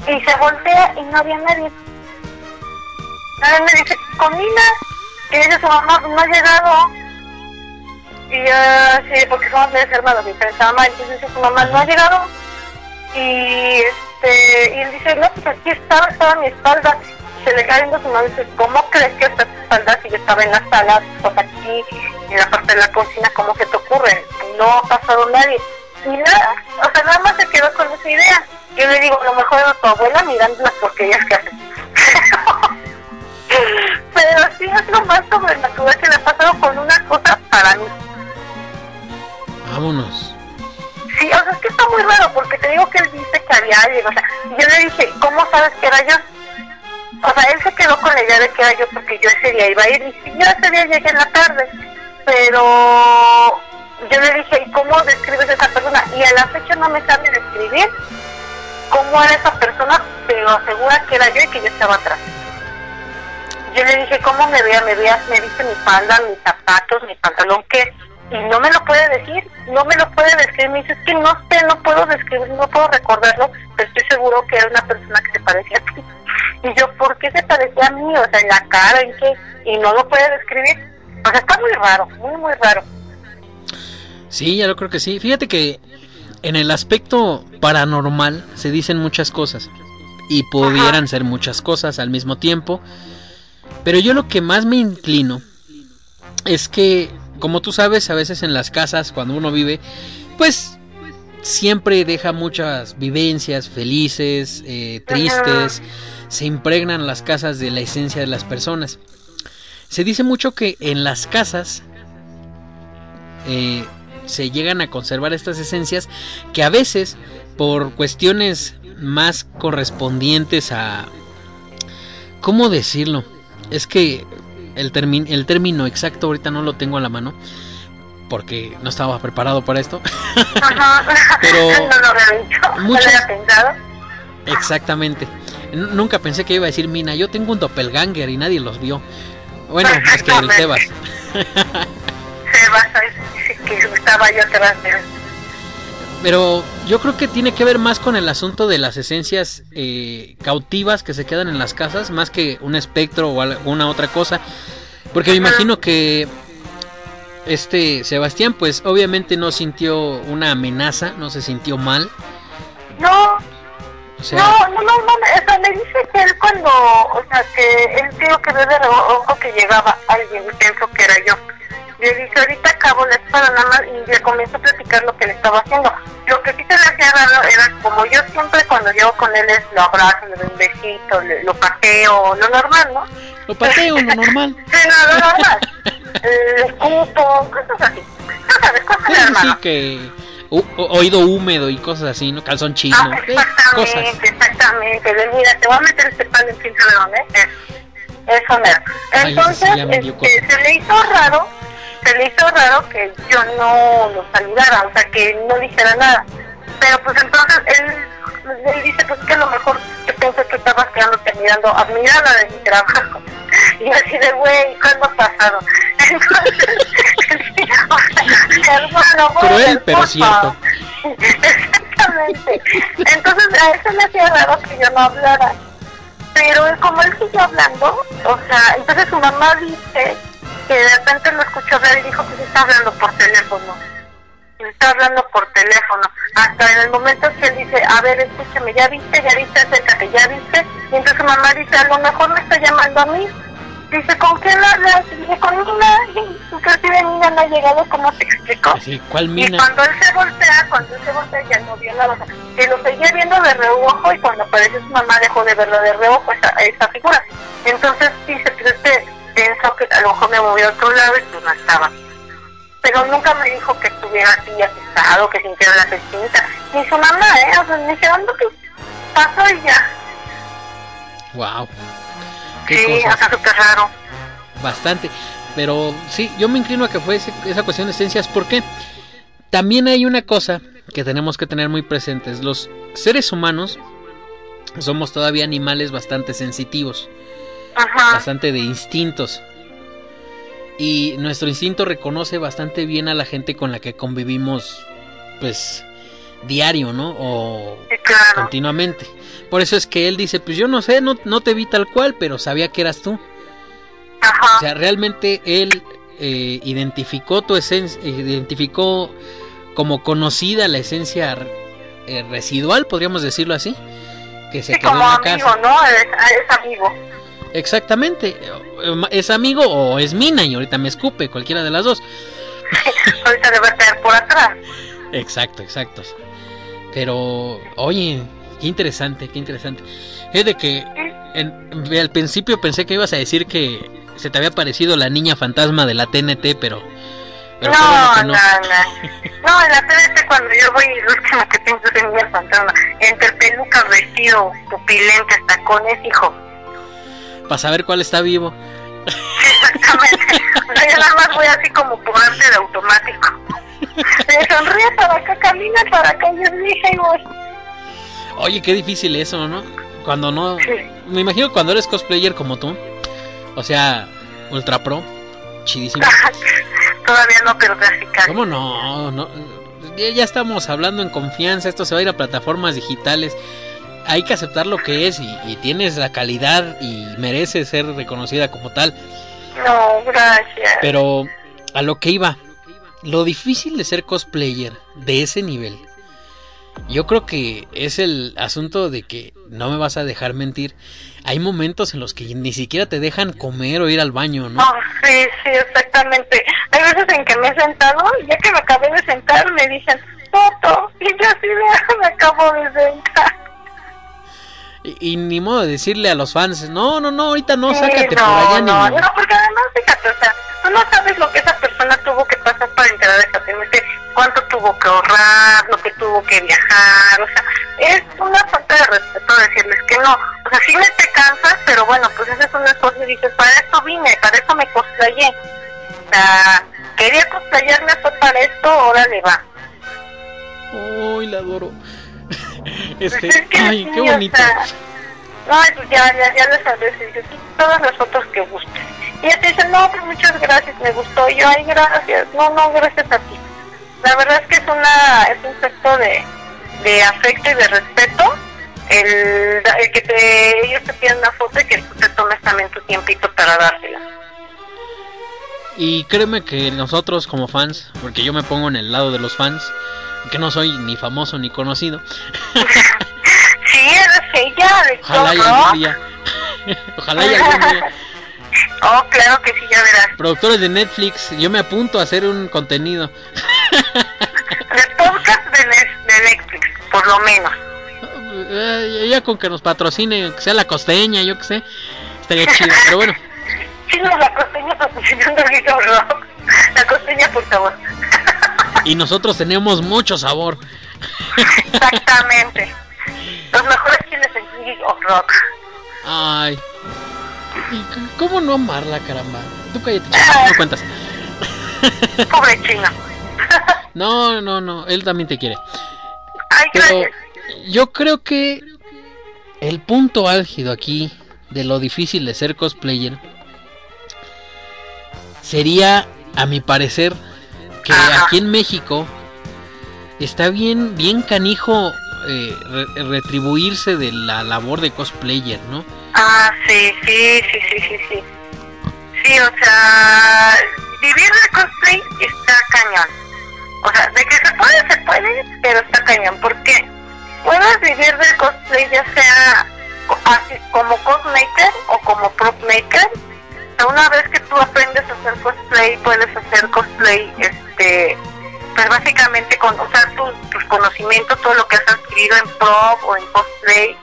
Y se voltea y no había nadie. Nadie me dice, Comina. Y dice su mamá, no ha llegado. Y yo, sí, porque somos medios hermanos, diferentes mamá. Entonces dice su mamá, no ha llegado. Y este, y él dice, no, pues aquí estaba, estaba mi espalda. Se le cae viendo su mamá y dice, ¿cómo crees que está tu espalda si yo estaba en la sala, pues aquí, en la parte de la cocina, ¿cómo se te ocurre? No ha pasado nadie. Y nada, o sea, nada más se quedó con esa idea. Yo le digo, a lo mejor era tu abuela mirando las porquerías que haces. Pero sí es lo más sobrenatural que le ha pasado con una cosa para mí. Vámonos. Sí, o sea, es que está muy raro porque te digo que él dice que había alguien, o sea, yo le dije, ¿cómo sabes que era yo? O sea, él se quedó con la idea de que era yo porque yo ese día iba a ir y sí, yo ese día llegué en la tarde, pero yo le dije, ¿y cómo describes a esa persona? Y a la fecha no me sabe describir cómo era esa persona, pero asegura que era yo y que yo estaba atrás. Yo le dije, ¿cómo me veía? ¿Me veías? ¿Me viste mi falda, mis zapatos, mi pantalón? ¿Qué? Y no me lo puede decir, no me lo puede describir. Me dice, es que no sé, no puedo describir, no puedo recordarlo, pero estoy seguro que era una persona que se parecía a ti. Y yo, ¿por qué se parecía a mí? O sea, en la cara, ¿en qué? Y no lo puede describir. O sea, está muy raro, muy, muy raro. Sí, ya lo creo que sí. Fíjate que en el aspecto paranormal se dicen muchas cosas y pudieran ser muchas cosas al mismo tiempo. Pero yo lo que más me inclino es que, como tú sabes, a veces en las casas, cuando uno vive, pues siempre deja muchas vivencias felices, eh, tristes, se impregnan las casas de la esencia de las personas. Se dice mucho que en las casas eh, se llegan a conservar estas esencias que a veces por cuestiones más correspondientes a... ¿Cómo decirlo? Es que el, termi- el término exacto ahorita no lo tengo a la mano porque no estaba preparado para esto. Ajá. Pero no lo había dicho, no lo muchas- había pensado. Exactamente. N- Nunca pensé que iba a decir Mina, yo tengo un doppelganger y nadie los vio. Bueno, es que el Sebas. Sebas, que estaba yo atrás de él. Pero yo creo que tiene que ver más con el asunto de las esencias eh, cautivas que se quedan en las casas, más que un espectro o alguna otra cosa. Porque me imagino que este Sebastián, pues obviamente no sintió una amenaza, no se sintió mal. No, O sea, no, no, no, no, o sea, me dice que él cuando, o sea, que él dijo que de reojo que llegaba alguien y pensó que era yo. Le dije, ahorita acabo la espada nada más y le comenzó a platicar lo que le estaba haciendo. Lo que sí se le hacía raro era como yo siempre cuando llego con él es lo abrazo, le doy un besito, le- lo pateo, lo normal, ¿no? lo pateo, lo normal. Sí, no, lo normal. Eh, escupo, cosas así. No sabes, cosas Sí, de sí, que o- oído húmedo y cosas así, ¿no? Calzón chino, Ah, eh, cosas. exactamente, exactamente. De, mira, te voy a meter este pan en sabe dónde. Es, eso. Ay, Entonces, dio este, se le hizo raro, se le hizo raro que yo no lo saludara, o sea, que no dijera nada. Pero pues entonces él, él dice pues que a lo mejor yo pensé que estabas quedándote mirando, admirando de mi trabajo. Y yo así de güey, ¿cuándo ha pasado? Entonces, o sea, hermano, Cruel, pero cierto. Exactamente. Entonces a eso me hacía raro que yo no hablara. Pero como él siguió hablando, o sea, entonces su mamá dice que de repente lo escuchó hablar y dijo que se está hablando por teléfono. Se está hablando por teléfono. Hasta en el momento que él dice, a ver, escúchame, ya viste, ya viste, acércate, ya viste. Y entonces su mamá dice, a lo mejor me está llamando a mí. Dice, ¿con quién hablas? Y dice, con Nina. Inclusive Nina no ha llegado, ¿cómo te explico? Así, ¿cuál Y mina? cuando él se voltea, cuando él se voltea ya no vio nada. Que lo seguía viendo de reojo y cuando apareció su mamá dejó de verlo de reojo esa, esa figura. Entonces dice, pues este pensó que a lo mejor me movió a otro lado y pues no estaba. Pero nunca me dijo que estuviera así asustado, que sintiera la pesquinita. Ni su mamá, ¿eh? O sea, me dijeron que pasó y ya. Wow. Qué Sí, o sea, súper raro. Bastante. Pero sí, yo me inclino a que fue ese- esa cuestión de esencias porque también hay una cosa que tenemos que tener muy presentes. Los seres humanos somos todavía animales bastante sensitivos, Ajá. bastante de instintos. Y nuestro instinto reconoce bastante bien a la gente con la que convivimos, pues, diario, ¿no? O claro. continuamente. Por eso es que él dice, pues yo no sé, no, no te vi tal cual, pero sabía que eras tú. Ajá. O sea, realmente él eh, identificó tu esencia, identificó como conocida la esencia eh, residual, podríamos decirlo así, que se Sí, quedó en como la amigo, casa. ¿no? Es, es amigo. Exactamente, es amigo o es mina y ahorita me escupe, cualquiera de las dos. Ahorita debe estar por atrás. Exacto, exacto. Pero, oye, qué interesante, qué interesante. Es de que en- al principio pensé que ibas a decir que se te había parecido la niña fantasma de la TNT, pero... pero no, no, no. No, en la TVT cuando yo voy, lo último que pienso es en mi fantasma. Entre pelucas, vestido, pupilentes, tacones, hijo. Para saber cuál está vivo. Exactamente. O sea, yo nada más voy así como por arte de automático. Me sonríe para acá, camina para acá, yo dije, y voy. Oye, qué difícil eso, ¿no? Cuando no... Me imagino cuando eres cosplayer como tú. O sea, ultra pro. Chidísimo. Todavía no, pero casi casi. ¿Cómo no? no ya, ya estamos hablando en confianza. Esto se va a ir a plataformas digitales. Hay que aceptar lo que es y, y tienes la calidad y mereces ser reconocida como tal. No, gracias. Pero a lo que iba, lo difícil de ser cosplayer de ese nivel, yo creo que es el asunto de que no me vas a dejar mentir. Hay momentos en los que ni siquiera te dejan comer o ir al baño, ¿no? Oh, sí, sí, exactamente. Hay veces en que me he sentado y ya que me acabé de sentar me dicen, foto, y yo así me acabo de sentar. Y, y ni modo de decirle a los fans, no, no, no, ahorita no, Sí, sácate no, por allá, no, niño. no, porque además, fíjate, o sea, tú no sabes lo que esa persona tuvo que pasar para entrar a esa TNT, cuánto tuvo que ahorrar, lo que tuvo que viajar, o sea, es una falta de respeto decirles que no. O sea, sí me te cansas, pero bueno, pues ese es un esfuerzo y dices, para esto vine, para eso me cosplayé. O sea, quería cosplayarme fue para esto, órale va. Uy, la adoro. Este, Pues es que ay, sí, qué o bonito. sea, no, pues ya, ya, ya dices, "Sí, todas las fotos que gustes. Y ella te dice, no, pues muchas gracias, me gustó. Y yo, ay, gracias. No, no, gracias a ti. La verdad es que es una es un gesto de, de afecto y de respeto. El, el que te, ellos te piden una foto y que tú te tomes también tu tiempito para dársela. Y créeme que nosotros como fans, porque yo me pongo en el lado de los fans, que no soy ni famoso ni conocido, Sí, eres ella, de ojalá algún Rock. día, ojalá y algún día, Oh, claro que sí, ya verás. productores de Netflix, yo me apunto a hacer un contenido. De podcast de, Netflix, por lo menos. Eh, ya con que nos patrocine, que sea la costeña, yo que sé, estaría chido, pero bueno, Sí, no, la costeña patrocinando el Rock. La costeña, por favor. Y nosotros tenemos mucho sabor. Exactamente. Los mejores chiles en Geek of Rock. Ay, ¿y c- ¿cómo no amarla, caramba? Tú cállate, chica, no cuentas. Pobre chino. No, no, no, él también te quiere. Ay, Pero gracias. yo creo que el punto álgido aquí de lo difícil de ser cosplayer sería, a mi parecer, que aquí en México está bien, bien canijo eh, re- retribuirse de la labor de cosplayer, ¿no? Ah, sí, sí, sí, sí, sí, sí. Sí, o sea, vivir de cosplay está cañón. O sea, de que se puede, se puede, pero está cañón. ¿Por qué? Puedes vivir de cosplay ya sea así como cosmaker o como prop maker. Sea, una vez que tú aprendes a hacer cosplay, puedes hacer cosplay, este, pues básicamente con, sea, tus, tus conocimientos, todo lo que has adquirido en prop o en cosplay,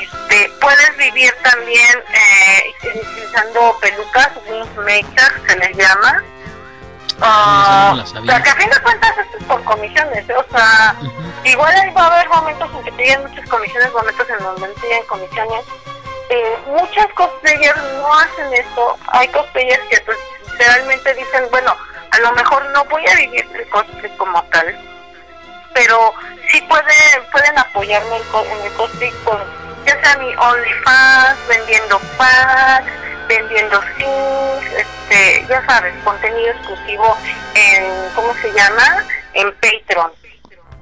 este, puedes vivir también eh, utilizando pelucas, wing makers se les llama. No o sea, que a fin de cuentas esto es por comisiones, ¿eh? o sea, igual ahí va a haber momentos en que te lleguen muchas comisiones, momentos en donde no te lleguen comisiones. Eh, muchos cosplayers no hacen eso, hay cosplayers que pues, literalmente dicen, bueno, a lo mejor no voy a vivir el cosplay como tal, pero sí pueden pueden apoyarme en, el cosplay con ya sea mi OnlyFans, vendiendo packs, vendiendo skins, este, ya sabes, contenido exclusivo en, ¿cómo se llama? En Patreon.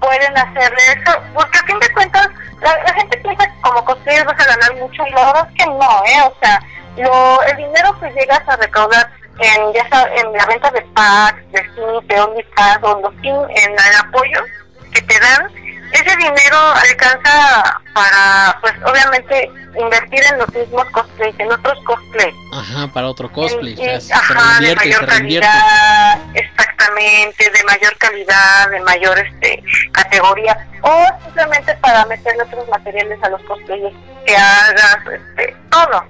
Pueden hacerle eso, porque a fin de cuentas, la, gente piensa que como cosplayer vas a ganar mucho y la es que no, ¿eh? O sea, lo, el dinero que llegas a recaudar en, ya sea, en la venta de packs, de skins, de OnlyFans o los en el apoyo que te dan, ese dinero alcanza para, pues obviamente, invertir en los mismos cosplays, en otros cosplays. Ajá, para otro cosplay. Y- o sea, se ajá, de se mayor reinvierte. calidad, exactamente, de mayor calidad, de mayor este categoría, o simplemente para meterle otros materiales a los cosplayers que hagas, este, todo.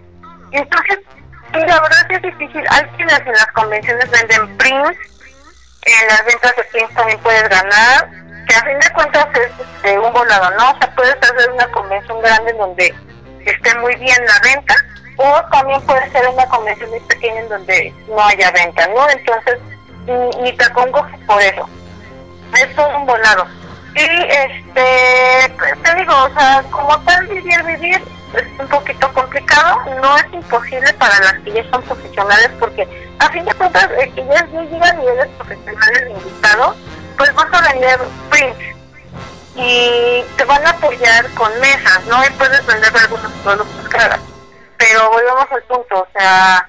Y entonces, sí, la verdad sí es difícil. Hay quienes en las convenciones venden prints, en las ventas de prints también puedes ganar, que a fin de cuentas es este, un volado, ¿no? O sea, puedes hacer una convención grande donde esté muy bien la venta, o también puede ser una convención muy pequeña en donde no haya venta, ¿no? Entonces, ni, te acongojes por eso. Es un volado. Y este, pues, te digo, o sea, como tal vivir, vivir es un poquito complicado, no es imposible para las que ya son profesionales, porque a fin de cuentas, el que ya llega a niveles profesionales de invitado, pues vas a vender prints y te van a apoyar con mesas, ¿no? Y puedes vender algunos productos caros. Pero volvemos al punto, o sea,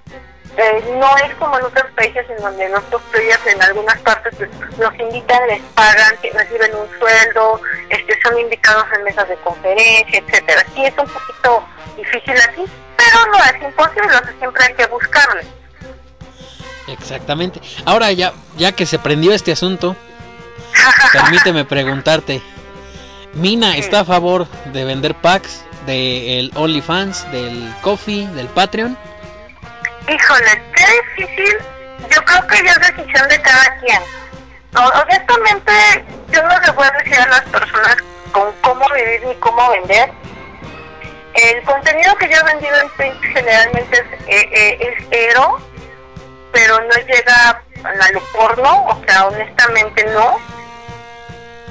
eh, no es como en otros países en donde los cosplayers en algunas partes pues, los invitan, les pagan, reciben un sueldo, este, son invitados en mesas de conferencia, etcétera. Sí es un poquito difícil aquí, pero no es imposible, o sea, siempre hay que buscarle. Exactamente. Ahora ya, ya que se prendió este asunto, permíteme preguntarte. Mina está a favor de vender packs del OnlyFans, del Coffee, del Patreon. Híjole, qué difícil. Yo creo que ya es decisión de cada quien. No, honestamente, yo no le voy a decir a las personas con cómo vivir ni cómo vender. El contenido que yo he vendido en print generalmente es, eh, eh, es ero, pero no llega a lo porno, o sea, honestamente no.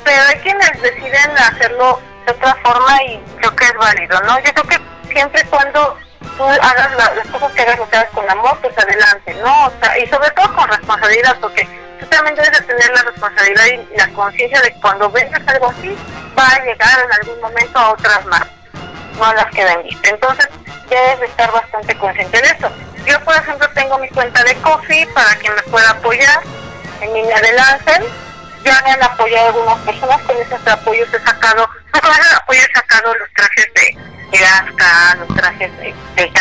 Pero hay quienes deciden hacerlo de otra forma y creo que es válido, ¿no? Yo creo que siempre cuando tú hagas la- las cosas que hagas, lo que hagas con amor, pues adelante, ¿no? O sea, y sobre todo con responsabilidad, porque tú también debes de tener la responsabilidad y la conciencia de que cuando vendas algo así, va a llegar en algún momento a otras más, no a las que vendiste. Entonces, debes de estar bastante consciente de eso. Yo, por ejemplo, tengo mi cuenta de Coffee para quien me pueda apoyar en línea de Lancel. Ya me han apoyado algunas personas, con esos apoyos he sacado, pues, con esos apoyos he sacado los trajes de, de Asuka, los trajes de, de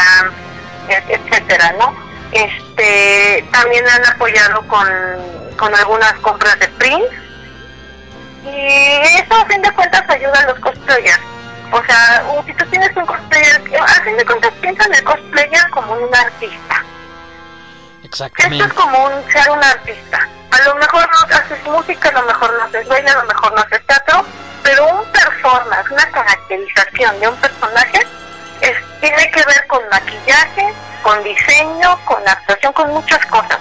etcétera, ¿no? Este, también han apoyado con, con algunas compras de prints y eso a fin de cuentas ayuda a los cosplayers. O sea, si tú tienes un cosplayer, a fin de cuentas piensa en el cosplayer como un artista. Esto es Exactamente. como un, ser un artista. A lo mejor no haces música, a lo mejor no haces baile, a lo mejor no haces teatro, pero un performance, una caracterización de un personaje es, tiene que ver con maquillaje, con diseño, con actuación, con muchas cosas.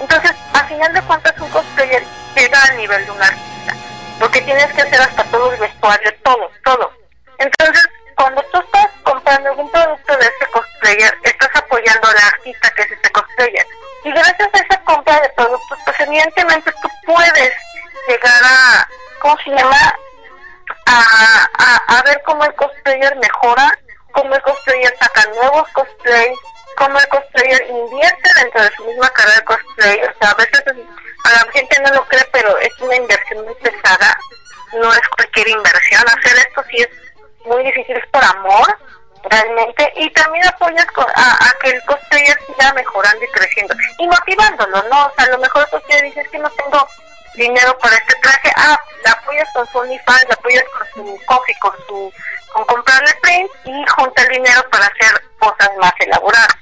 Entonces, a final de cuentas, un cosplayer llega al nivel de un artista. porque tienes que hacer hasta todo el vestuario, todo, todo. Entonces, cuando tú estás comprando algún producto de ese cosplayer, estás apoyando a la artista que es ese cosplayer. Y gracias a esa compra de productos, pues evidentemente tú puedes llegar a, ¿cómo se llama? A, a, ver cómo el cosplayer mejora, cómo el cosplayer saca nuevos cosplays, cómo el cosplayer invierte dentro de su misma carrera de cosplay. O sea, a veces es- a la gente no lo cree, pero es una inversión muy pesada. No es cualquier inversión. Hacer esto sí es muy difícil, es por amor, realmente. Y también apoyas a, a que el cosplayer siga mejorando y creciendo. Y motivándolo, ¿no? O sea, a lo mejor el cosplayer dice, es que no tengo dinero para este traje. Ah, la apoyas con su OnlyFans, la apoyas con su coffee, con su con comprarle print y junta el dinero para hacer cosas más elaboradas.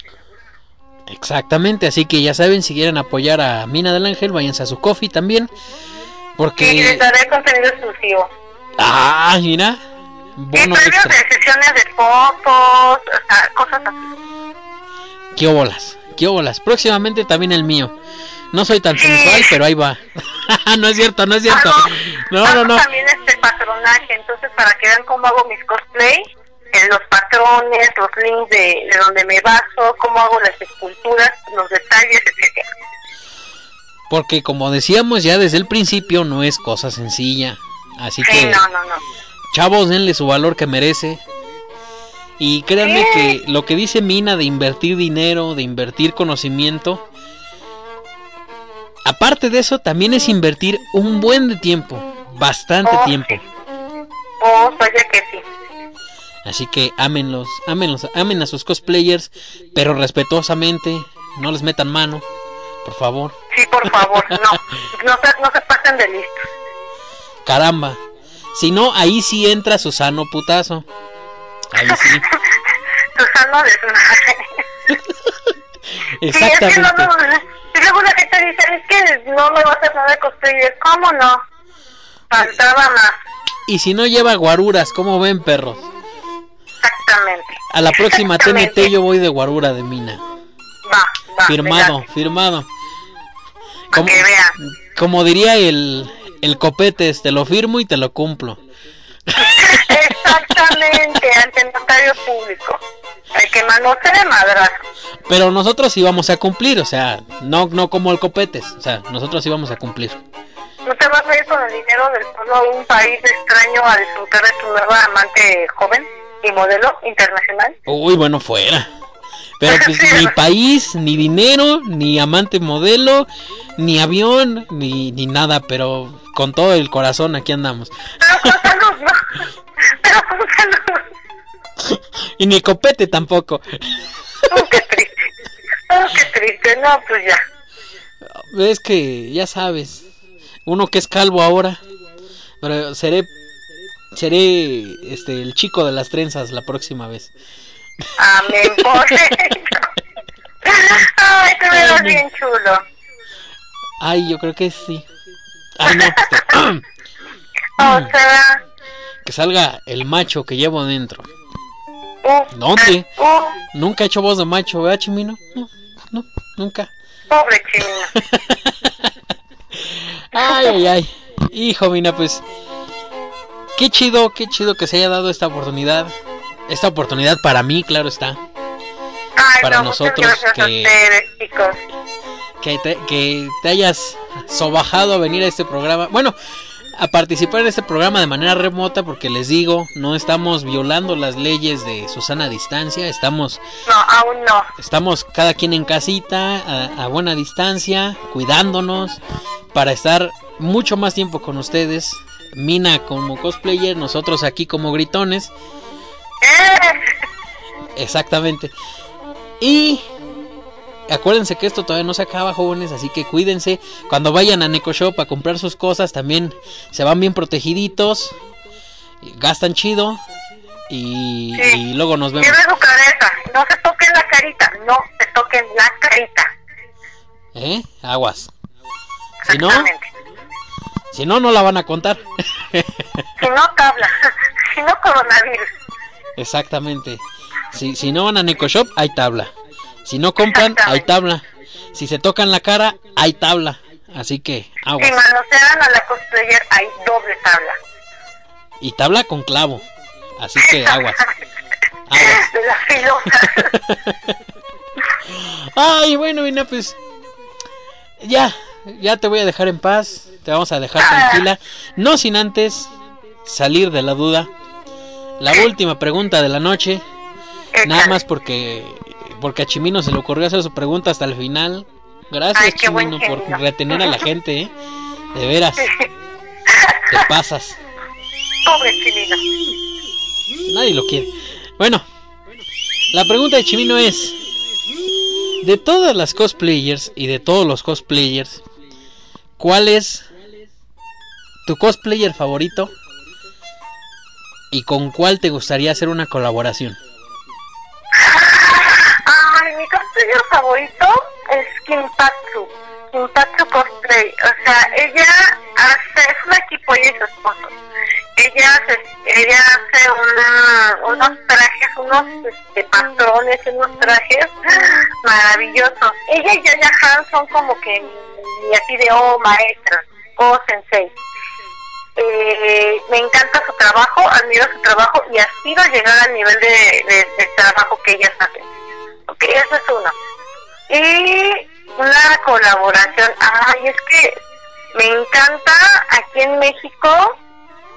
Exactamente, así que ya saben, si quieren apoyar a Mina del Ángel, váyanse a su coffee también. Porque. les daré contenido exclusivo. Ah, mira. Bono premios extra. de sesiones de fotos, o sea, cosas así. ¿Qué óbolas? ¿Qué óbolas? Próximamente también el mío. No soy tan sensual, pero ahí va. no es cierto, no es cierto. No, no, Hago no. también este patronaje, entonces para que vean cómo hago mis cosplay, en los patrones, los links de, de donde me baso, cómo hago las esculturas, los detalles, etcétera. Porque como decíamos ya desde el principio, no es cosa sencilla. Así Sí, que, no, no, no. Chavos, denle su valor que merece. Y créanme Sí. que lo que dice Mina de invertir dinero, de invertir conocimiento, aparte de eso, también es invertir un buen de tiempo, bastante Oh, tiempo. Oh, vaya que sí. Así que ámenlos, ámenlos, amen a sus cosplayers, pero respetuosamente, no les metan mano, por favor. Sí, por favor, no, no se, no se pasen de listos. Caramba. Si no, ahí sí entra Susano putazo. Ahí sí. Susano desmadre. Sí, es que no, Exactamente. no, y luego la gente dice, es que no me va a de cosplayer. ¿Cómo no? Faltaba más, Y si no lleva guaruras, ¿cómo ven, perros? exactamente. A la próxima Exactamente. TNT yo voy de guarura de mina. Va, va. Firmado, firmado. Como, que vean. como diría el, el copetes, te lo firmo y te lo cumplo. Exactamente, ante el notario público. El que manote de madrazo. Pero nosotros íbamos a cumplir, o sea, no, no como el copetes, o sea, nosotros íbamos a cumplir. ¿No te vas a ir con el dinero del pueblo a un país extraño a disfrutar de tu nueva amante joven y modelo internacional? Uy, bueno, fuera. Pero pues Sí, ni país, ni dinero, ni amante modelo, ni avión, ni, ni nada, pero con todo el corazón aquí andamos. Pero con salud, ¿no? Pero con salud. Y ni copete tampoco. Oh, qué triste. Oh, qué triste. No, pues ya. Es que ya sabes, uno que es calvo ahora, pero seré seré este el chico de las trenzas la próxima vez. Amén. Ay, te Amén. bien chulo. Ay, yo creo que sí. Ay, no, O sea, que salga el macho que llevo dentro. uh, ¿Dónde? uh, Nunca he hecho voz de macho, ¿verdad, Chimino? No, no, nunca. pobre chimino. Ay, ay, ay. Hijo, mina, pues. Qué chido, qué chido que se haya dado esta oportunidad. Esta oportunidad para mí, claro está. Ay, Para no, nosotros a que- ustedes, chicos. Que te, que te hayas sobajado a venir a este programa. Bueno, a participar en este programa de manera remota, porque les digo, no estamos violando las leyes de Susana Distancia. Estamos, No, aún no. estamos cada quien en casita, a, a buena distancia, cuidándonos, para estar mucho más tiempo con ustedes. Mina como cosplayer, nosotros aquí como gritones. Exactamente. Y acuérdense que esto todavía no se acaba, jóvenes, así que cuídense. Cuando vayan a Neko Shop a comprar sus cosas, también se van bien protegiditos. Gastan chido. Y, Sí. y luego nos vemos. Lleve su cabeza. No se toquen la carita. No se toquen la carita. ¿Eh? Aguas. Si no, si no, no la van a contar. Si no, tabla. Si no, coronavirus. Exactamente. Si, si no van a Neko Shop, hay tabla. Si no compran, hay tabla. Si se tocan la cara, hay tabla. Así que, Si aguas. manosean a la cosplayer, hay doble tabla. Y tabla con clavo. Así que aguas. De. Ay, bueno, Mina, pues. Ya, ya te voy a dejar en paz. Te vamos a dejar tranquila. No sin antes salir de la duda. La última pregunta de la noche. Nada más porque porque a Chimino se le ocurrió hacer su pregunta hasta el final. Gracias, Ay, Chimino, por retener a la gente, ¿eh? De veras, te pasas. Pobre chilino. Nadie lo quiere. Bueno, la pregunta de Chimino es: De todas las cosplayers y de todos los cosplayers, ¿cuál es tu cosplayer favorito? ¿Y con cuál te gustaría hacer una colaboración? Ay, mi cosplayer favorito es Kimpatsu. Kimpatsu Cosplay. O sea, ella hace, es un equipo y su esposo. Ella hace, ella hace una- unos trajes, unos este, patrones, unos trajes maravillosos. Ella y Yaya Han son como que así de oh maestra, oh sensei. Eh, me encanta su trabajo, admiro su trabajo y aspiro a llegar al nivel de, de- de trabajo que ellas hacen. Ok, eso es uno. Y una colaboración, ay, es que me encanta aquí en México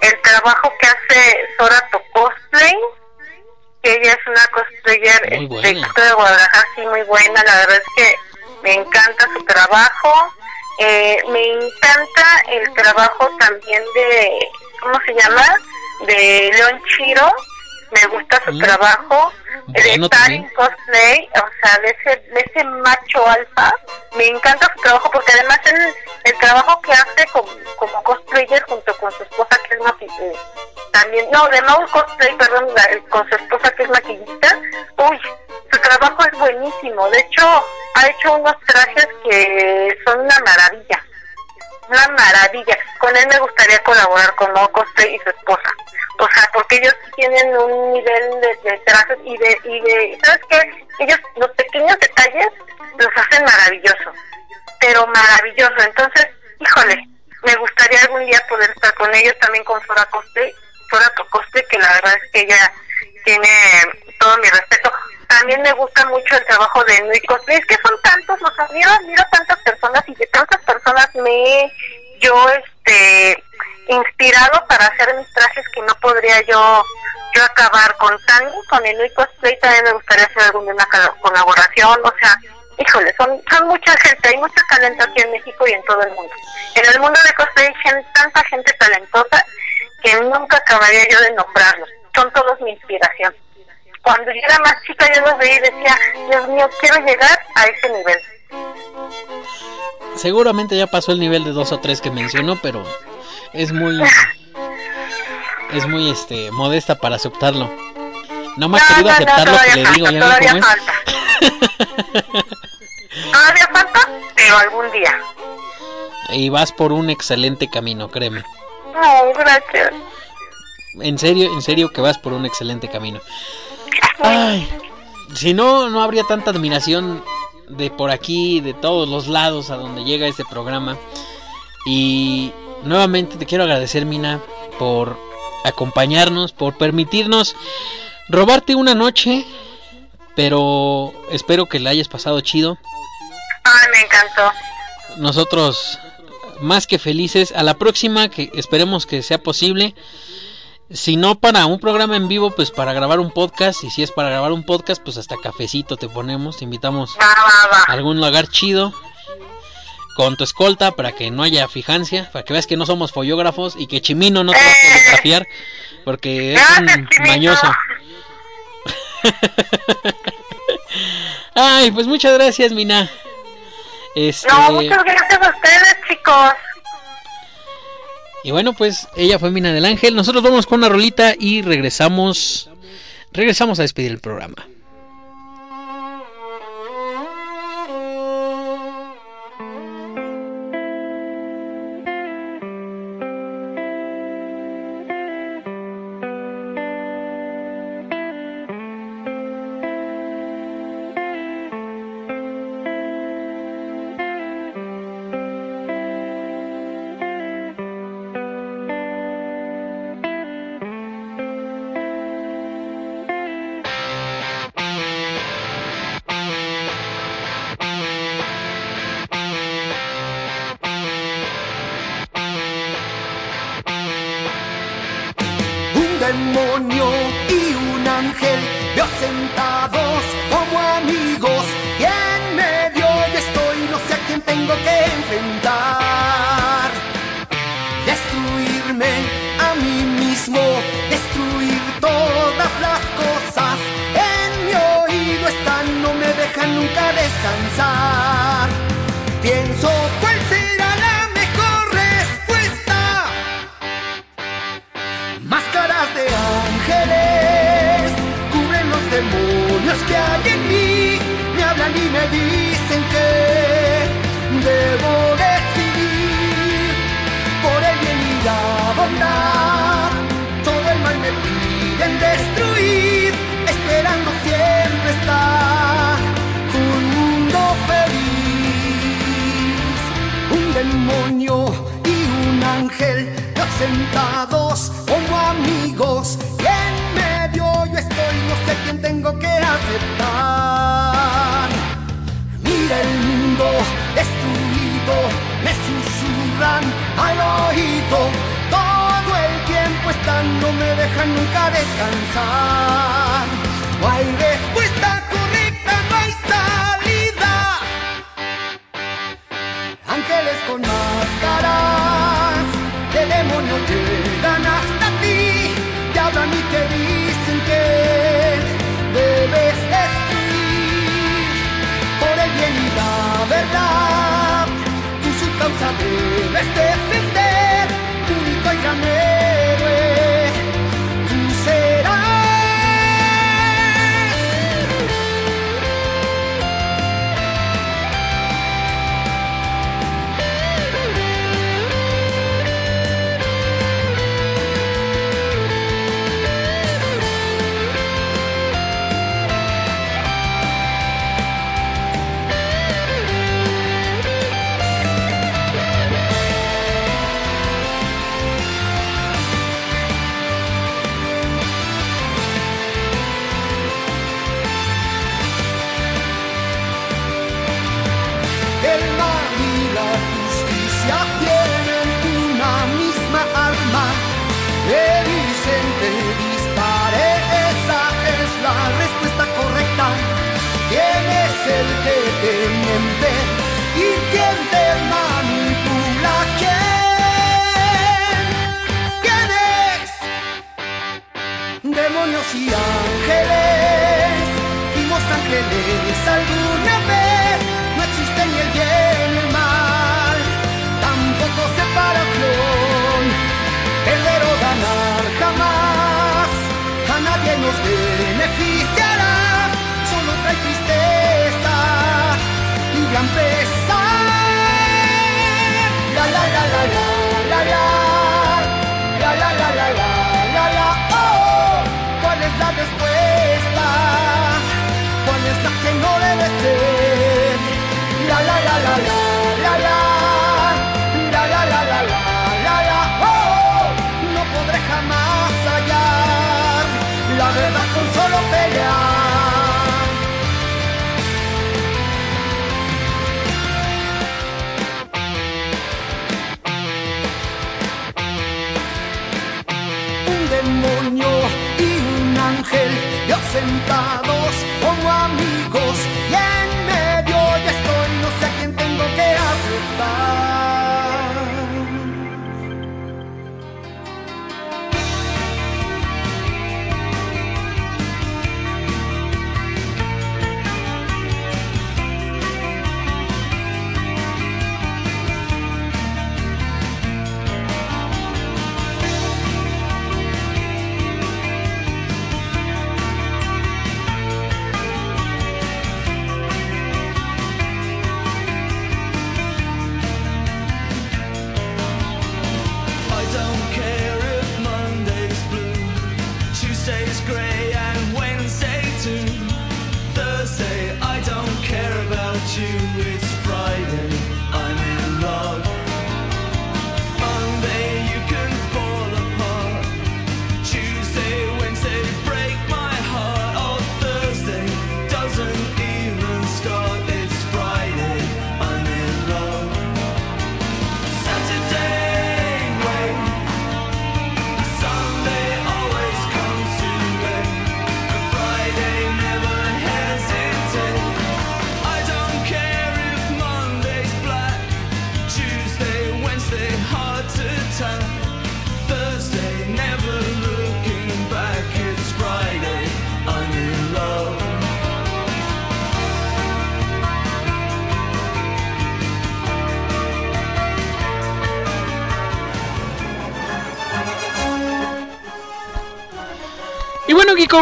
el trabajo que hace Sorato Cosplay, que ella es una cosplayer buena. de Guadalajara, sí, muy buena, la verdad es que me encanta su trabajo. Eh, me encanta el trabajo también de, ¿cómo se llama? De León Chiro. Me gusta su Mm. trabajo. Bueno, de Karin Cosplay, o sea, de ese, de ese macho alfa. Me encanta su trabajo porque además el, el trabajo que hace como, como cosplayer junto con su esposa que es maquillista. También, no, de Maul Cosplay, perdón, con su esposa que es maquillista. Uy, su trabajo es buenísimo. De hecho, ha hecho unos trajes que son una maravilla. Una maravilla. Con él me gustaría colaborar con Cosplay y su esposa. O sea, porque ellos tienen un nivel de, de trajes y de, y de, ¿sabes qué? Ellos, los pequeños detalles los hacen maravillosos, pero maravilloso. Entonces, híjole, me gustaría algún día poder estar con ellos, también con Sora Cosplay, Sora Cosplay, que la verdad es que ella tiene todo mi respeto. También me gusta mucho el trabajo de Nui Cosplay, es que son tantos, los admiro, admiro tantas personas y de tantas personas me yo, este, inspirado para hacer mis trajes que no podría yo yo acabar con Tango, con el Cosplay también me gustaría hacer alguna una col- colaboración, o sea, híjole, son, son mucha gente, hay mucho talento aquí en México y en todo el mundo. En el mundo de cosplay hay tanta gente talentosa que nunca acabaría yo de nombrarlos, son todos mi inspiración. Cuando yo era más chica yo los veía y decía, Dios mío, quiero llegar a ese nivel. Seguramente ya pasó el nivel de dos o tres que mencionó, pero es muy es muy este modesta para aceptarlo. No me ha querido aceptar lo que le digo, ya todavía cómo falta. todavía falta, pero algún día. Y vas por un excelente camino, créeme. No, gracias. En serio, en serio que vas por un excelente camino. Ay, si no, no habría tanta admiración de por aquí, de todos los lados a donde llega este programa. Y nuevamente te quiero agradecer, Mina, por acompañarnos, por permitirnos robarte una noche. Pero espero que la hayas pasado chido. Ay, me encantó. Nosotros más que felices. A la próxima, que esperemos que sea posible. Si no para un programa en vivo, pues para grabar un podcast. Y si es para grabar un podcast, pues hasta cafecito te ponemos. Te invitamos a algún lugar chido. Con tu escolta para que no haya fijancia. Para que veas que no somos follógrafos y que Chimino no te va a fotografiar. Porque es un mañoso. Ay, pues muchas gracias, Mina. Este... No, muchas gracias a ustedes, chicos. Y bueno, pues ella fue Mina del Ángel. Nosotros vamos con una rolita y regresamos. Regresamos a despedir el programa.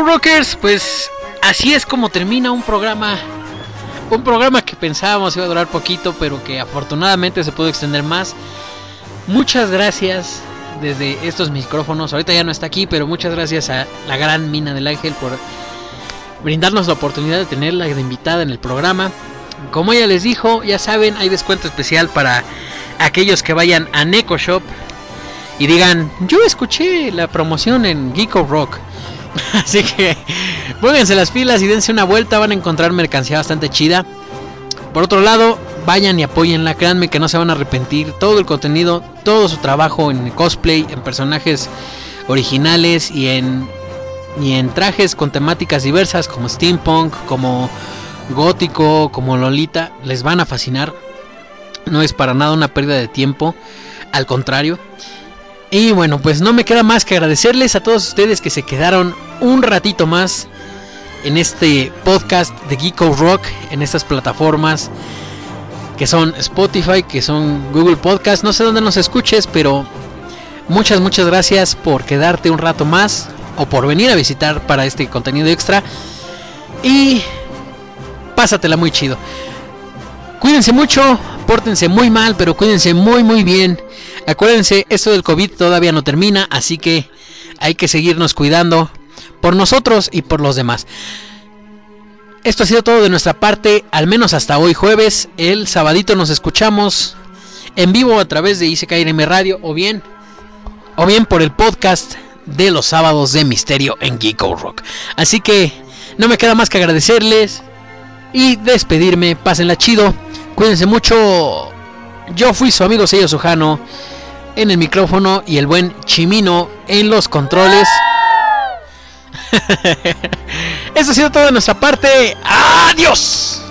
Rockers, pues así es como termina un programa. Un programa que pensábamos iba a durar poquito, pero que afortunadamente se pudo extender más. Muchas gracias desde estos micrófonos. Ahorita ya no está aquí, pero muchas gracias a la gran Mina del Ángel por brindarnos la oportunidad de tenerla de invitada en el programa. Como ella les dijo, ya saben, hay descuento especial para aquellos que vayan a Neko Shop y digan, yo escuché la promoción en Geeko Rock. Así que pónganse las pilas y dense una vuelta, van a encontrar mercancía bastante chida. Por otro lado, vayan y apoyenla, créanme que no se van a arrepentir. Todo el contenido, todo su trabajo en cosplay, en personajes originales y en, y en trajes con temáticas diversas como steampunk, como gótico, como Lolita, les van a fascinar. No es para nada una pérdida de tiempo, al contrario. Y bueno, pues no me queda más que agradecerles a todos ustedes que se quedaron un ratito más en este podcast de Geeko Rock, en estas plataformas que son Spotify, que son Google Podcast. No sé dónde nos escuches, pero muchas, muchas gracias por quedarte un rato más o por venir a visitar para este contenido extra. Y pásatela muy chido. Cuídense mucho, pórtense muy mal, pero cuídense muy muy bien. Acuérdense, esto del COVID todavía no termina, así que hay que seguirnos cuidando por nosotros y por los demás. Esto ha sido todo de nuestra parte, al menos hasta hoy jueves. El sabadito nos escuchamos en vivo a través de ICKRM Radio o bien o bien por el podcast de los sábados de misterio en Geeko Rock. Así que no me queda más que agradecerles y despedirme. Pásenla chido. Cuídense mucho. Yo fui su amigo Sello Sujano en el micrófono y el buen Chimino en los controles. Eso ha sido todo de nuestra parte. ¡Adiós!